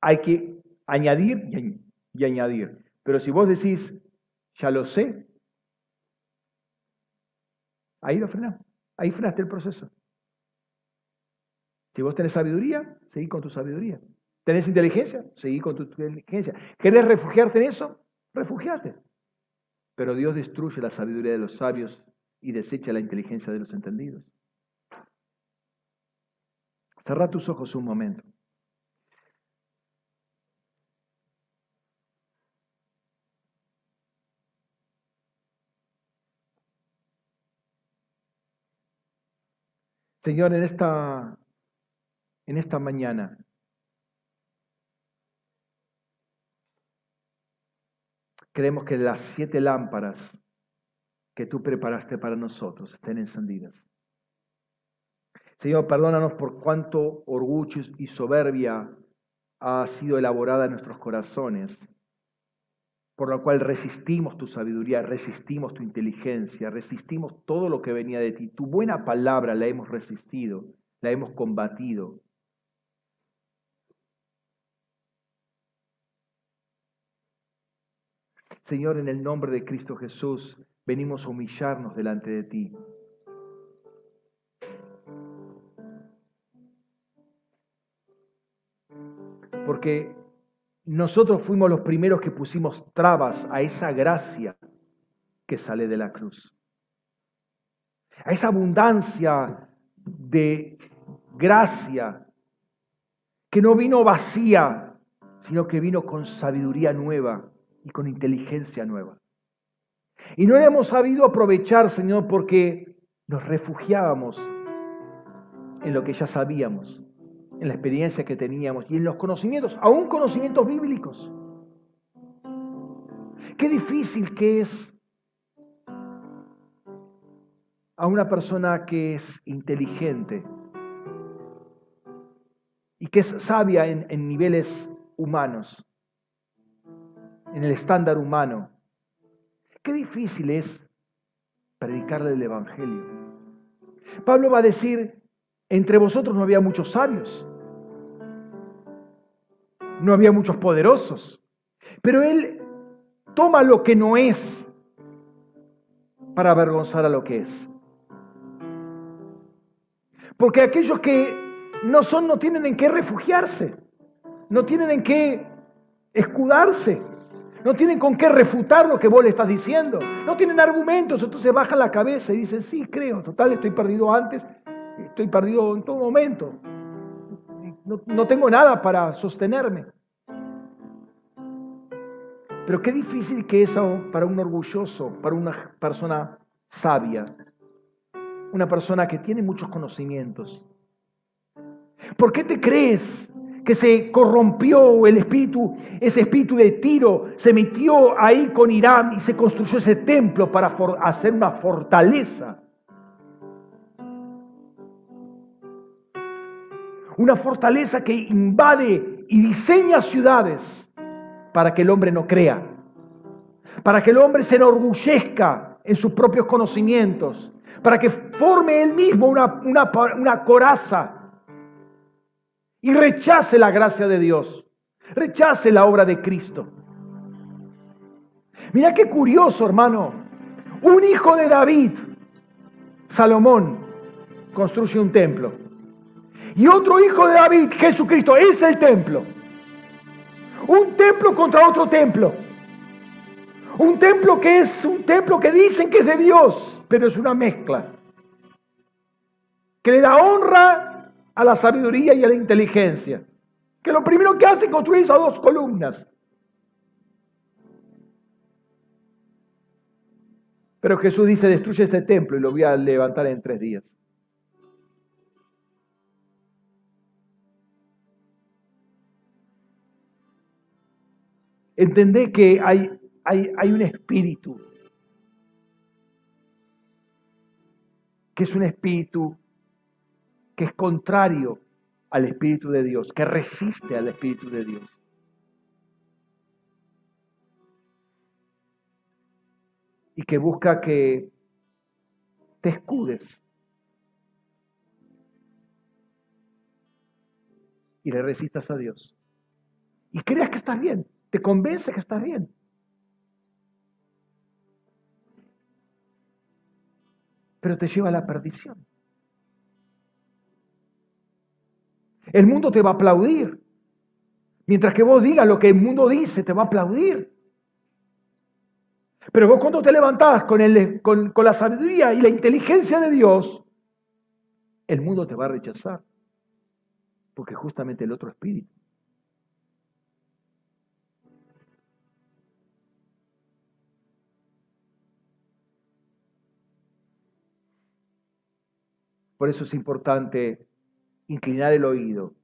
hay que añadir y, añadir. Pero si vos decís, ya lo sé, ahí lo frenás, ahí frenaste el proceso. Si vos tenés sabiduría, seguí con tu sabiduría. ¿Tenés inteligencia? Seguí con tu inteligencia. ¿Querés refugiarte en eso? Refugiate. Pero Dios destruye la sabiduría de los sabios y desecha la inteligencia de los entendidos. Cerra tus ojos un momento. Señor, en esta, en esta mañana, creemos que las siete lámparas que tú preparaste para nosotros estén encendidas. Señor, perdónanos por cuánto orgullo y soberbia ha sido elaborada en nuestros corazones, por lo cual resistimos tu sabiduría, resistimos tu inteligencia, resistimos todo lo que venía de ti. Tu buena palabra la hemos resistido, la hemos combatido. Señor, en el nombre de Cristo Jesús, venimos a humillarnos delante de ti. Porque nosotros fuimos los primeros que pusimos trabas a esa gracia que sale de la cruz. A esa abundancia de gracia que no vino vacía, sino que vino con sabiduría nueva y con inteligencia nueva. Y no hemos sabido aprovechar, Señor, porque nos refugiábamos en lo que ya sabíamos, en la experiencia que teníamos y en los conocimientos, aún conocimientos bíblicos. Qué difícil que es a una persona que es inteligente y que es sabia en, niveles humanos, en el estándar humano, Qué difícil es predicarle el Evangelio. Pablo va a decir, entre vosotros no había muchos sabios, no había muchos poderosos, pero él toma lo que no es para avergonzar a lo que es. Porque aquellos que no son no tienen en qué refugiarse, no tienen en qué escudarse. No tienen con qué refutar lo que vos le estás diciendo. No tienen argumentos, entonces bajan la cabeza y dicen, sí, creo, total, estoy perdido antes, estoy perdido en todo momento. No, no tengo nada para sostenerme. Pero qué difícil que es para un orgulloso, para una persona sabia, una persona que tiene muchos conocimientos. ¿Por qué te crees que se corrompió el espíritu, ese espíritu de Tiro se metió ahí con Irán y se construyó ese templo para hacer una fortaleza. Una fortaleza que invade y diseña ciudades para que el hombre no crea, para que el hombre se enorgullezca en sus propios conocimientos, para que forme él mismo una, una, una coraza y rechace la gracia de Dios, rechace la obra de Cristo. Mira qué curioso, hermano. Un hijo de David, Salomón, construye un templo. Y otro hijo de David, Jesucristo, es el templo. Un templo contra otro templo. Un templo que es un templo que dicen que es de Dios, pero es una mezcla. Que le da honra a la sabiduría y a la inteligencia. Que lo primero que hace es construir esas dos columnas. Pero Jesús dice, destruye este templo y lo voy a levantar en tres días. Entendé que hay, hay, hay un espíritu, que es un espíritu que es contrario al Espíritu de Dios, que resiste al Espíritu de Dios. Y que busca que te escudes y le resistas a Dios. Y creas que estás bien, te convence que estás bien. Pero te lleva a la perdición. El mundo te va a aplaudir. Mientras que vos digas lo que el mundo dice, te va a aplaudir. Pero vos cuando te levantás con, el, con, con la sabiduría y la inteligencia de Dios, el mundo te va a rechazar. Porque justamente el otro espíritu. Por eso es importante inclinar el oído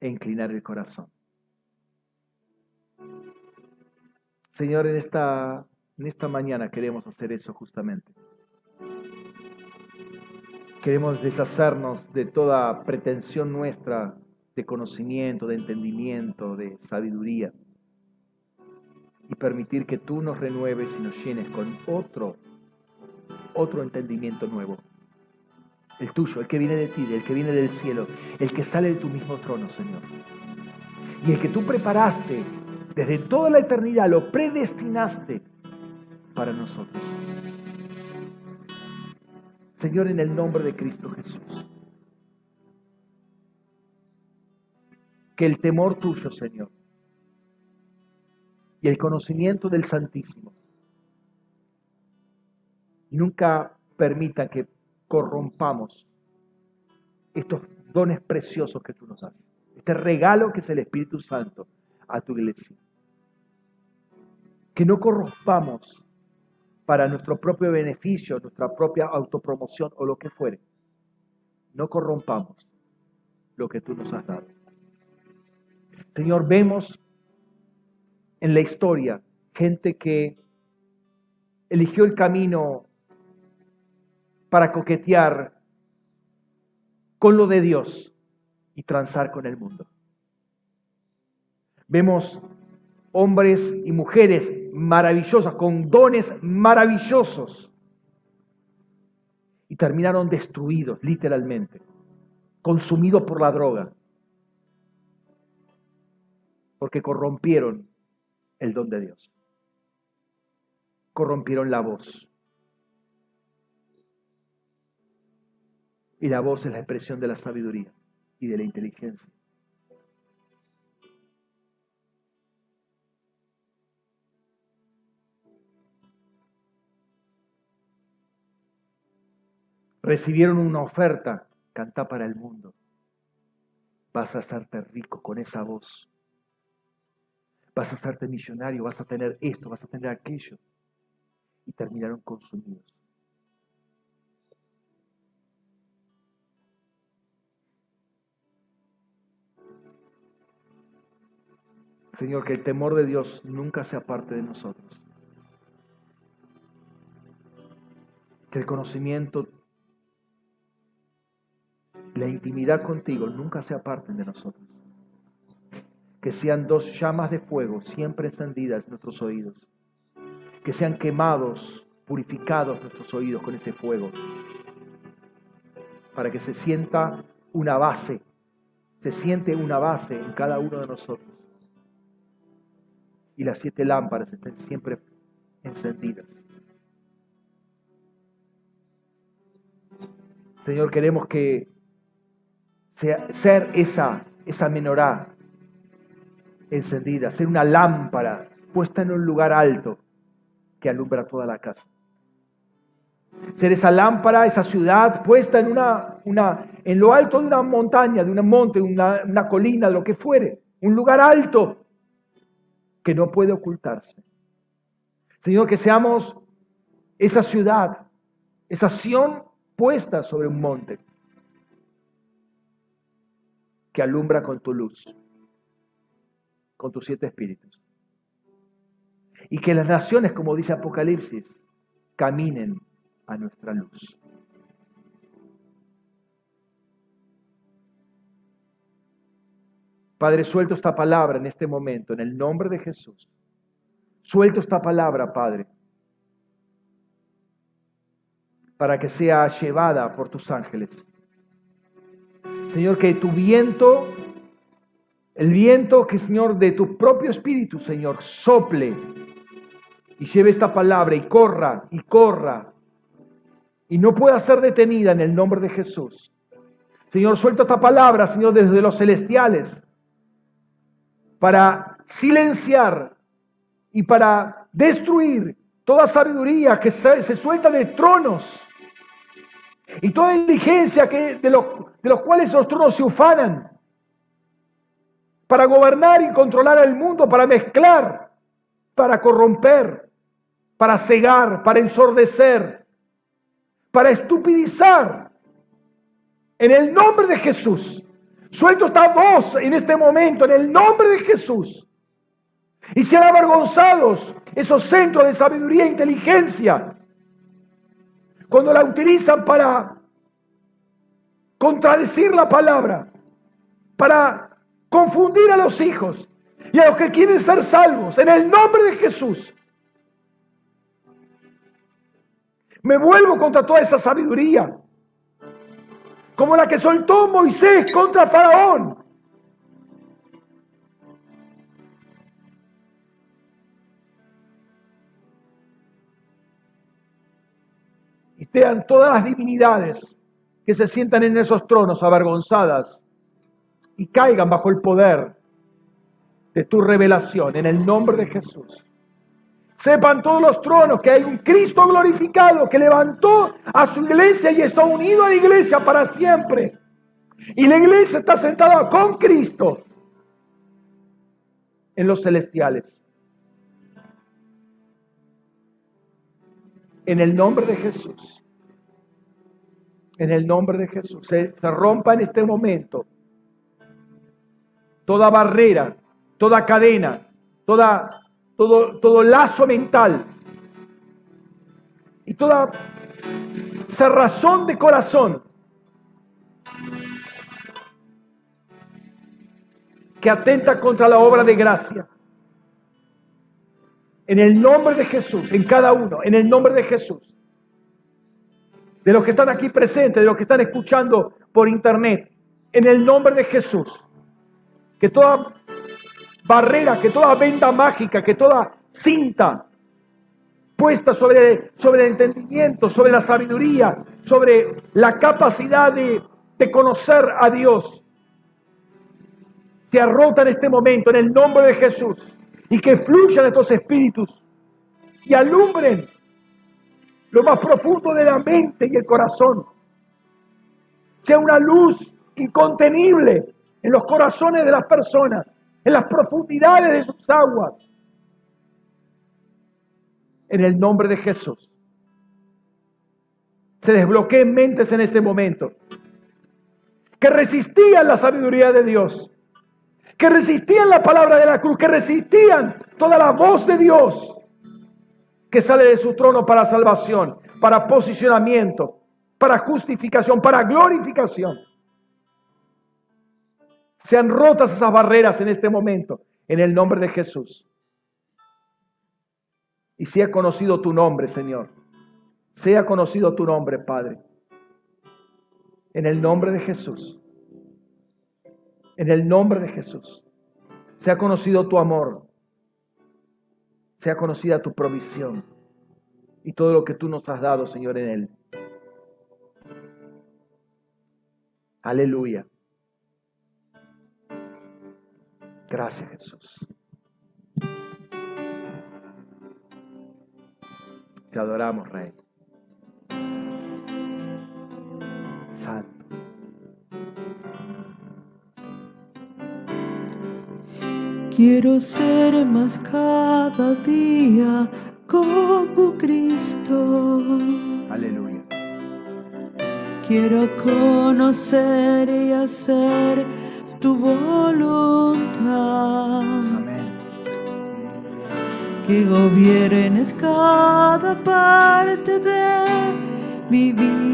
e inclinar el corazón. Señor, en esta, en esta mañana queremos hacer eso justamente. Queremos deshacernos de toda pretensión nuestra de conocimiento, de entendimiento, de sabiduría y permitir que tú nos renueves y nos llenes con otro, otro entendimiento nuevo el tuyo, el que viene de ti, el que viene del cielo, el que sale de tu mismo trono, Señor. Y el que tú preparaste desde toda la eternidad, lo predestinaste para nosotros. Señor, en el nombre de Cristo Jesús. Que el temor tuyo, Señor, y el conocimiento del Santísimo nunca permita que corrompamos estos dones preciosos que tú nos haces. Este regalo que es el Espíritu Santo a tu iglesia. Que no corrompamos para nuestro propio beneficio, nuestra propia autopromoción o lo que fuere. No corrompamos lo que tú nos has dado. Señor, vemos en la historia gente que eligió el camino para coquetear con lo de Dios y transar con el mundo. Vemos hombres y mujeres maravillosas, con dones maravillosos, y terminaron destruidos literalmente, consumidos por la droga, porque corrompieron el don de Dios, corrompieron la voz. Y la voz es la expresión de la sabiduría y de la inteligencia. Recibieron una oferta, canta para el mundo. Vas a hacerte rico con esa voz. Vas a hacerte millonario, vas a tener esto, vas a tener aquello. Y terminaron consumidos. Señor, que el temor de Dios nunca sea parte de nosotros. Que el conocimiento, la intimidad contigo nunca sea parte de nosotros. Que sean dos llamas de fuego siempre encendidas en nuestros oídos. Que sean quemados, purificados nuestros oídos con ese fuego. Para que se sienta una base, se siente una base en cada uno de nosotros y las siete lámparas estén siempre encendidas. Señor, queremos que sea, ser esa, esa menorá encendida, ser una lámpara puesta en un lugar alto que alumbra toda la casa. Ser esa lámpara, esa ciudad puesta en, una, una, en lo alto de una montaña, de un monte, una, una colina, lo que fuere. Un lugar alto que no puede ocultarse. Señor, que seamos esa ciudad, esa acción puesta sobre un monte que alumbra con tu luz, con tus siete espíritus. Y que las naciones, como dice Apocalipsis, caminen a nuestra luz. Padre, suelto esta palabra en este momento, en el nombre de Jesús. Suelto esta palabra, Padre, para que sea llevada por tus ángeles. Señor, que tu viento, el viento que, Señor, de tu propio espíritu, Señor, sople y lleve esta palabra y corra y corra y no pueda ser detenida en el nombre de Jesús. Señor, suelto esta palabra, Señor, desde los celestiales para silenciar y para destruir toda sabiduría que se, suelta de tronos y toda inteligencia que, de, los, de los cuales esos tronos se ufanan para gobernar y controlar el mundo, para mezclar, para corromper, para cegar, para ensordecer, para estupidizar. En el nombre de Jesús. Suelto esta voz en este momento, en el nombre de Jesús. Y sean avergonzados esos centros de sabiduría e inteligencia cuando la utilizan para contradecir la palabra, para confundir a los hijos y a los que quieren ser salvos en el nombre de Jesús. Me vuelvo contra toda esa sabiduría, como la que soltó Moisés contra Faraón. Y sean todas las divinidades que se sientan en esos tronos avergonzadas y caigan bajo el poder de tu revelación en el nombre de Jesús. Sepan todos los tronos que hay un Cristo glorificado que levantó a su iglesia y está unido a la iglesia para siempre. Y la iglesia está sentada con Cristo en los celestiales. En el nombre de Jesús. En el nombre de Jesús. Se, se rompa en este momento toda barrera, toda cadena, toda, todo, todo lazo mental y toda cerrazón de corazón que atenta contra la obra de gracia. En el nombre de Jesús, en cada uno, en el nombre de Jesús. De los que están aquí presentes, de los que están escuchando por internet, en el nombre de Jesús que toda barrera, que toda venda mágica, que toda cinta puesta sobre, sobre el entendimiento, sobre la sabiduría, sobre la capacidad de, de conocer a Dios, se arrota en este momento en el nombre de Jesús y que fluyan estos espíritus y alumbren lo más profundo de la mente y el corazón. Sea una luz incontenible en los corazones de las personas, en las profundidades de sus aguas. En el nombre de Jesús. Se desbloqueen mentes en este momento. Que resistían la sabiduría de Dios. Que resistían la palabra de la cruz. Que resistían toda la voz de Dios que sale de su trono para salvación, para posicionamiento, para justificación, para glorificación. Sean rotas esas barreras en este momento, en el nombre de Jesús. Y sea conocido tu nombre, Señor. Sea conocido tu nombre, Padre. En el nombre de Jesús. En el nombre de Jesús. Sea conocido tu amor. Sea conocida tu provisión. Y todo lo que tú nos has dado, Señor, en Él. Aleluya. Gracias Jesús. Te adoramos, Rey. Santo. Quiero ser más cada día como Cristo. Aleluya. Quiero conocer y hacer tu voluntad. Que gobiernes cada parte de mi vida.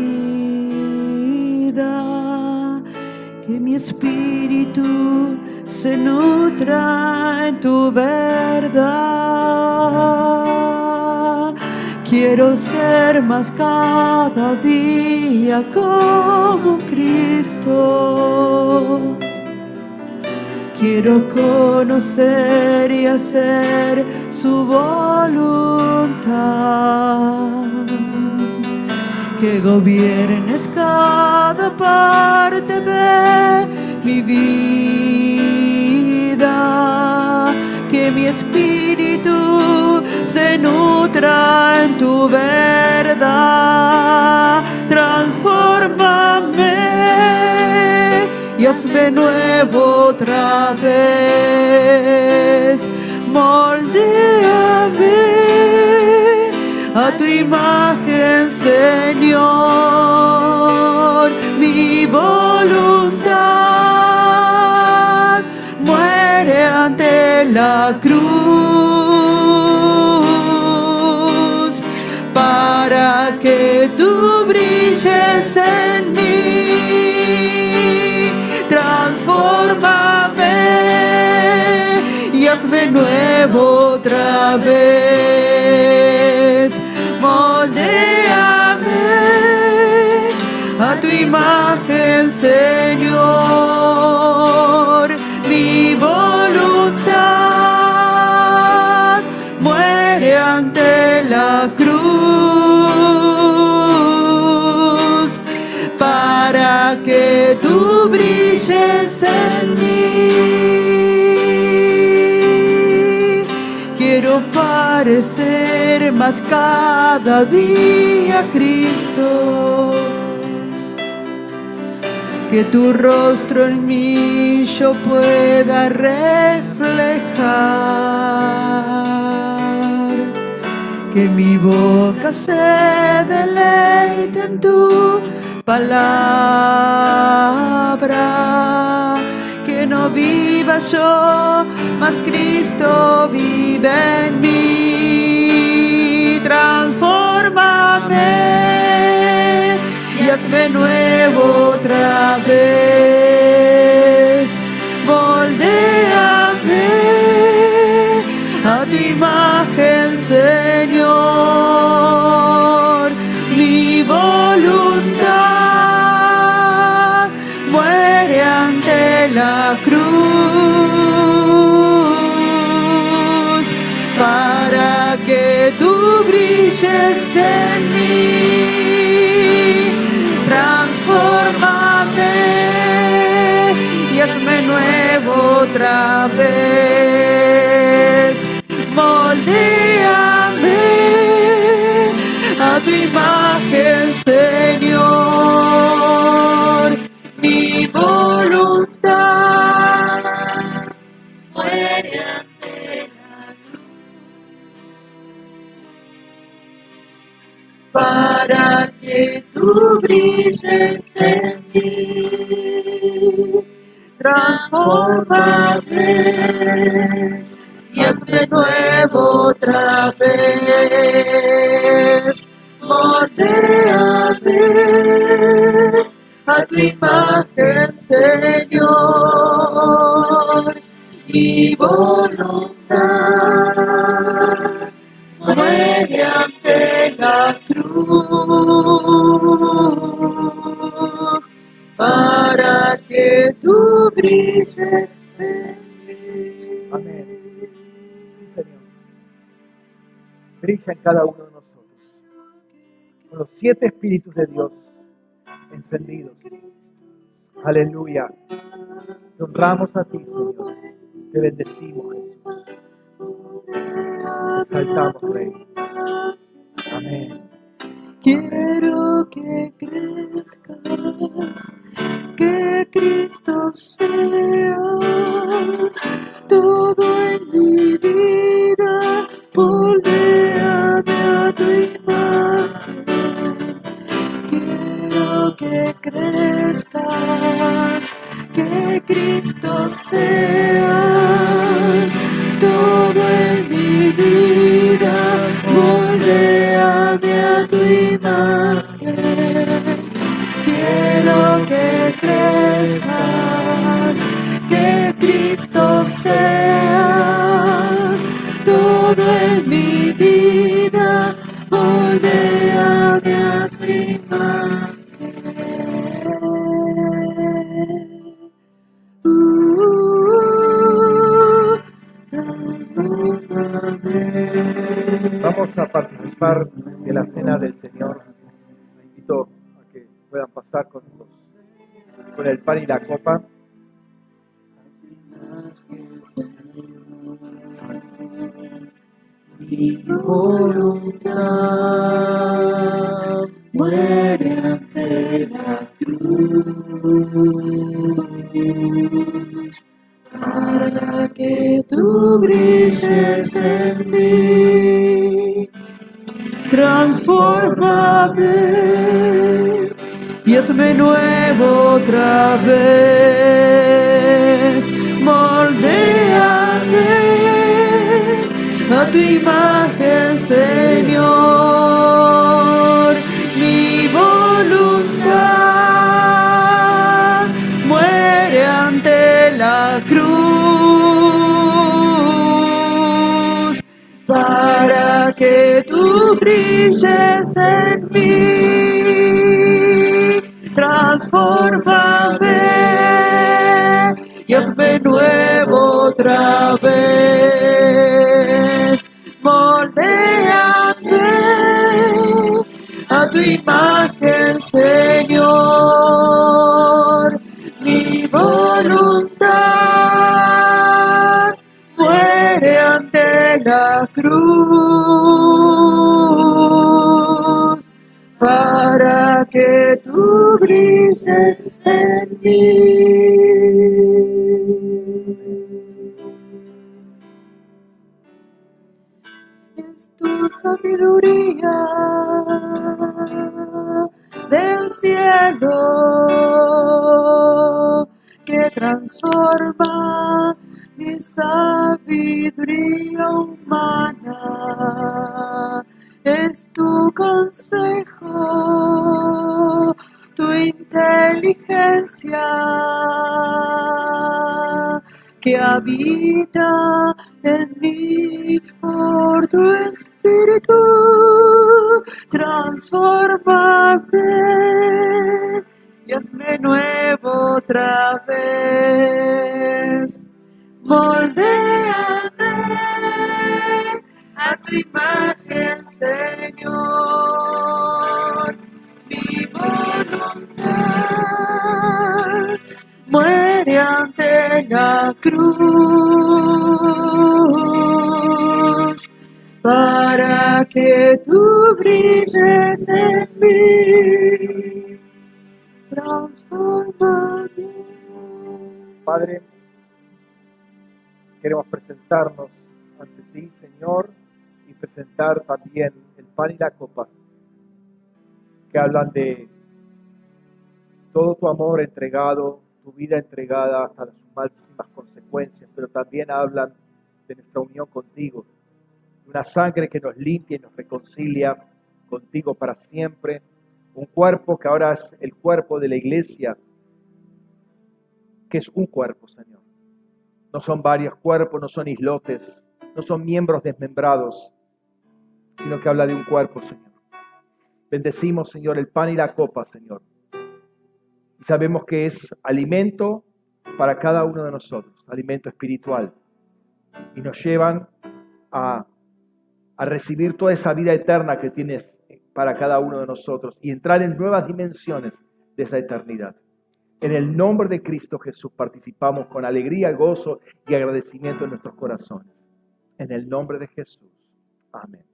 Que mi espíritu se nutra en tu verdad. Quiero ser más cada día como Cristo Quiero conocer y hacer su voluntad. Que gobiernes cada parte de mi vida. Que mi espíritu se nutre entra en tu verdad, transfórmame y hazme nuevo otra vez, moldeame a tu imagen, Señor, mi voluntad muere ante la cruz para que tú brilles en hazme nuevo otra vez, moldeame a tu imagen, Señor, parecer más cada día Cristo. Que tu rostro en mí yo pueda reflejar, que mi boca se deleite en tu palabra, no viva yo, mas Cristo vive en mí, transfórmame y hazme nuevo otra vez. Moldéame a tu imagen, Señor. Mi voluntad muere ante la brilles en mí transfórmame y hazme nuevo otra vez. Moldéame a tu imagen, Señor. Mi voluntad muere brilles en mí. Transfórmame y hazme nuevo otra vez. Moldéame a tu imagen, Señor. Mi voluntad muere ante la cruz Amén. Señor. Brilla en cada uno de nosotros. Con los siete espíritus de Dios encendidos. Aleluya. Te honramos a ti, Señor. Te bendecimos, Jesús. Te exaltamos, Rey. Amén. Quiero que crezcas, que Cristo seas todo en mi vida, moldeame a tu imagen. Quiero que crezcas, que Cristo sea todo en mi vida, moldeame a tu imagen. Quiero que crezcas, que Cristo sea todo en mi vida, moldeame a tu imagen. Vamos a participar de la cena del Señor. Les invito a que puedan pasar con, los- con el pan y la copa. Mi voluntad muere ante la cruz para que tú brilles en mí. Transformame y hazme nuevo otra vez. Moldeame a tu imagen, Señor. Que tú brilles en mí. Transformame y hazme nuevo otra vez. Moldeame a tu imagen, Señor. Mi voluntad ante la cruz para que tú brilles en mí. Es tu sabiduría del cielo que transforma mi sabiduría humana. Es tu consejo, tu inteligencia que habita en mí por tu espíritu. Transformame y hazme nuevo otra vez. Moldeame a tu imagen, Señor. Mi voluntad muere ante la cruz para que tú brilles en mí. Transformame. Padre, queremos presentarnos ante ti, Señor, y presentar también el pan y la copa, que hablan de todo tu amor entregado, tu vida entregada hasta sus máximas consecuencias, pero también hablan de nuestra unión contigo, una sangre que nos limpia y nos reconcilia contigo para siempre, un cuerpo que ahora es el cuerpo de la iglesia, que es un cuerpo, Señor. No son varios cuerpos, no son islotes, no son miembros desmembrados, sino que habla de un cuerpo, Señor. Bendecimos, Señor, el pan y la copa, Señor. Y sabemos que es alimento para cada uno de nosotros, alimento espiritual. Y nos llevan a, a recibir toda esa vida eterna que tienes para cada uno de nosotros y entrar en nuevas dimensiones de esa eternidad. En el nombre de Cristo Jesús participamos con alegría, gozo y agradecimiento en nuestros corazones. En el nombre de Jesús. Amén.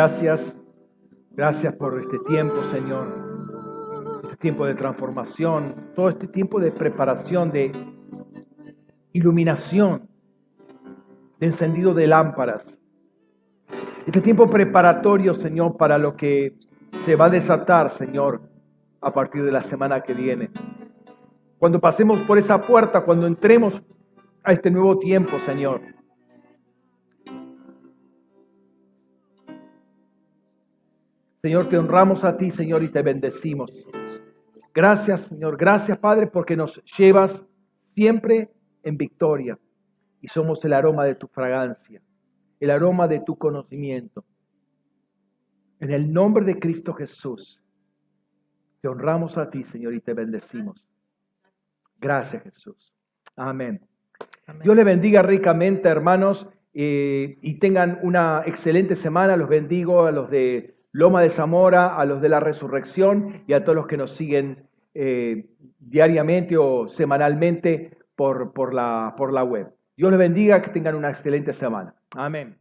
Gracias. Gracias por este tiempo, Señor. Este tiempo de transformación, todo este tiempo de preparación, de iluminación, de encendido de lámparas. Este tiempo preparatorio, Señor, para lo que se va a desatar, Señor, a partir de la semana que viene. Cuando pasemos por esa puerta, cuando entremos a este nuevo tiempo, Señor. Señor, te honramos a ti, Señor, y te bendecimos. Gracias, Señor. Gracias, Padre, porque nos llevas siempre en victoria y somos el aroma de tu fragancia, el aroma de tu conocimiento. En el nombre de Cristo Jesús, te honramos a ti, Señor, y te bendecimos. Gracias, Jesús. Amén. Dios le bendiga ricamente, hermanos, eh, y tengan una excelente semana. Los bendigo a los de Loma de Zamora, a los de la Resurrección y a todos los que nos siguen eh, diariamente o semanalmente por, por, la, por la web. Dios les bendiga, que tengan una excelente semana. Amén.